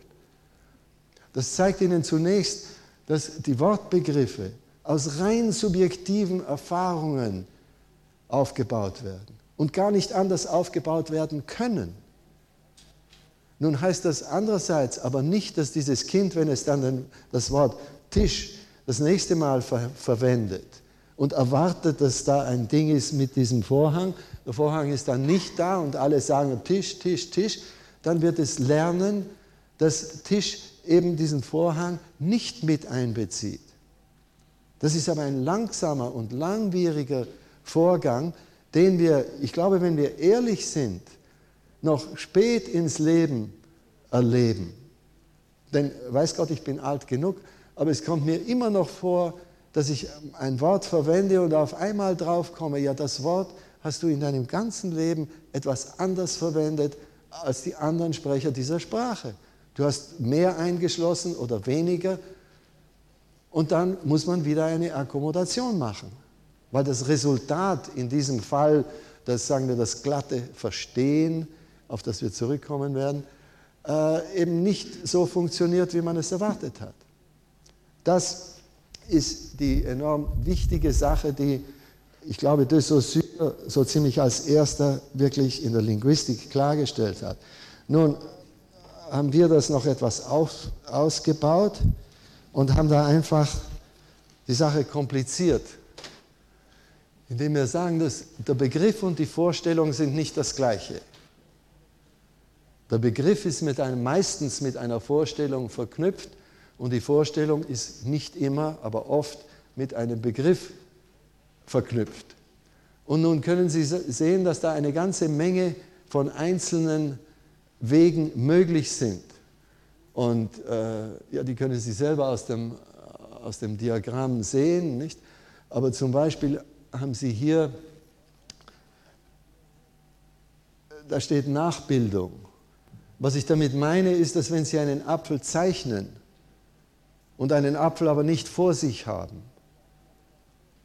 Speaker 1: Das zeigt Ihnen zunächst, dass die Wortbegriffe aus rein subjektiven Erfahrungen aufgebaut werden und gar nicht anders aufgebaut werden können. Nun heißt das andererseits aber nicht, dass dieses Kind, wenn es dann das Wort Tisch das nächste Mal ver verwendet und erwartet, dass da ein Ding ist mit diesem Vorhang, der Vorhang ist dann nicht da und alle sagen Tisch, Tisch, Tisch, dann wird es lernen, dass Tisch eben diesen Vorhang nicht mit einbezieht. Das ist aber ein langsamer und langwieriger Vorgang, den wir, ich glaube, wenn wir ehrlich sind, noch spät ins Leben erleben. Denn, weiß Gott, ich bin alt genug, aber es kommt mir immer noch vor, dass ich ein Wort verwende und auf einmal draufkomme, ja, das Wort hast du in deinem ganzen Leben etwas anders verwendet als die anderen Sprecher dieser Sprache. Du hast mehr eingeschlossen oder weniger und dann muss man wieder eine Akkommodation machen, weil das Resultat in diesem Fall, das sagen wir das glatte Verstehen, auf das wir zurückkommen werden, äh, eben nicht so funktioniert, wie man es erwartet hat. Das ist die enorm wichtige Sache, die ich glaube, das so, so ziemlich als erster wirklich in der Linguistik klargestellt hat. Nun haben wir das noch etwas auf, ausgebaut und haben da einfach die Sache kompliziert, indem wir sagen, dass der Begriff und die Vorstellung sind nicht das Gleiche. Der Begriff ist mit einem, meistens mit einer Vorstellung verknüpft und die Vorstellung ist nicht immer, aber oft mit einem Begriff verknüpft. Und nun können Sie sehen, dass da eine ganze Menge von einzelnen Wegen möglich sind. Und äh, ja, die können Sie selber aus dem, aus dem Diagramm sehen. Nicht? Aber zum Beispiel haben Sie hier, da steht Nachbildung. Was ich damit meine, ist, dass wenn Sie einen Apfel zeichnen und einen Apfel aber nicht vor sich haben,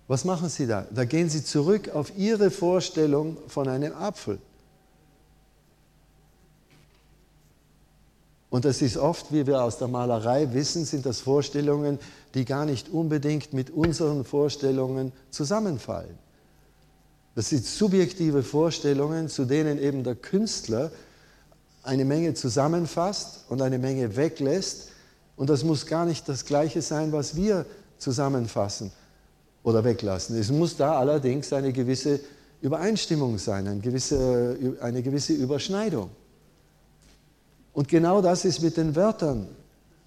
Speaker 1: was machen Sie da? Da gehen Sie zurück auf Ihre Vorstellung von einem Apfel. Und das ist oft, wie wir aus der Malerei wissen, sind das Vorstellungen, die gar nicht unbedingt mit unseren Vorstellungen zusammenfallen. Das sind subjektive Vorstellungen, zu denen eben der Künstler eine Menge zusammenfasst und eine Menge weglässt. Und das muss gar nicht das Gleiche sein, was wir zusammenfassen oder weglassen. Es muss da allerdings eine gewisse Übereinstimmung sein, eine gewisse, eine gewisse Überschneidung. Und genau das ist mit den Wörtern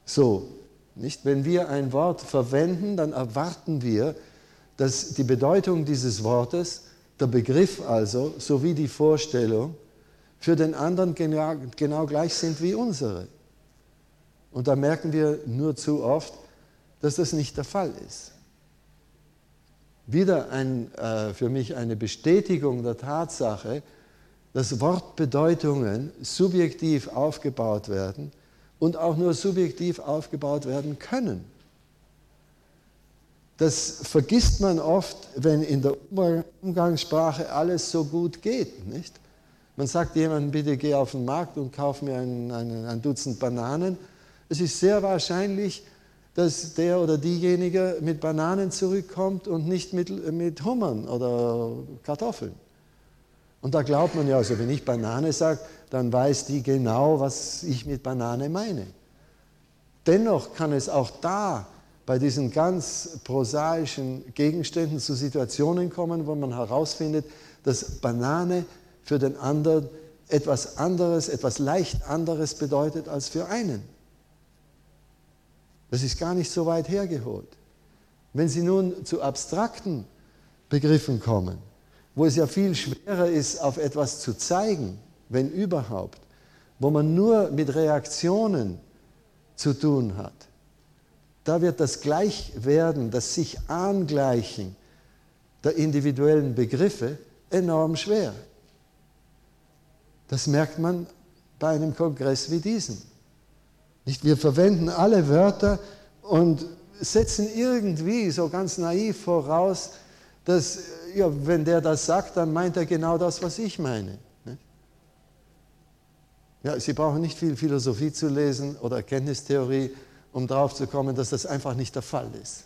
Speaker 1: so. Nicht? Wenn wir ein Wort verwenden, dann erwarten wir, dass die Bedeutung dieses Wortes, der Begriff also, sowie die Vorstellung, für den anderen genau, genau gleich sind wie unsere. Und da merken wir nur zu oft, dass das nicht der Fall ist. Wieder ein, äh, für mich eine Bestätigung der Tatsache, dass Wortbedeutungen subjektiv aufgebaut werden und auch nur subjektiv aufgebaut werden können. Das vergisst man oft, wenn in der Umgangssprache alles so gut geht. Nicht? Man sagt jemandem, bitte geh auf den Markt und kauf mir ein, ein, ein Dutzend Bananen. Es ist sehr wahrscheinlich, dass der oder diejenige mit Bananen zurückkommt und nicht mit, mit Hummern oder Kartoffeln. Und da glaubt man ja, also wenn ich Banane sage, dann weiß die genau, was ich mit Banane meine. Dennoch kann es auch da bei diesen ganz prosaischen Gegenständen zu Situationen kommen, wo man herausfindet, dass Banane für den anderen etwas anderes, etwas leicht anderes bedeutet als für einen. Das ist gar nicht so weit hergeholt. Wenn Sie nun zu abstrakten Begriffen kommen, wo es ja viel schwerer ist, auf etwas zu zeigen, wenn überhaupt, wo man nur mit Reaktionen zu tun hat. Da wird das Gleichwerden, das sich angleichen der individuellen Begriffe enorm schwer. Das merkt man bei einem Kongress wie diesem. Nicht, wir verwenden alle Wörter und setzen irgendwie so ganz naiv voraus, dass ja, wenn der das sagt, dann meint er genau das, was ich meine. Ja, Sie brauchen nicht viel Philosophie zu lesen oder Erkenntnistheorie, um darauf zu kommen, dass das einfach nicht der Fall ist.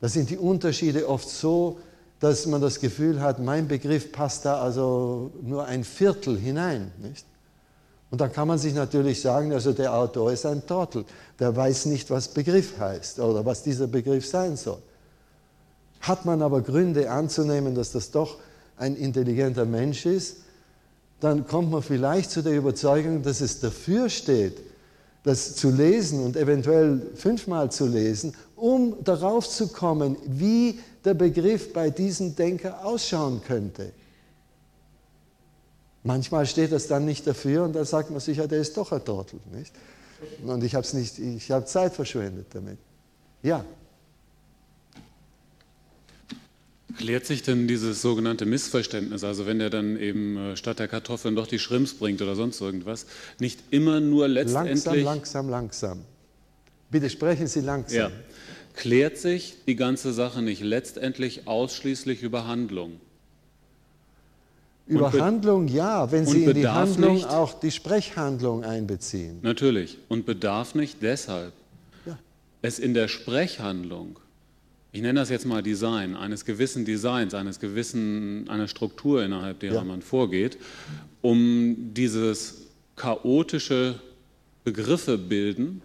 Speaker 1: Da sind die Unterschiede oft so, dass man das Gefühl hat, mein Begriff passt da also nur ein Viertel hinein. Nicht? Und dann kann man sich natürlich sagen, also der Autor ist ein Trottel, der weiß nicht, was Begriff heißt oder was dieser Begriff sein soll. Hat man aber Gründe anzunehmen, dass das doch ein intelligenter Mensch ist, dann kommt man vielleicht zu der Überzeugung, dass es dafür steht, das zu lesen und eventuell fünfmal zu lesen, um darauf zu kommen, wie der Begriff bei diesem Denker ausschauen könnte. Manchmal steht das dann nicht dafür und dann sagt man sich, ja, der ist doch ein Trottel. Nicht? Und ich habe nicht, ich habe Zeit verschwendet damit. Ja.
Speaker 20: Klärt sich denn dieses sogenannte Missverständnis, also wenn er dann eben äh, statt der Kartoffeln doch die Schrimps bringt oder sonst irgendwas, nicht immer nur letztendlich...
Speaker 1: Langsam, langsam, langsam. Bitte sprechen Sie langsam. Ja.
Speaker 20: Klärt sich die ganze Sache nicht letztendlich ausschließlich über Handlung?
Speaker 1: Über Handlung ja, wenn Sie in die Handlung nicht, auch die Sprechhandlung einbeziehen.
Speaker 20: Natürlich. Und bedarf nicht deshalb ja. es in der Sprechhandlung ich nenne das jetzt mal Design, eines gewissen Designs, eines gewissen, einer Struktur, innerhalb derer ja. man vorgeht, um dieses chaotische Begriffe bilden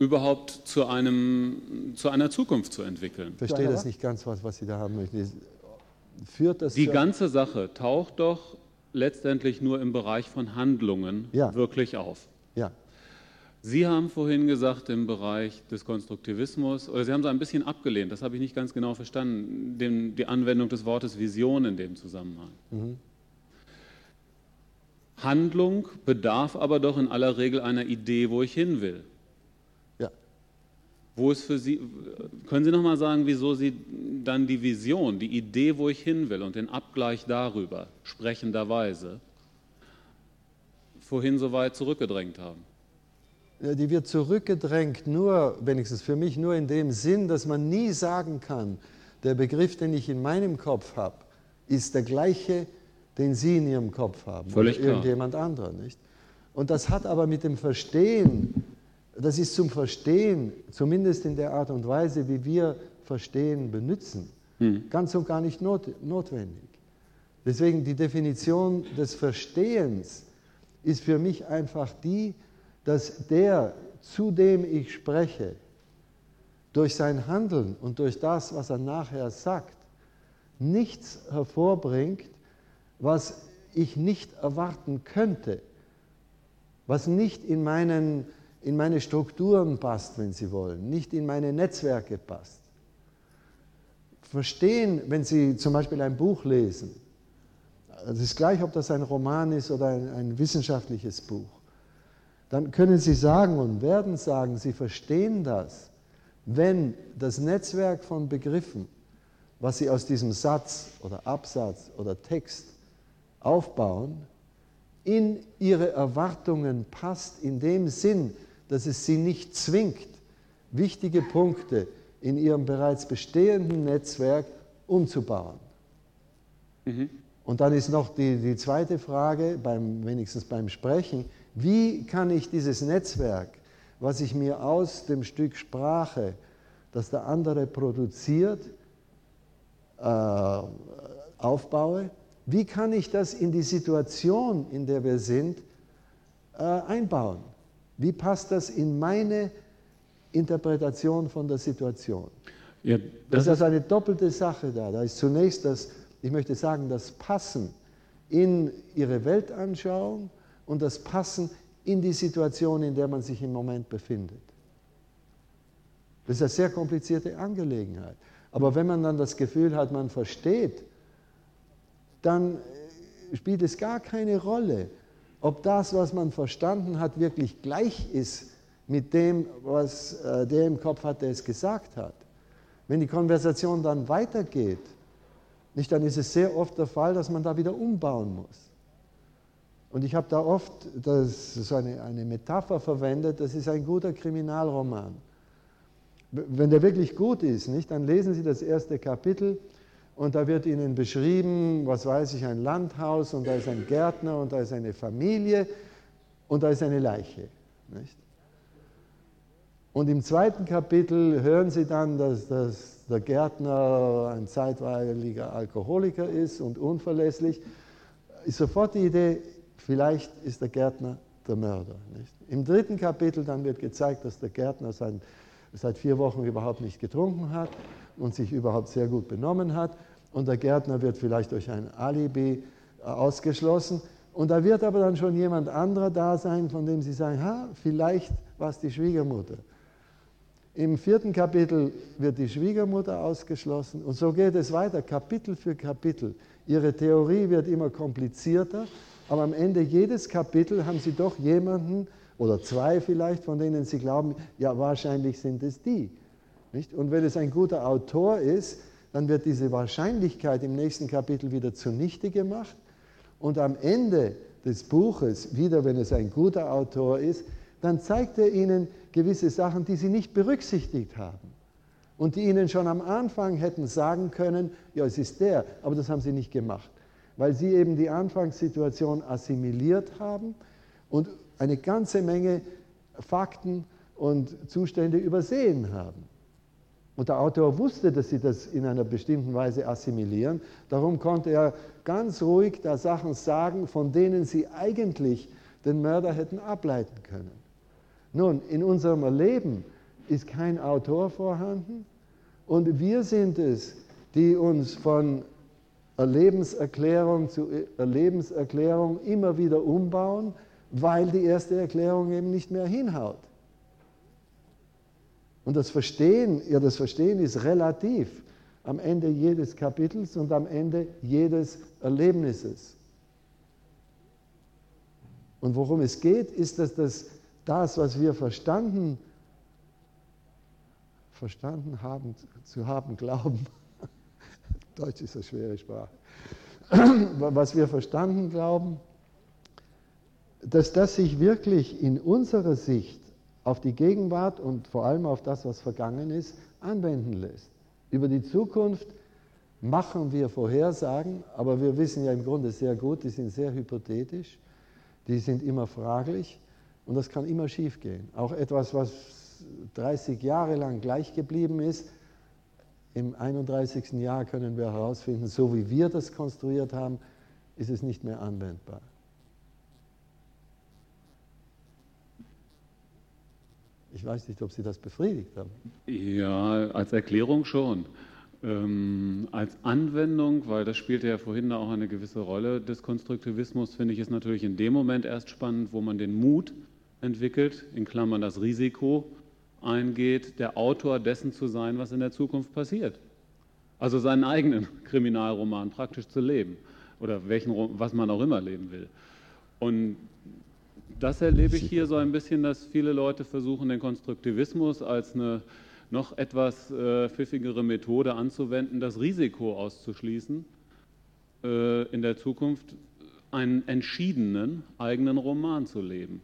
Speaker 20: überhaupt zu, einem, zu einer Zukunft zu entwickeln.
Speaker 1: Ich verstehe das nicht ganz, was, was Sie da haben möchten. Führt das
Speaker 20: Die ganze Sache taucht doch letztendlich nur im Bereich von Handlungen ja. wirklich auf.
Speaker 1: Ja.
Speaker 20: Sie haben vorhin gesagt, im Bereich des Konstruktivismus, oder Sie haben es ein bisschen abgelehnt, das habe ich nicht ganz genau verstanden, den, die Anwendung des Wortes Vision in dem Zusammenhang. Mhm. Handlung bedarf aber doch in aller Regel einer Idee, wo ich hin will. Wo ist für Sie, können Sie nochmal sagen, wieso Sie dann die Vision, die Idee, wo ich hin will und den Abgleich darüber sprechenderweise vorhin so weit zurückgedrängt haben?
Speaker 1: die wird zurückgedrängt, nur, wenigstens für mich, nur in dem Sinn, dass man nie sagen kann, der Begriff, den ich in meinem Kopf habe, ist der gleiche, den Sie in Ihrem Kopf haben.
Speaker 20: Völlig
Speaker 1: oder irgendjemand anderer, nicht? Und das hat aber mit dem Verstehen, das ist zum Verstehen, zumindest in der Art und Weise, wie wir Verstehen benutzen, hm. ganz und gar nicht not, notwendig. Deswegen die Definition des Verstehens ist für mich einfach die, dass der, zu dem ich spreche, durch sein Handeln und durch das, was er nachher sagt, nichts hervorbringt, was ich nicht erwarten könnte, was nicht in, meinen, in meine Strukturen passt, wenn Sie wollen, nicht in meine Netzwerke passt. Verstehen, wenn Sie zum Beispiel ein Buch lesen, es ist gleich, ob das ein Roman ist oder ein, ein wissenschaftliches Buch dann können Sie sagen und werden sagen, Sie verstehen das, wenn das Netzwerk von Begriffen, was Sie aus diesem Satz oder Absatz oder Text aufbauen, in Ihre Erwartungen passt, in dem Sinn, dass es Sie nicht zwingt, wichtige Punkte in Ihrem bereits bestehenden Netzwerk umzubauen. Mhm. Und dann ist noch die, die zweite Frage, beim, wenigstens beim Sprechen, wie kann ich dieses Netzwerk, was ich mir aus dem Stück Sprache, das der andere produziert, äh, aufbaue, wie kann ich das in die Situation, in der wir sind, äh, einbauen? Wie passt das in meine Interpretation von der Situation? Ja, das, das ist also eine doppelte Sache da. Da ist zunächst das, ich möchte sagen, das Passen in ihre Weltanschauung, und das Passen in die Situation, in der man sich im Moment befindet. Das ist eine sehr komplizierte Angelegenheit. Aber wenn man dann das Gefühl hat, man versteht, dann äh, spielt es gar keine Rolle, ob das, was man verstanden hat, wirklich gleich ist mit dem, was äh, der im Kopf hat, der es gesagt hat. Wenn die Konversation dann weitergeht, nicht, dann ist es sehr oft der Fall, dass man da wieder umbauen muss. Und ich habe da oft das, so eine, eine Metapher verwendet, das ist ein guter Kriminalroman. Wenn der wirklich gut ist, nicht, dann lesen Sie das erste Kapitel und da wird Ihnen beschrieben, was weiß ich, ein Landhaus und da ist ein Gärtner und da ist eine Familie und da ist eine Leiche. Nicht? Und im zweiten Kapitel hören Sie dann, dass, dass der Gärtner ein zeitweiliger Alkoholiker ist und unverlässlich. Ist sofort die Idee, vielleicht ist der Gärtner der Mörder. Nicht? Im dritten Kapitel dann wird gezeigt, dass der Gärtner sein, seit vier Wochen überhaupt nicht getrunken hat und sich überhaupt sehr gut benommen hat. Und der Gärtner wird vielleicht durch ein Alibi äh, ausgeschlossen. Und da wird aber dann schon jemand anderer da sein, von dem Sie sagen, ha, vielleicht war es die Schwiegermutter. Im vierten Kapitel wird die Schwiegermutter ausgeschlossen und so geht es weiter, Kapitel für Kapitel. Ihre Theorie wird immer komplizierter, aber am Ende jedes Kapitel haben Sie doch jemanden oder zwei vielleicht, von denen Sie glauben, ja wahrscheinlich sind es die. Nicht? Und wenn es ein guter Autor ist, dann wird diese Wahrscheinlichkeit im nächsten Kapitel wieder zunichte gemacht. Und am Ende des Buches, wieder wenn es ein guter Autor ist, dann zeigt er ihnen gewisse Sachen, die sie nicht berücksichtigt haben. Und die ihnen schon am Anfang hätten sagen können, ja, es ist der, aber das haben sie nicht gemacht, weil sie eben die Anfangssituation assimiliert haben und eine ganze Menge Fakten und Zustände übersehen haben. Und der Autor wusste, dass sie das in einer bestimmten Weise assimilieren. Darum konnte er ganz ruhig da Sachen sagen, von denen sie eigentlich den Mörder hätten ableiten können. Nun, in unserem Erleben ist kein Autor vorhanden und wir sind es, die uns von Erlebenserklärung zu Erlebenserklärung immer wieder umbauen, weil die erste Erklärung eben nicht mehr hinhaut. Und das Verstehen, ja, das Verstehen ist relativ am Ende jedes Kapitels und am Ende jedes Erlebnisses. Und worum es geht, ist, dass das, das was wir verstanden, verstanden haben, zu haben glauben, Deutsch ist eine schwere Sprache, was wir verstanden glauben, dass das sich wirklich in unserer Sicht auf die Gegenwart und vor allem auf das, was vergangen ist, anwenden lässt. Über die Zukunft machen wir Vorhersagen, aber wir wissen ja im Grunde sehr gut, die sind sehr hypothetisch, die sind immer fraglich und das kann immer schiefgehen. Auch etwas, was 30 Jahre lang gleich geblieben ist, im 31. Jahr können wir herausfinden, so wie wir das konstruiert haben, ist es nicht mehr anwendbar. Ich weiß nicht, ob Sie das befriedigt haben.
Speaker 20: Ja, als Erklärung schon. Ähm, als Anwendung, weil das spielte ja vorhin auch eine gewisse Rolle des Konstruktivismus, finde ich es natürlich in dem Moment erst spannend, wo man den Mut entwickelt, in Klammern das Risiko eingeht, der Autor dessen zu sein, was in der Zukunft passiert. Also seinen eigenen Kriminalroman praktisch zu leben oder welchen, was man auch immer leben will. Und das erlebe ich hier so ein bisschen, dass viele Leute versuchen, den Konstruktivismus als eine noch etwas äh, pfiffigere Methode anzuwenden, das Risiko auszuschließen, äh, in der Zukunft einen entschiedenen eigenen Roman zu leben.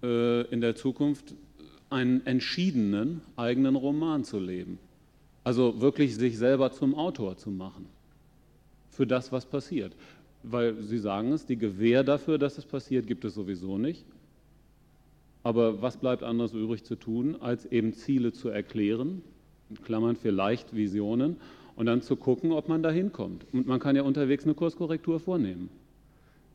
Speaker 20: In der Zukunft einen entschiedenen eigenen Roman zu leben. Also wirklich sich selber zum Autor zu machen für das, was passiert. Weil Sie sagen es, die Gewähr dafür, dass es passiert, gibt es sowieso nicht. Aber was bleibt anderes übrig zu tun, als eben Ziele zu erklären, in Klammern vielleicht Visionen, und dann zu gucken, ob man da hinkommt. Und man kann ja unterwegs eine Kurskorrektur vornehmen.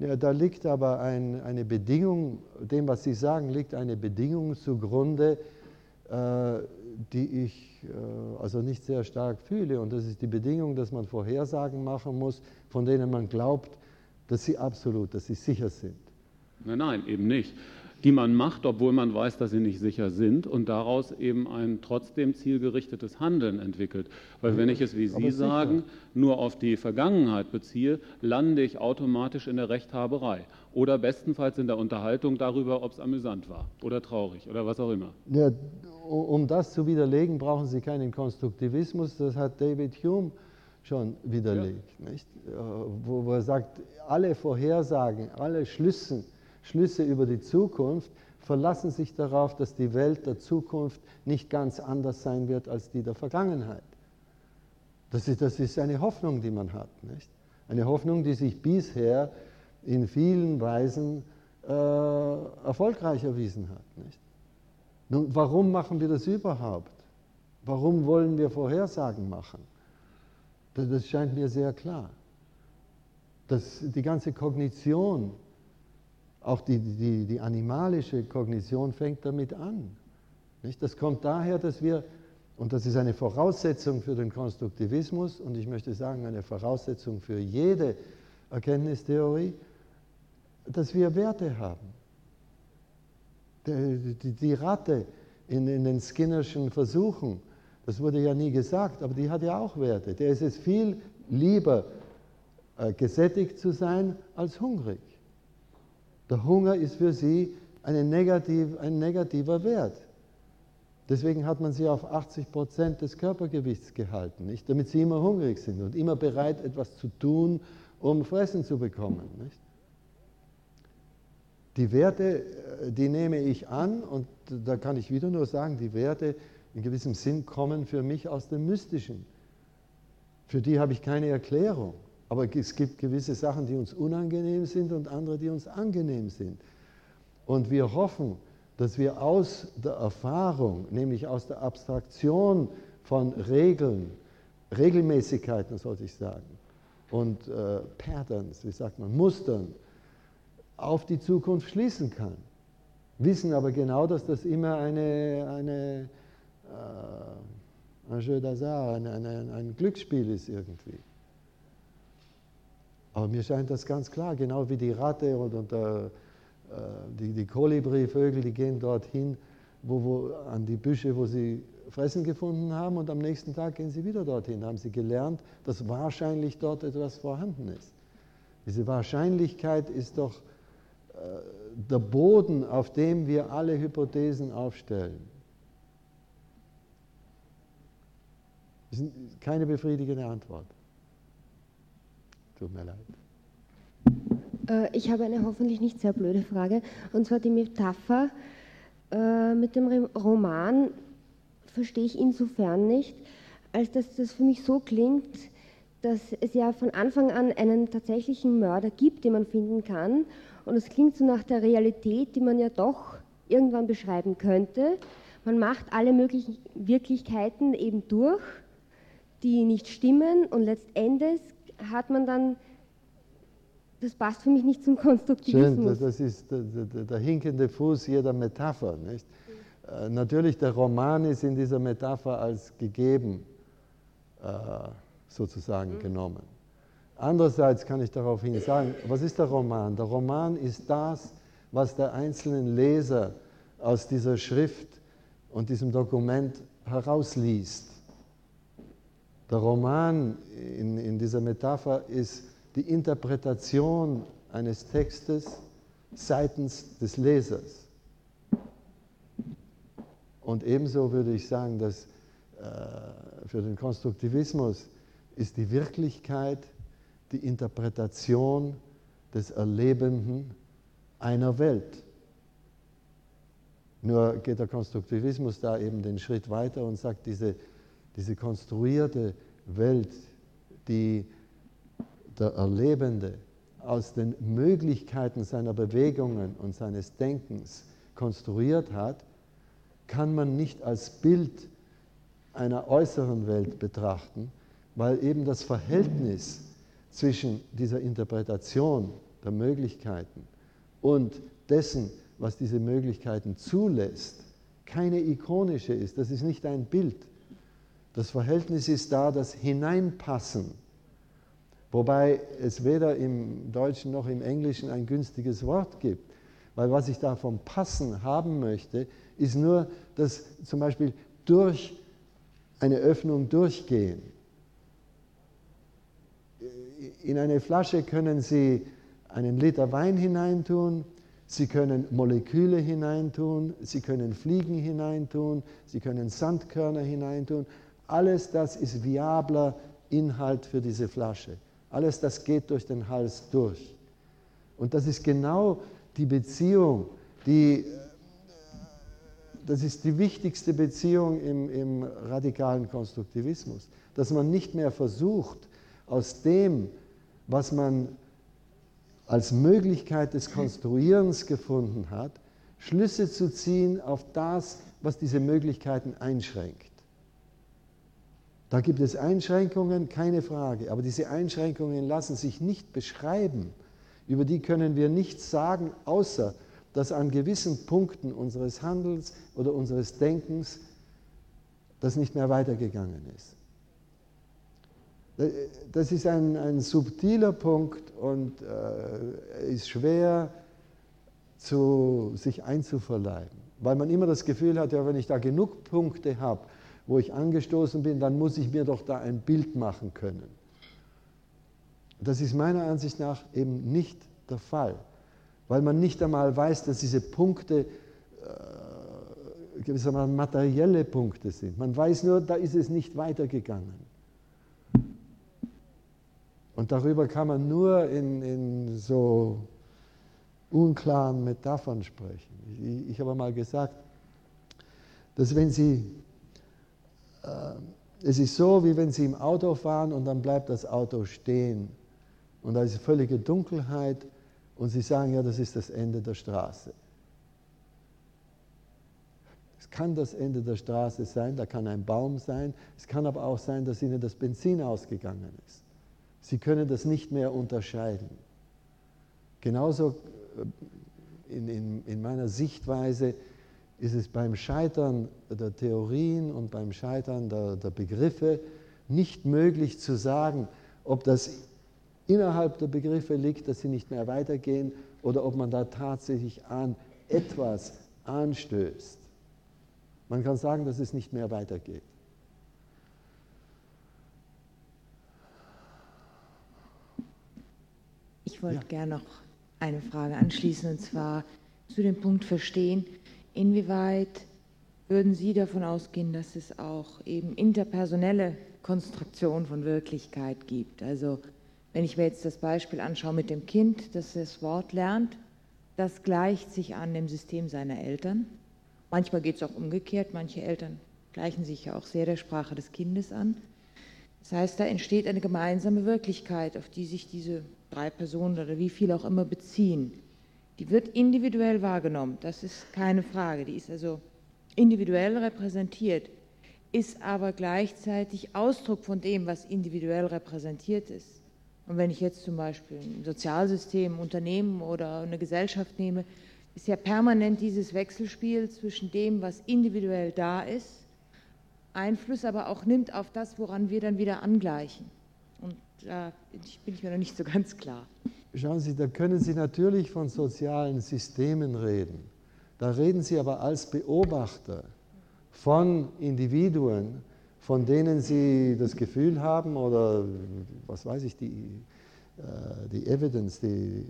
Speaker 1: Ja, da liegt aber ein, eine Bedingung, dem, was Sie sagen, liegt eine Bedingung zugrunde, äh, die ich äh, also nicht sehr stark fühle. Und das ist die Bedingung, dass man Vorhersagen machen muss, von denen man glaubt, dass sie absolut, dass sie sicher sind.
Speaker 20: Nein, nein, eben nicht die man macht, obwohl man weiß, dass sie nicht sicher sind und daraus eben ein trotzdem zielgerichtetes Handeln entwickelt. Weil wenn ich es, wie Sie sagen, nur auf die Vergangenheit beziehe, lande ich automatisch in der Rechthaberei oder bestenfalls in der Unterhaltung darüber, ob es amüsant war oder traurig oder was auch immer.
Speaker 1: Ja, um das zu widerlegen, brauchen Sie keinen Konstruktivismus, das hat David Hume schon widerlegt, ja. nicht? Wo, wo er sagt, alle Vorhersagen, alle Schlüssen, Schlüsse über die Zukunft verlassen sich darauf, dass die Welt der Zukunft nicht ganz anders sein wird als die der Vergangenheit. Das ist, das ist eine Hoffnung, die man hat. Nicht? Eine Hoffnung, die sich bisher in vielen Weisen äh, erfolgreich erwiesen hat. Nicht? Nun, warum machen wir das überhaupt? Warum wollen wir Vorhersagen machen? Das, scheint mir sehr klar. Dass die ganze Kognition auch die, die, die animalische Kognition fängt damit an. Nicht? Das kommt daher, dass wir, und das ist eine Voraussetzung für den Konstruktivismus und ich möchte sagen eine Voraussetzung für jede Erkenntnistheorie, dass wir Werte haben. Die, die, die Ratte in, in, den Skinnerschen Versuchen, das wurde ja nie gesagt, aber die hat ja auch Werte. Der ist es viel lieber, äh, gesättigt zu sein, als hungrig. Der Hunger ist für sie negativ, ein negativer Wert. Deswegen hat man sie auf 80 Prozent des Körpergewichts gehalten, nicht? damit sie immer hungrig sind und immer bereit, etwas zu tun, um Fressen zu bekommen. Nicht? Die Werte, äh, die nehme ich an und da kann ich wieder nur sagen, die Werte in gewissem Sinn kommen für mich aus dem Mystischen. Für die habe ich keine Erklärung. Aber es gibt gewisse Sachen, die uns unangenehm sind und andere, die uns angenehm sind. Und wir hoffen, dass wir aus der Erfahrung, nämlich aus der Abstraktion von Regeln, Regelmäßigkeiten sollte ich sagen, und äh, Patterns, wie sagt man, Mustern, auf die Zukunft schließen kann. Wissen aber genau, dass das immer eine, eine äh, ein Jeu ein, ein, ein Glücksspiel ist irgendwie. Aber mir scheint das ganz klar, genau wie die Ratte und, und äh, die, die Kolibrivögel, die gehen dorthin, wo, wo, an die Büsche, wo sie Fressen gefunden haben und am nächsten Tag gehen sie wieder dorthin. Haben sie gelernt, dass wahrscheinlich dort etwas vorhanden ist. Diese Wahrscheinlichkeit ist doch äh, der Boden, auf dem wir alle Hypothesen aufstellen. Das ist keine befriedigende Antwort. Tut mir leid.
Speaker 3: Äh, ich habe eine hoffentlich nicht sehr blöde Frage. Und zwar die Metapher äh, mit dem Roman verstehe ich insofern nicht, als dass das für mich so klingt, dass es ja von Anfang an einen tatsächlichen Mörder gibt, den man finden kann. Und es klingt so nach der Realität, die man ja doch irgendwann beschreiben könnte. Man macht alle möglichen Wirklichkeiten eben durch, die nicht stimmen und letztendlich hat man dann, das passt für mich nicht zum Konstruktivismus.
Speaker 1: Schön, das ist der, der, der hinkende Fuß jeder Metapher. Nicht? Äh, natürlich, der Roman ist in dieser Metapher als gegeben äh, sozusagen mhm. genommen. Andererseits kann ich daraufhin sagen, was ist der Roman? Der Roman ist das, was der einzelne Leser aus dieser Schrift und diesem Dokument herausliest. Der Roman in, in dieser Metapher ist die Interpretation eines Textes seitens des Lesers. Und ebenso würde ich sagen, dass äh, für den Konstruktivismus ist die Wirklichkeit die Interpretation des Erlebenden einer Welt. Nur geht der Konstruktivismus da eben den Schritt weiter und sagt, diese, diese konstruierte Welt, die der Erlebende aus den Möglichkeiten seiner Bewegungen und seines Denkens konstruiert hat, kann man nicht als Bild einer äußeren Welt betrachten, weil eben das Verhältnis zwischen dieser Interpretation der Möglichkeiten und dessen, was diese Möglichkeiten zulässt, keine ikonische ist. Das ist nicht ein Bild. Das Verhältnis ist da, das Hineinpassen. Wobei es weder im Deutschen noch im Englischen ein günstiges Wort gibt. Weil was ich da vom Passen haben möchte, ist nur das zum Beispiel durch eine Öffnung durchgehen. In eine Flasche können Sie einen Liter Wein hineintun, Sie können Moleküle hineintun, Sie können Fliegen hineintun, Sie können Sandkörner hineintun. Alles das ist viabler Inhalt für diese Flasche. Alles das geht durch den Hals durch. Und das ist genau die Beziehung, die, das ist die wichtigste Beziehung im, im radikalen Konstruktivismus, dass man nicht mehr versucht, aus dem, was man als Möglichkeit des Konstruierens gefunden hat, Schlüsse zu ziehen auf das, was diese Möglichkeiten einschränkt. Da gibt es Einschränkungen, keine Frage, aber diese Einschränkungen lassen sich nicht beschreiben. Über die können wir nichts sagen, außer dass an gewissen Punkten unseres Handels oder unseres Denkens das nicht mehr weitergegangen ist. Das ist ein, ein subtiler Punkt und äh, ist schwer zu, sich einzuverleiben, weil man immer das Gefühl hat, ja, wenn ich da genug Punkte habe, wo ich angestoßen bin, dann muss ich mir doch da ein Bild machen können. Das ist meiner Ansicht nach eben nicht der Fall, weil man nicht einmal weiß, dass diese Punkte äh, gewissermaßen materielle Punkte sind. Man weiß nur, da ist es nicht weitergegangen. Und darüber kann man nur in, in so unklaren Metaphern sprechen. Ich, ich habe mal gesagt, dass wenn Sie, es ist so, wie wenn Sie im Auto fahren und dann bleibt das Auto stehen und da ist völlige Dunkelheit und Sie sagen, ja, das ist das Ende der Straße. Es kann das Ende der Straße sein, da kann ein Baum sein, es kann aber auch sein, dass Ihnen das Benzin ausgegangen ist. Sie können das nicht mehr unterscheiden. Genauso äh, in, in, in, meiner Sichtweise ist es beim Scheitern der Theorien und beim Scheitern der, der Begriffe nicht möglich zu sagen, ob das innerhalb der Begriffe liegt, dass sie nicht mehr weitergehen oder ob man da tatsächlich an etwas anstößt. Man kann sagen, dass es nicht mehr weitergeht.
Speaker 5: Ich wollte ja. gerne noch eine Frage anschließen, und zwar zu dem Punkt verstehen, inwieweit würden Sie davon ausgehen, dass es auch eben interpersonelle Konstruktion von Wirklichkeit gibt? Also wenn ich mir jetzt das Beispiel anschaue mit dem Kind, das das Wort lernt, das gleicht sich an dem System seiner Eltern. Manchmal geht es auch umgekehrt, manche Eltern gleichen sich ja auch sehr der Sprache des Kindes an. Das heißt, da entsteht eine gemeinsame Wirklichkeit, auf die sich diese drei Personen oder wie viel auch immer beziehen. Die wird individuell wahrgenommen, das ist keine Frage. Die ist also individuell repräsentiert, ist aber gleichzeitig Ausdruck von dem, was individuell repräsentiert ist. Und wenn ich jetzt zum Beispiel ein Sozialsystem, ein Unternehmen oder eine Gesellschaft nehme, ist ja permanent dieses Wechselspiel zwischen dem, was individuell da ist Einfluss aber auch nimmt auf das, woran wir dann wieder angleichen. Und da bin ich mir noch nicht so ganz klar.
Speaker 1: Schauen Sie, da können Sie natürlich von sozialen Systemen reden. Da reden Sie aber als Beobachter von Individuen, von denen Sie das Gefühl haben oder was weiß ich, die, äh, die Evidence, die,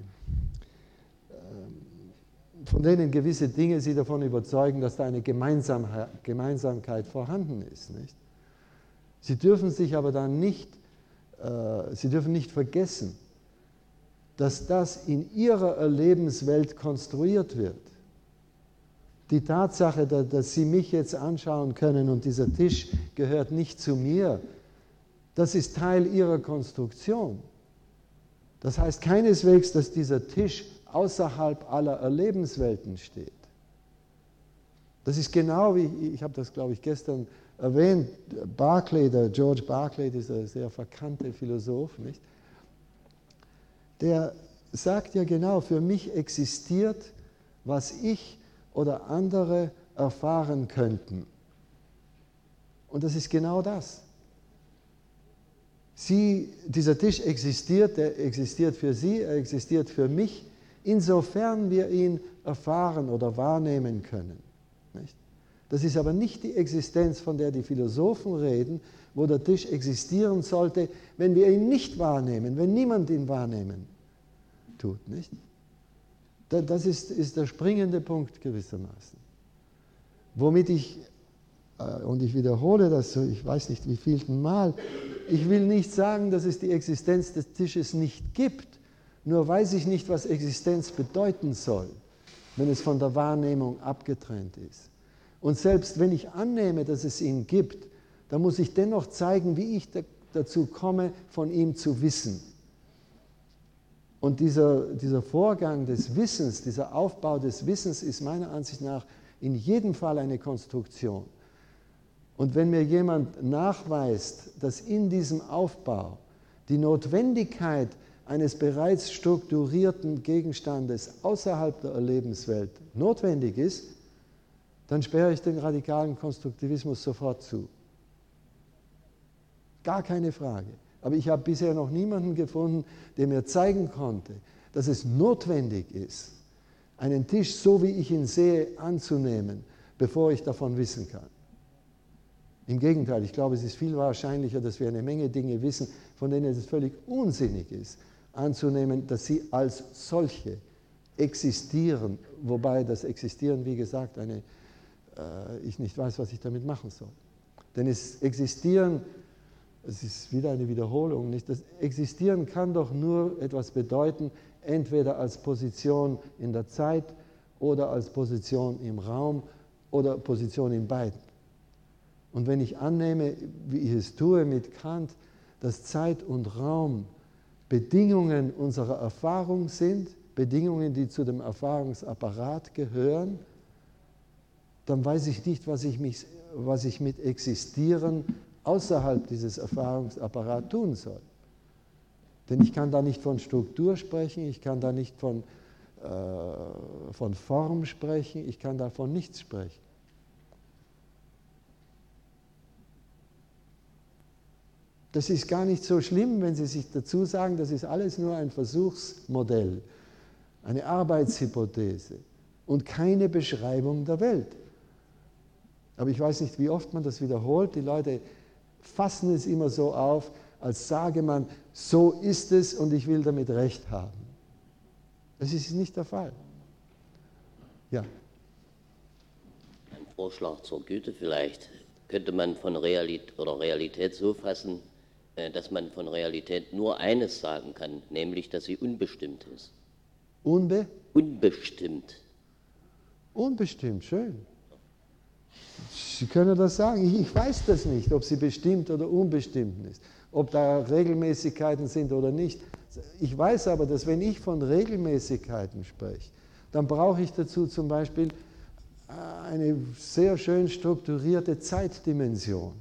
Speaker 1: ähm, von denen gewisse Dinge sie davon überzeugen, dass da eine Gemeinsamkeit vorhanden ist. Nicht? Sie dürfen sich aber dann nicht, äh, sie dürfen nicht vergessen, dass das in ihrer Erlebenswelt konstruiert wird. Die Tatsache, dass Sie mich jetzt anschauen können und dieser Tisch gehört nicht zu mir, das ist Teil Ihrer Konstruktion. Das heißt keineswegs, dass dieser Tisch außerhalb aller Erlebenswelten steht. Das ist genau wie, ich habe das glaube ich gestern erwähnt, Barclay, der George Barclay, dieser sehr verkannte Philosoph, nicht? Der sagt ja genau, für mich existiert, was ich oder andere erfahren könnten. Und das ist genau das. Sie, dieser Tisch existiert, der existiert für Sie, er existiert für mich, insofern wir ihn erfahren oder wahrnehmen können. Das ist aber nicht die Existenz, von der die Philosophen reden, wo der Tisch existieren sollte, wenn wir ihn nicht wahrnehmen, wenn niemand ihn wahrnehmen tut. Nicht? Das ist, ist der springende Punkt gewissermaßen. Womit ich, äh, und ich wiederhole das so, ich weiß nicht wie vielten Mal, ich will nicht sagen, dass es die Existenz des Tisches nicht gibt, nur weiß ich nicht, was Existenz bedeuten soll, wenn es von der Wahrnehmung abgetrennt ist. Und selbst wenn ich annehme, dass es ihn gibt, dann muss ich dennoch zeigen, wie ich dazu komme, von ihm zu wissen. Und dieser, dieser Vorgang des Wissens, dieser Aufbau des Wissens ist meiner Ansicht nach in jedem Fall eine Konstruktion. Und wenn mir jemand nachweist, dass in diesem Aufbau die Notwendigkeit eines bereits strukturierten Gegenstandes außerhalb der Erlebenswelt notwendig ist, dann sperre ich den radikalen Konstruktivismus sofort zu. Gar keine Frage. Aber ich habe bisher noch niemanden gefunden, der mir zeigen konnte, dass es notwendig ist, einen Tisch so wie ich ihn sehe anzunehmen, bevor ich davon wissen kann. Im Gegenteil, ich glaube, es ist viel wahrscheinlicher, dass wir eine Menge Dinge wissen, von denen es völlig unsinnig ist, anzunehmen, dass sie als solche existieren, wobei das Existieren, wie gesagt, eine, äh, ich nicht weiß, was ich damit machen soll. Denn es existieren es ist wieder eine Wiederholung, nicht? Das Existieren kann doch nur etwas bedeuten, entweder als Position in der Zeit oder als Position im Raum oder Position in beiden. Und wenn ich annehme, wie ich es tue mit Kant, dass Zeit und Raum Bedingungen unserer Erfahrung sind, Bedingungen, die zu dem Erfahrungsapparat gehören, dann weiß ich nicht, was ich, mich, was ich mit Existieren außerhalb dieses Erfahrungsapparats tun soll. Denn ich kann da nicht von Struktur sprechen, ich kann da nicht von, äh, von Form sprechen, ich kann da von nichts sprechen. Das ist gar nicht so schlimm, wenn Sie sich dazu sagen, das ist alles nur ein Versuchsmodell, eine Arbeitshypothese und keine Beschreibung der Welt. Aber ich weiß nicht, wie oft man das wiederholt. Die Leute fassen es immer so auf, als sage man, so ist es und ich will damit Recht haben. Das ist nicht der Fall. Ja.
Speaker 7: Ein Vorschlag zur Güte vielleicht. Könnte man von Realität oder Realität so fassen, äh, dass man von Realität nur eines sagen kann, nämlich, dass sie unbestimmt ist.
Speaker 1: Unbe?
Speaker 7: Unbestimmt.
Speaker 1: Unbestimmt, schön. Sie können das sagen. Ich weiß das nicht, ob sie bestimmt oder unbestimmt ist, ob da Regelmäßigkeiten sind oder nicht. Ich weiß aber, dass wenn ich von Regelmäßigkeiten spreche, dann brauche ich dazu zum Beispiel äh, eine sehr schön strukturierte Zeitdimension.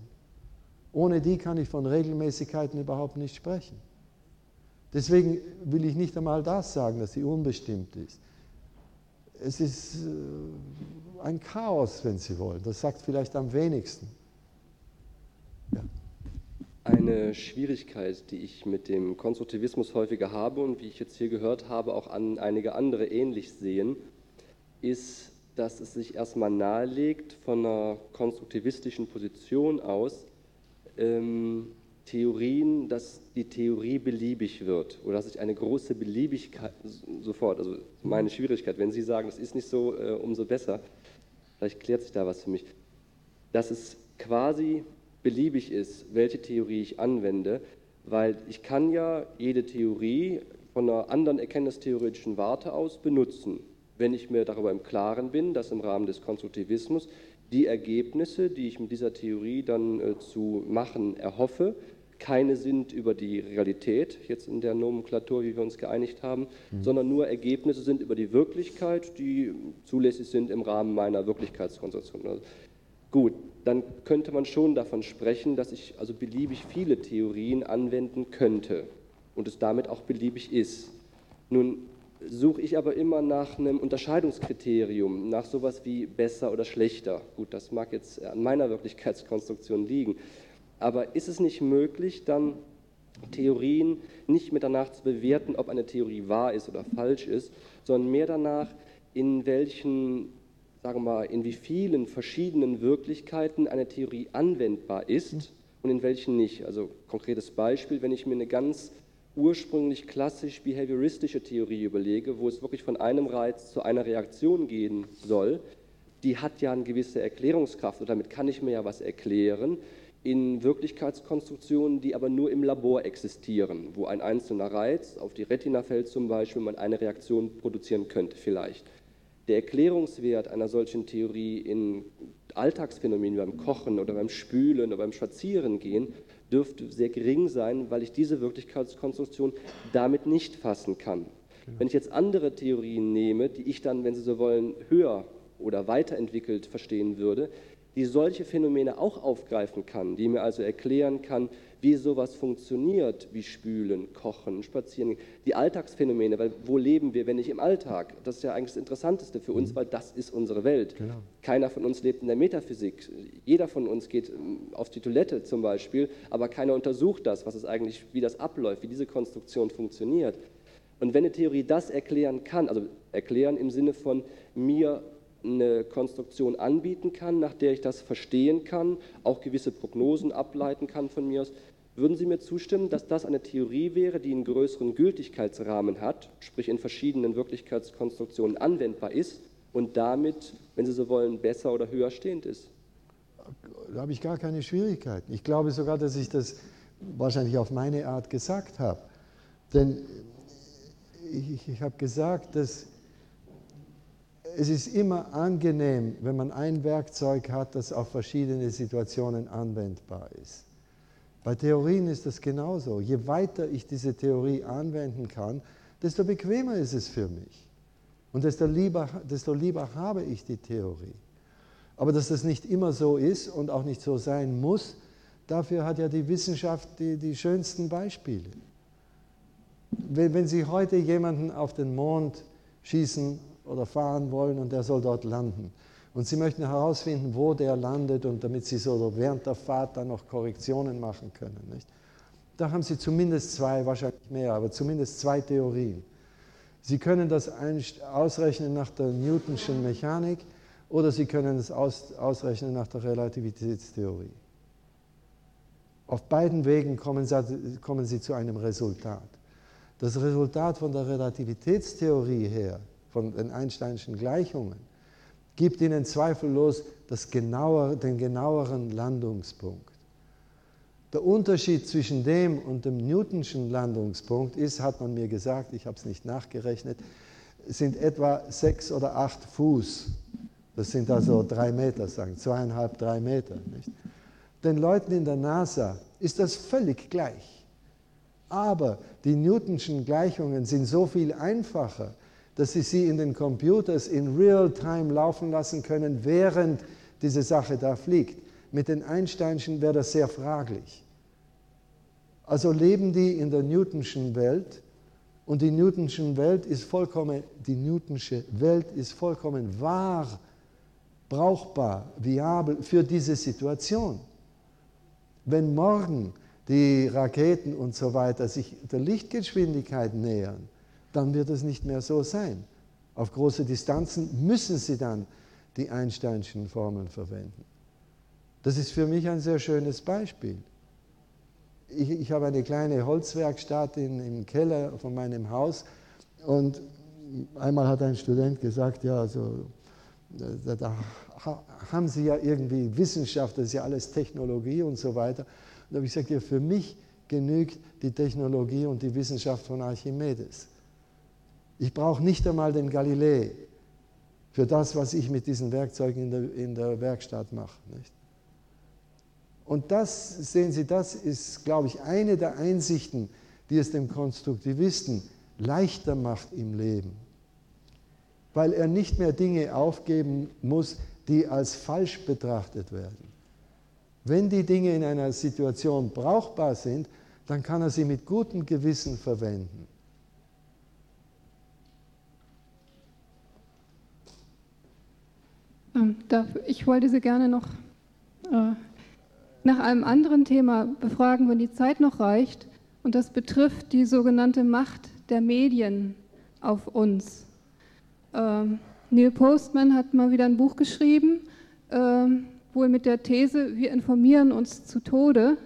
Speaker 1: Ohne die kann ich von Regelmäßigkeiten überhaupt nicht sprechen. Deswegen will ich nicht einmal das sagen, dass sie unbestimmt ist. Es ist äh, ein Chaos, wenn Sie wollen. Das sagt vielleicht am wenigsten.
Speaker 21: Ja. Eine Schwierigkeit, die ich mit dem Konstruktivismus häufiger habe und wie ich jetzt hier gehört habe, auch an einige andere ähnlich sehen, ist, dass es sich erstmal nahelegt, von einer konstruktivistischen Position aus ähm, Theorien, dass die Theorie beliebig wird oder dass sich eine große Beliebigkeit sofort, also meine Schwierigkeit, wenn Sie sagen, das ist nicht so, äh, umso besser, Vielleicht klärt sich da was für mich. Dass es quasi beliebig ist, welche Theorie ich anwende, weil ich kann ja jede Theorie von einer anderen erkenntnistheoretischen Warte aus benutzen. wenn ich mir darüber im Klaren bin, dass im Rahmen des Konstruktivismus die Ergebnisse, die ich mit dieser Theorie dann äh, zu machen erhoffe, keine sind über die Realität, jetzt in der Nomenklatur, wie wir uns geeinigt haben, mhm. sondern nur Ergebnisse sind über die Wirklichkeit, die zulässig sind im Rahmen meiner Wirklichkeitskonstruktion. Also, gut, dann könnte man schon davon sprechen, dass ich also beliebig viele Theorien anwenden könnte und es damit auch beliebig ist. Nun suche ich aber immer nach einem Unterscheidungskriterium, nach sowas wie besser oder schlechter. Gut, das mag jetzt an meiner Wirklichkeitskonstruktion liegen. Aber ist es nicht möglich, dann Theorien nicht mehr danach zu bewerten, ob eine Theorie wahr ist oder falsch ist, sondern mehr danach, in welchen, sagen wir mal, in wie vielen verschiedenen Wirklichkeiten eine Theorie anwendbar ist und in welchen nicht. Also konkretes Beispiel, wenn ich mir eine ganz ursprünglich klassisch behavioristische Theorie überlege, wo es wirklich von einem Reiz zu einer Reaktion gehen soll, die hat ja eine gewisse Erklärungskraft und damit kann ich mir ja was erklären in Wirklichkeitskonstruktionen, die aber nur im Labor existieren, wo ein einzelner Reiz auf die Retina fällt zum Beispiel, man eine Reaktion produzieren könnte vielleicht. Der Erklärungswert einer solchen Theorie in Alltagsphänomenen wie beim Kochen oder beim Spülen oder beim Spazierengehen dürfte sehr gering sein, weil ich diese Wirklichkeitskonstruktion damit nicht fassen kann. Genau. Wenn ich jetzt andere Theorien nehme, die ich dann, wenn Sie so wollen, höher oder weiterentwickelt verstehen würde, die solche Phänomene auch aufgreifen kann, die mir also erklären kann, wie sowas funktioniert, wie Spülen, Kochen, Spazieren, die Alltagsphänomene, weil wo leben wir, wenn nicht im Alltag? Das ist ja eigentlich das Interessanteste für uns, mhm. weil das ist unsere Welt. Genau. Keiner von uns lebt in der Metaphysik. Jeder von uns geht ähm, auf die Toilette zum Beispiel, aber keiner untersucht das, was es eigentlich, wie das abläuft, wie diese Konstruktion funktioniert. Und wenn eine Theorie das erklären kann, also erklären im Sinne von mir eine Konstruktion anbieten kann, nach der ich das verstehen kann, auch gewisse Prognosen ableiten kann von mir aus. Würden Sie mir zustimmen, dass das eine Theorie wäre, die einen größeren Gültigkeitsrahmen hat, sprich in verschiedenen Wirklichkeitskonstruktionen anwendbar ist und damit, wenn Sie so wollen, besser oder höher stehend ist?
Speaker 1: Da habe ich gar keine Schwierigkeiten. Ich glaube sogar, dass ich das wahrscheinlich auf meine Art gesagt habe. Denn ich, ich habe gesagt, dass es ist immer angenehm, wenn man ein Werkzeug hat, das auf verschiedene Situationen anwendbar ist. Bei Theorien ist das genauso. Je weiter ich diese Theorie anwenden kann, desto bequemer ist es für mich. Und desto lieber, desto lieber habe ich die Theorie. Aber dass das nicht immer so ist und auch nicht so sein muss, dafür hat ja die Wissenschaft die, die schönsten Beispiele. Wenn, wenn Sie heute jemanden auf den Mond schießen oder fahren wollen und der soll dort landen. Und Sie möchten herausfinden, wo der landet und damit Sie so während der Fahrt dann noch Korrektionen machen können. Nicht? Da haben Sie zumindest zwei, wahrscheinlich mehr, aber zumindest zwei Theorien. Sie können das ausrechnen nach der Newtonschen Mechanik oder Sie können es ausrechnen nach der Relativitätstheorie. Auf beiden Wegen kommen Sie, kommen Sie zu einem Resultat. Das Resultat von der Relativitätstheorie her von den Einsteinschen Gleichungen, gibt ihnen zweifellos genauer, den genaueren Landungspunkt. Der Unterschied zwischen dem und dem Newtonschen Landungspunkt ist, hat man mir gesagt, ich habe es nicht nachgerechnet, sind etwa sechs oder acht Fuß. Das sind also drei Meter, sagen, zweieinhalb, drei Meter. Nicht? Den Leuten in der NASA ist das völlig gleich. Aber die Newtonschen Gleichungen sind so viel einfacher, dass Sie sie in den Computers in Real-Time laufen lassen können, während diese Sache da fliegt. Mit den Einsteinschen wäre das sehr fraglich. Also leben die in der Newtonschen Welt und die Newtonschen Welt ist vollkommen, die Newtonsche Welt ist vollkommen wahr, brauchbar, viabel für diese Situation. Wenn morgen die Raketen und so weiter sich der Lichtgeschwindigkeit nähern, dann wird es nicht mehr so sein. Auf große Distanzen müssen Sie dann die Einsteinschen Formeln verwenden. Das ist für mich ein sehr schönes Beispiel. Ich, ich habe eine kleine Holzwerkstatt in, im Keller von meinem Haus und einmal hat ein Student gesagt, ja, also, da, da haben Sie ja irgendwie Wissenschaft, das ist ja alles Technologie und so weiter. Und da habe ich gesagt, ja, für mich genügt die Technologie und die Wissenschaft von Archimedes. Ich brauche nicht einmal den Galilei. für das, was ich mit diesen Werkzeugen in der, in der Werkstatt mache. Und das, sehen Sie, das ist, glaube ich, eine der Einsichten, die es dem Konstruktivisten leichter macht im Leben. Weil er nicht mehr Dinge aufgeben muss, die als falsch betrachtet werden. Wenn die Dinge in einer Situation brauchbar sind, dann kann er sie mit gutem Gewissen verwenden.
Speaker 10: Ich wollte Sie gerne noch äh, nach einem anderen Thema befragen, wenn die Zeit noch reicht. Und das betrifft die sogenannte Macht der Medien auf uns. Ähm, Neil Postman hat mal wieder ein Buch geschrieben, ähm, wohl mit der These, wir informieren uns zu Tode.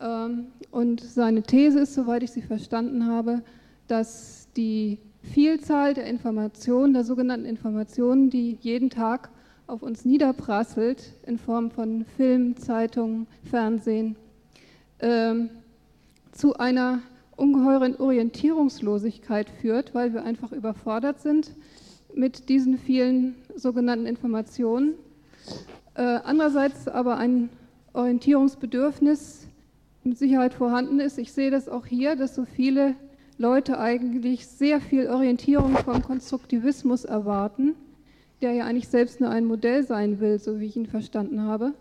Speaker 10: Ähm, und seine These ist, soweit ich sie verstanden habe, dass die Vielzahl der Informationen, der sogenannten Informationen, die jeden Tag auf uns niederprasselt, in Form von Film, Zeitungen, Fernsehen, ähm, zu einer ungeheuren Orientierungslosigkeit führt, weil wir einfach überfordert sind mit diesen vielen sogenannten Informationen. Äh, andererseits aber ein Orientierungsbedürfnis mit Sicherheit vorhanden ist. Ich sehe das auch hier, dass so viele Leute eigentlich sehr viel Orientierung vom Konstruktivismus erwarten, der ja eigentlich selbst nur ein Modell sein will, so wie ich ihn verstanden habe.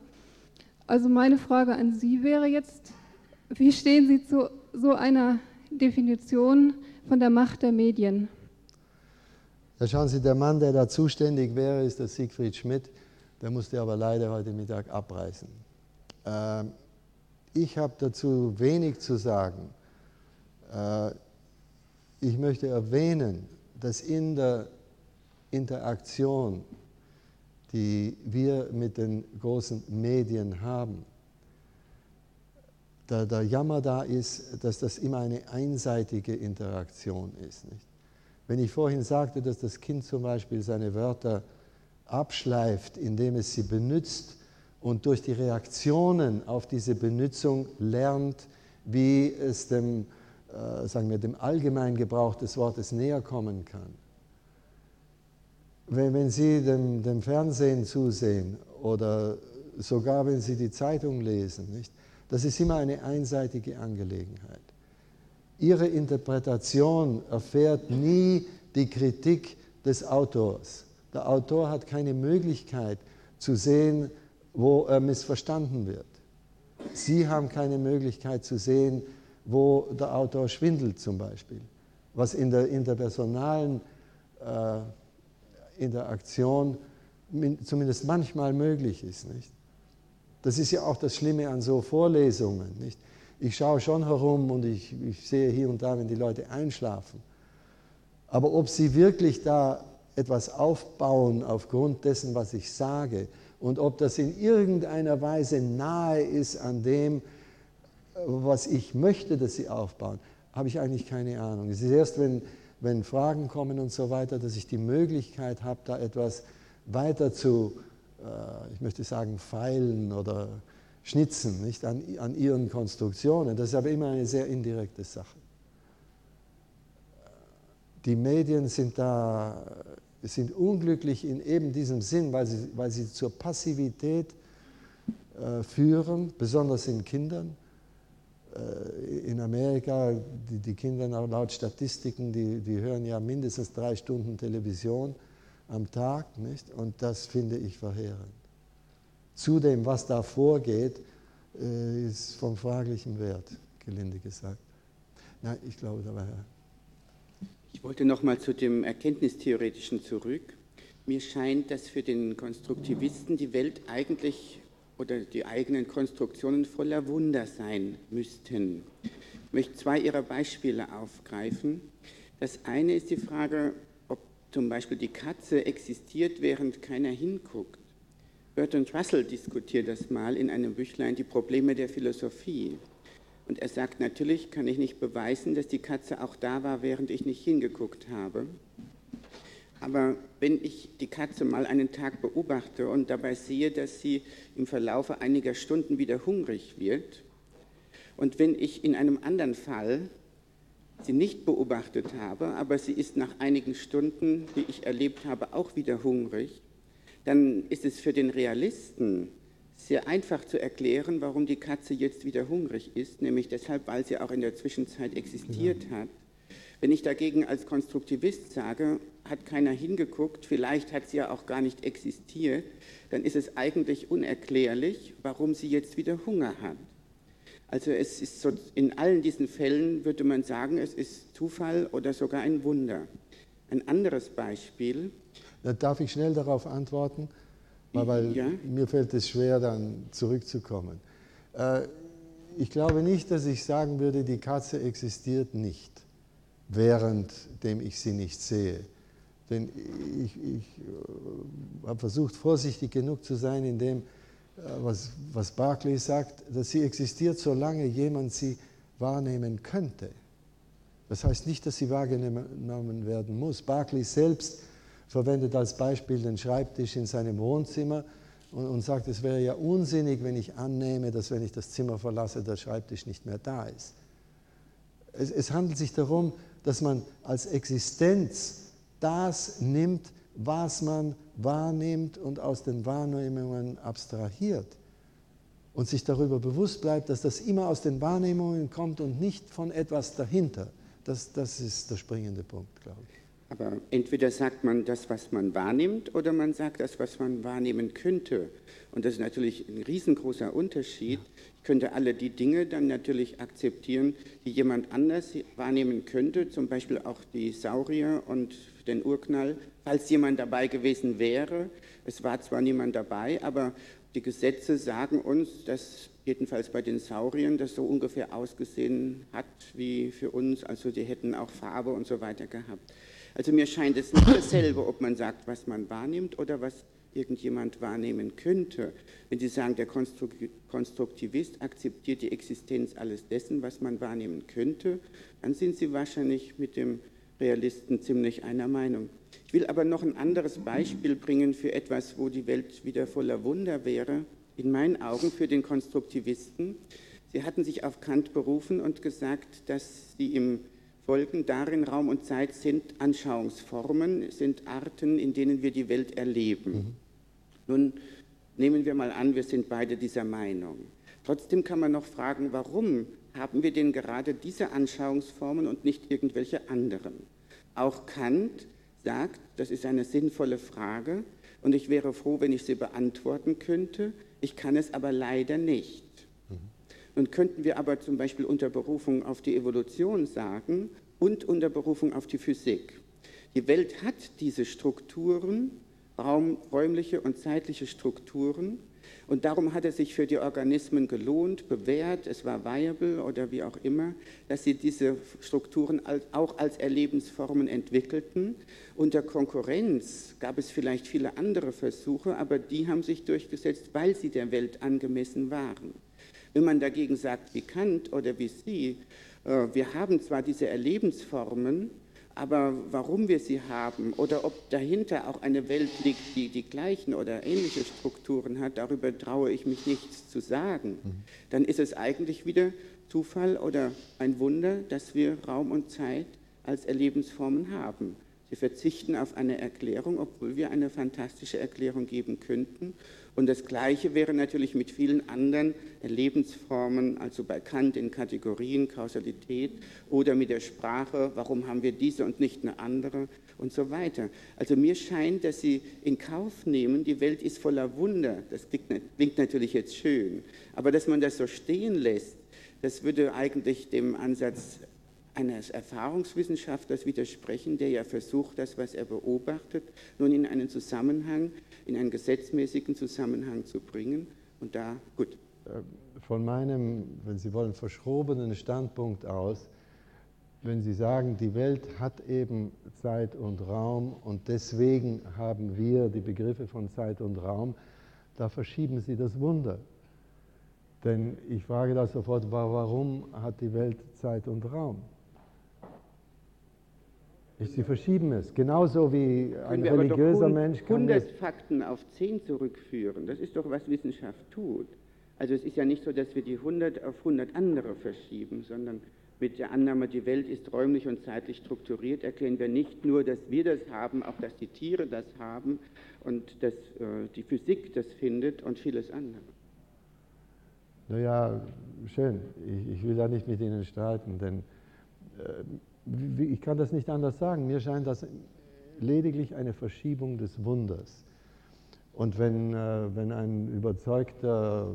Speaker 10: Also meine Frage an Sie wäre jetzt, wie stehen Sie zu so einer Definition von der Macht der Medien?
Speaker 1: Ja, schauen Sie, der Mann, der da zuständig wäre, ist der Siegfried Schmidt. Der musste aber leider heute Mittag abreisen. Ähm, ich habe dazu wenig zu sagen. Äh, ich möchte erwähnen, dass in der Interaktion, die wir mit den großen Medien haben, der, der Jammer da ist, dass das immer eine einseitige Interaktion ist. Nicht? Wenn ich vorhin sagte, dass das Kind zum Beispiel seine Wörter abschleift, indem es sie benutzt und durch die Reaktionen auf diese Benutzung lernt, wie es dem, äh, sagen wir, dem allgemeinen Gebrauch des Wortes näher kommen kann. Wenn, wenn Sie dem, dem Fernsehen zusehen oder sogar wenn Sie die Zeitung lesen, nicht? das ist immer eine einseitige Angelegenheit. Ihre Interpretation erfährt nie die Kritik des Autors. Der Autor hat keine Möglichkeit zu sehen, wo er missverstanden wird. Sie haben keine Möglichkeit zu sehen, wo der Autor schwindelt zum Beispiel, was in der interpersonalen äh, Interaktion zumindest manchmal möglich ist. Nicht? Das ist ja auch das Schlimme an so Vorlesungen. Nicht? Ich schaue schon herum und ich, ich sehe hier und da, wenn die Leute einschlafen. Aber ob sie wirklich da etwas aufbauen aufgrund dessen, was ich sage und ob das in irgendeiner Weise nahe ist an dem, was ich möchte, dass sie aufbauen, habe ich eigentlich keine Ahnung. Es ist erst, wenn, wenn Fragen kommen und so weiter, dass ich die Möglichkeit habe, da etwas weiter zu, äh, ich möchte sagen, feilen oder schnitzen nicht, an, an ihren Konstruktionen. Das ist aber immer eine sehr indirekte Sache. Die Medien sind da sind unglücklich in eben diesem Sinn, weil sie, weil sie zur Passivität äh, führen, besonders in Kindern. Äh, in Amerika, die, die Kinder laut Statistiken, die, die hören ja mindestens drei Stunden Television am Tag, nicht? und das finde ich verheerend. Zudem, was da vorgeht, äh, ist von fraglichem Wert, gelinde gesagt. Nein, ich glaube, da war er.
Speaker 22: Ich wollte noch mal zu dem Erkenntnistheoretischen zurück. Mir scheint, dass für den Konstruktivisten die Welt eigentlich oder die eigenen Konstruktionen voller Wunder sein müssten. Ich möchte zwei Ihrer Beispiele aufgreifen. Das eine ist die Frage, ob zum Beispiel die Katze existiert, während keiner hinguckt. Bertrand Russell diskutiert das mal in einem Büchlein Die Probleme der Philosophie. Und er sagt, natürlich kann ich nicht beweisen, dass die Katze auch da war, während ich nicht hingeguckt habe. Aber wenn ich die Katze mal einen Tag beobachte und dabei sehe, dass sie im Verlaufe einiger Stunden wieder hungrig wird, und wenn ich in einem anderen Fall sie nicht beobachtet habe, aber sie ist nach einigen Stunden, wie ich erlebt habe, auch wieder hungrig, dann ist es für den Realisten sehr einfach zu erklären, warum die Katze jetzt wieder hungrig ist, nämlich deshalb, weil sie auch in der Zwischenzeit existiert hat. Wenn ich dagegen als Konstruktivist sage, hat keiner hingeguckt, vielleicht hat sie ja auch gar nicht existiert, dann ist es eigentlich unerklärlich, warum sie jetzt wieder Hunger hat. Also es ist so, in allen diesen Fällen würde man sagen, es ist Zufall oder sogar ein Wunder. Ein anderes Beispiel.
Speaker 1: Da darf ich schnell darauf antworten, weil ja? mir fällt es schwer, dann zurückzukommen. Äh, ich glaube nicht, dass ich sagen würde, die Katze existiert nicht, währenddem ich sie nicht sehe. Denn ich, ich äh, habe versucht, vorsichtig genug zu sein, in dem, äh, was, was Barclay sagt, dass sie existiert, solange jemand sie wahrnehmen könnte. Das heißt nicht, dass sie wahrgenommen werden muss. Barclay selbst verwendet als Beispiel den Schreibtisch in seinem Wohnzimmer und, und sagt, es wäre ja unsinnig, wenn ich annehme, dass wenn ich das Zimmer verlasse, der Schreibtisch nicht mehr da ist. Es, es handelt sich darum, dass man als Existenz das nimmt, was man wahrnimmt und aus den Wahrnehmungen abstrahiert und sich darüber bewusst bleibt, dass das immer aus den Wahrnehmungen kommt und nicht von etwas dahinter. Das, das ist der springende Punkt, glaube ich.
Speaker 22: Aber entweder sagt man das, was man wahrnimmt, oder man sagt das, was man wahrnehmen könnte. Und das ist natürlich ein riesengroßer Unterschied. Ich könnte alle die Dinge dann natürlich akzeptieren, die jemand anders wahrnehmen könnte, zum Beispiel auch die Saurier und den Urknall, falls jemand dabei gewesen wäre. Es war zwar niemand dabei, aber die Gesetze sagen uns, dass jedenfalls bei den Sauriern das so ungefähr ausgesehen hat wie für uns. Also die hätten auch Farbe und so weiter gehabt. Also mir scheint es nicht dasselbe, ob man sagt, was man wahrnimmt oder was irgendjemand wahrnehmen könnte. Wenn Sie sagen, der Konstruktivist akzeptiert die Existenz alles dessen, was man wahrnehmen könnte, dann sind Sie wahrscheinlich mit dem Realisten ziemlich einer Meinung. Ich will aber noch ein anderes Beispiel bringen für etwas, wo die Welt wieder voller Wunder wäre. In meinen Augen für den Konstruktivisten. Sie hatten sich auf Kant berufen und gesagt, dass sie im Folgen darin Raum und Zeit sind Anschauungsformen, sind Arten, in denen wir die Welt erleben. Mhm. Nun nehmen wir mal an, wir sind beide dieser Meinung. Trotzdem kann man noch fragen, warum haben wir denn gerade diese Anschauungsformen und nicht irgendwelche anderen? Auch Kant sagt, das ist eine sinnvolle Frage und ich wäre froh, wenn ich sie beantworten könnte. Ich kann es aber leider nicht. Mhm. Nun könnten wir aber zum Beispiel unter Berufung auf die Evolution sagen und unter Berufung auf die Physik. Die Welt hat diese Strukturen, räumliche und zeitliche Strukturen, und darum hat es sich für die Organismen gelohnt, bewährt, es war viable oder wie auch immer, dass sie diese Strukturen auch als Erlebensformen entwickelten. Unter Konkurrenz gab es vielleicht viele andere Versuche, aber die haben sich durchgesetzt, weil sie der Welt angemessen waren. Wenn man dagegen sagt, wie Kant oder wie Sie, äh, wir haben zwar diese Erlebensformen, aber warum wir sie haben oder ob dahinter auch eine Welt liegt, die die gleichen oder ähnliche Strukturen hat, darüber traue ich mich nichts zu sagen. Mhm. Dann ist es eigentlich wieder Zufall oder ein Wunder, dass wir Raum und Zeit als Erlebensformen haben. Sie verzichten auf eine Erklärung, obwohl wir eine fantastische Erklärung geben könnten. Und das Gleiche wäre natürlich mit vielen anderen Lebensformen, also bei Kant in Kategorien, Kausalität oder mit der Sprache, warum haben wir diese und nicht eine andere und so weiter. Also mir scheint, dass Sie in Kauf nehmen, die Welt ist voller Wunder. Das klingt natürlich jetzt schön, aber dass man das so stehen lässt, das würde eigentlich dem Ansatz eines Erfahrungswissenschaftlers widersprechen, der ja versucht, das, was er beobachtet, nun in einen Zusammenhang in einen gesetzmäßigen Zusammenhang zu bringen. Und da, gut.
Speaker 1: Äh, von meinem, wenn Sie wollen, verschrobenen Standpunkt aus, wenn Sie sagen, die Welt hat eben Zeit und Raum und deswegen haben wir die Begriffe von Zeit und Raum, da verschieben Sie das Wunder. Denn ich frage da sofort, warum hat die Welt Zeit und Raum? Sie verschieben es, genauso wie ein religiöser Mensch
Speaker 22: kann 100 Fakten auf 10 zurückführen. Das ist doch, was Wissenschaft tut. Also es ist ja nicht so, dass wir die 100 auf 100 andere verschieben, sondern mit der Annahme, die Welt ist räumlich und zeitlich strukturiert, erklären wir nicht nur, dass wir das haben, auch dass die Tiere das haben und dass äh, die Physik das findet und vieles andere.
Speaker 1: Naja, schön. Ich, ich will da nicht mit Ihnen streiten, denn äh, ich kann das nicht anders sagen. Mir scheint das lediglich eine Verschiebung des Wunders. Und wenn, äh, wenn ein überzeugter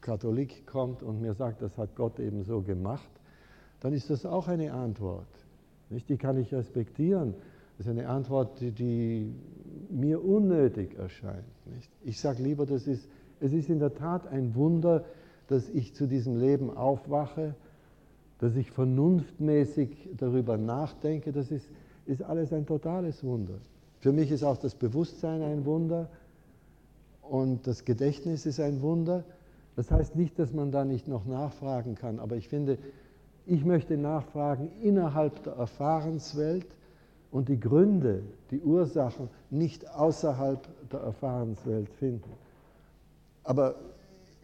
Speaker 1: Katholik kommt und mir sagt, das hat Gott eben so gemacht, dann ist das auch eine Antwort. Nicht? Die kann ich respektieren. Das ist eine Antwort, die, die mir unnötig erscheint. Nicht? Ich sage lieber, das ist, es ist in der Tat ein Wunder, dass ich zu diesem Leben aufwache, dass ich vernunftmäßig darüber nachdenke. Das ist, ist alles ein totales Wunder. Für mich ist auch das Bewusstsein ein Wunder und das Gedächtnis ist ein Wunder. Das heißt nicht, dass man da nicht noch nachfragen kann, aber ich finde, ich möchte nachfragen innerhalb der Erfahrenswelt und die Gründe, die Ursachen nicht außerhalb der Erfahrenswelt finden. Aber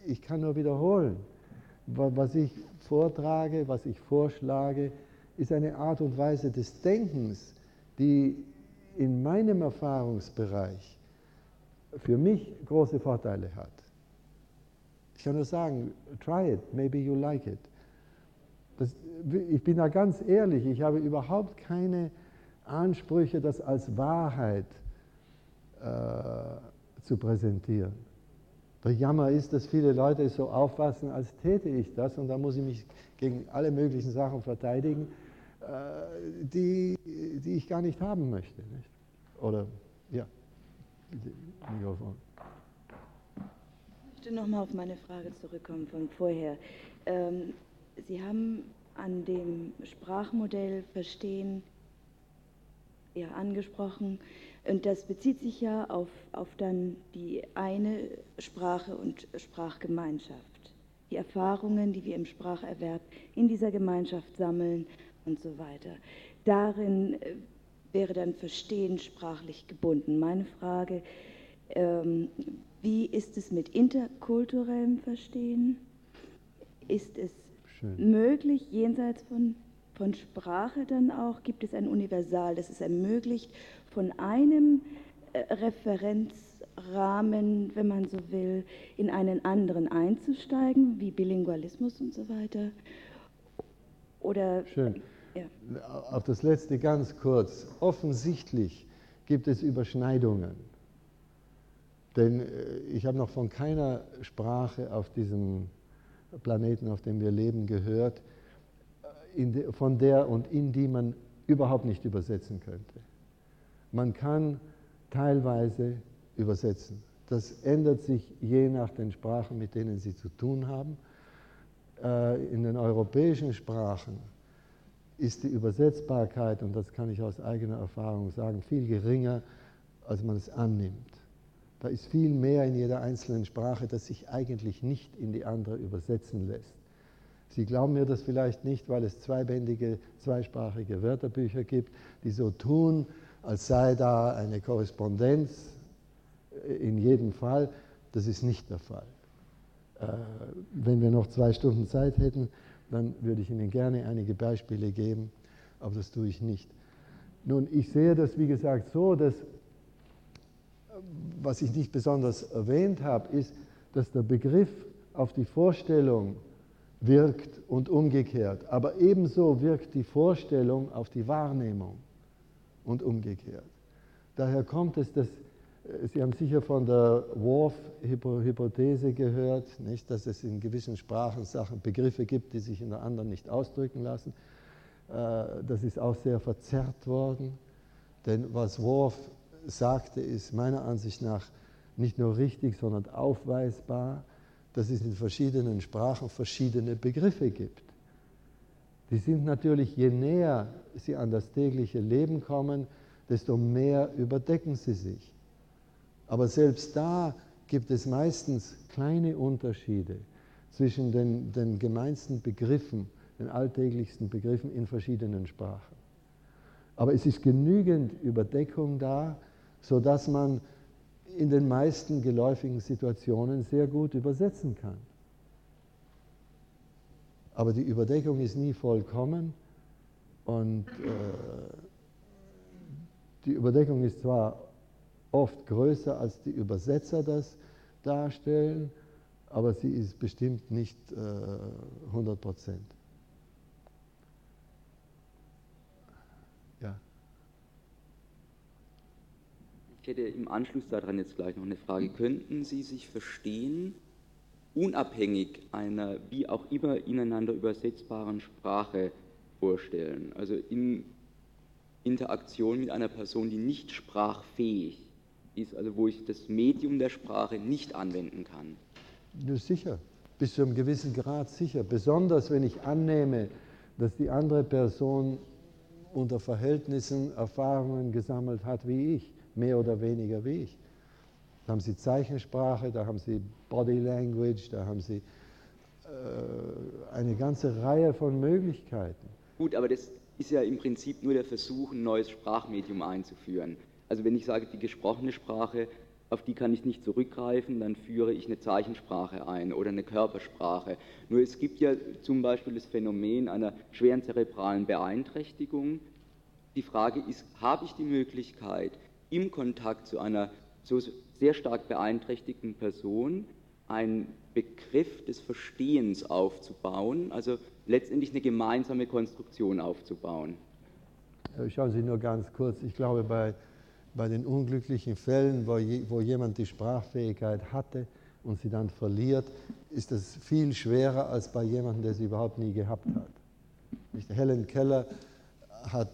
Speaker 1: ich kann nur wiederholen, was ich vortrage, was ich vorschlage, ist eine Art und Weise des Denkens, die in meinem Erfahrungsbereich für mich große Vorteile hat. Ich kann nur sagen, try it, maybe you like it. Das, ich bin da ganz ehrlich, ich habe überhaupt keine Ansprüche, das als Wahrheit äh, zu präsentieren. Der Jammer ist, dass viele Leute es so auffassen, als täte ich das und da muss ich mich gegen alle möglichen Sachen verteidigen, äh, die, die ich gar nicht haben möchte. Nicht? Oder, ja.
Speaker 15: Mikrofon. Ich möchte nochmal auf meine Frage zurückkommen von vorher. Ähm, Sie haben an dem Sprachmodell Verstehen ja, angesprochen und das bezieht sich ja auf, auf dann die eine Sprache und Sprachgemeinschaft. Die Erfahrungen, die wir im Spracherwerb in dieser Gemeinschaft sammeln und so weiter. Darin äh, wäre dann Verstehen sprachlich gebunden. Meine Frage, ähm, wie ist es mit interkulturellem Verstehen? Ist es Schön. möglich, jenseits von, von Sprache dann auch, gibt es ein Universal, das es ermöglicht, von einem äh, Referenzrahmen, wenn man so will, in einen anderen einzusteigen, wie Bilingualismus und so weiter? Oder
Speaker 1: Schön. Ja. Auf das letzte ganz kurz. Offensichtlich gibt es Überschneidungen. Denn äh, ich habe noch von keiner Sprache auf diesem Planeten, auf dem wir leben, gehört, äh, de, von der und in die man überhaupt nicht übersetzen könnte. Man kann teilweise übersetzen. Das ändert sich je nach den Sprachen, mit denen Sie zu tun haben. Äh, in den europäischen Sprachen ist die Übersetzbarkeit, und das kann ich aus eigener Erfahrung sagen, viel geringer, als man es annimmt. Da ist viel mehr in jeder einzelnen Sprache, das sich eigentlich nicht in die andere übersetzen lässt. Sie glauben mir das vielleicht nicht, weil es zweibändige, zweisprachige Wörterbücher gibt, die so tun, als sei da eine Korrespondenz in jedem Fall. Das ist nicht der Fall. Äh, wenn wir noch zwei Stunden Zeit hätten, dann würde ich Ihnen gerne einige Beispiele geben, aber das tue ich nicht. Nun, ich sehe das, wie gesagt, so, dass, was ich nicht besonders erwähnt habe, ist, dass der Begriff auf die Vorstellung wirkt und umgekehrt. Aber ebenso wirkt die Vorstellung auf die Wahrnehmung und umgekehrt. Daher kommt es, dass äh, Sie haben sicher von der Worf-Hypothese gehört, nicht, dass es in gewissen Sprachen Sachen, Begriffe gibt, die sich in der anderen nicht ausdrücken lassen. Äh, das ist auch sehr verzerrt worden, denn was Worf sagte, ist meiner Ansicht nach nicht nur richtig, sondern aufweisbar, dass es in verschiedenen Sprachen verschiedene Begriffe gibt. Die sind natürlich, je näher sie an das tägliche Leben kommen, desto mehr überdecken sie sich. Aber selbst da gibt es meistens kleine Unterschiede zwischen den, den gemeinsten Begriffen, den alltäglichsten Begriffen in verschiedenen Sprachen. Aber es ist genügend Überdeckung da, sodass man in den meisten geläufigen Situationen sehr gut übersetzen kann. Aber die Überdeckung ist nie vollkommen und äh, die Überdeckung ist zwar oft größer, als die Übersetzer das darstellen, aber sie ist bestimmt nicht äh, 100 Prozent.
Speaker 4: Ich hätte im Anschluss daran jetzt gleich noch eine Frage. Könnten Sie sich verstehen, unabhängig einer wie auch immer ineinander übersetzbaren Sprache vorstellen? Also in Interaktion mit einer Person, die nicht sprachfähig ist, also wo ich das Medium der Sprache nicht anwenden kann.
Speaker 1: Ja, sicher, bis zu einem gewissen Grad sicher. Besonders wenn ich annehme, dass die andere Person unter Verhältnissen Erfahrungen gesammelt hat wie ich, mehr oder weniger wie ich. Da haben Sie Zeichensprache, da haben Sie Body Language, da haben Sie äh, eine ganze Reihe von Möglichkeiten.
Speaker 4: Gut, aber das ist ja im Prinzip nur der Versuch, ein neues Sprachmedium einzuführen. Also wenn ich sage, die gesprochene Sprache, auf die kann ich nicht zurückgreifen, dann führe ich eine Zeichensprache ein oder eine Körpersprache. Nur es gibt ja zum Beispiel das Phänomen einer schweren zerebralen Beeinträchtigung. Die Frage ist, habe ich die Möglichkeit, im Kontakt zu einer so sehr stark beeinträchtigten Person einen Begriff des Verstehens aufzubauen, also letztendlich eine gemeinsame Konstruktion aufzubauen?
Speaker 1: Schauen Sie nur ganz kurz, ich glaube, bei bei den unglücklichen Fällen, wo, je, wo jemand die Sprachfähigkeit hatte und sie dann verliert, ist das viel schwerer als bei jemandem, der sie überhaupt nie gehabt hat. Helen Keller hat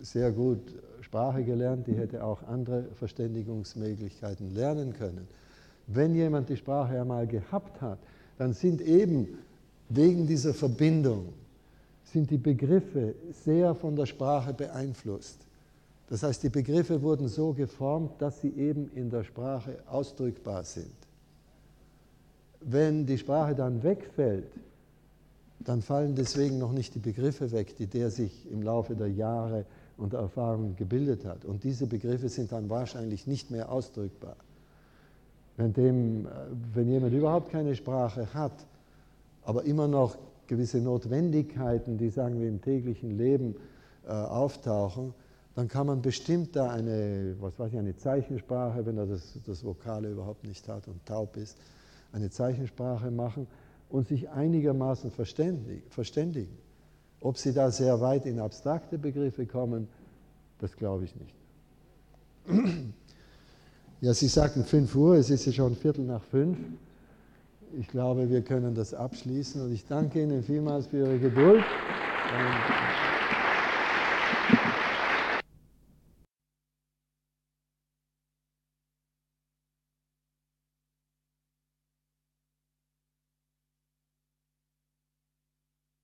Speaker 1: sehr gut Sprache gelernt, die hätte auch andere Verständigungsmöglichkeiten lernen können. Wenn jemand die Sprache einmal gehabt hat, dann sind eben wegen dieser Verbindung sind die Begriffe sehr von der Sprache beeinflusst. Das heißt, die Begriffe wurden so geformt, dass sie eben in der Sprache ausdrückbar sind. Wenn die Sprache dann wegfällt, dann fallen deswegen noch nicht die Begriffe weg, die der sich im Laufe der Jahre und Erfahrung gebildet hat. Und diese Begriffe sind dann wahrscheinlich nicht mehr ausdrückbar. Wenn, dem, wenn jemand überhaupt keine Sprache hat, aber immer noch gewisse Notwendigkeiten, die sagen wir im täglichen Leben äh, auftauchen, dann kann man bestimmt da eine, was weiß ich, eine Zeichensprache, wenn er das, das Vokale überhaupt nicht hat und taub ist, eine Zeichensprache machen und sich einigermaßen verständigen. Ob sie da sehr weit in abstrakte Begriffe kommen, das glaube ich nicht. Ja, Sie sagten 5 Uhr, es ist ja schon Viertel nach fünf. Ich glaube, wir können das abschließen und ich danke Ihnen vielmals für Ihre Geduld. Und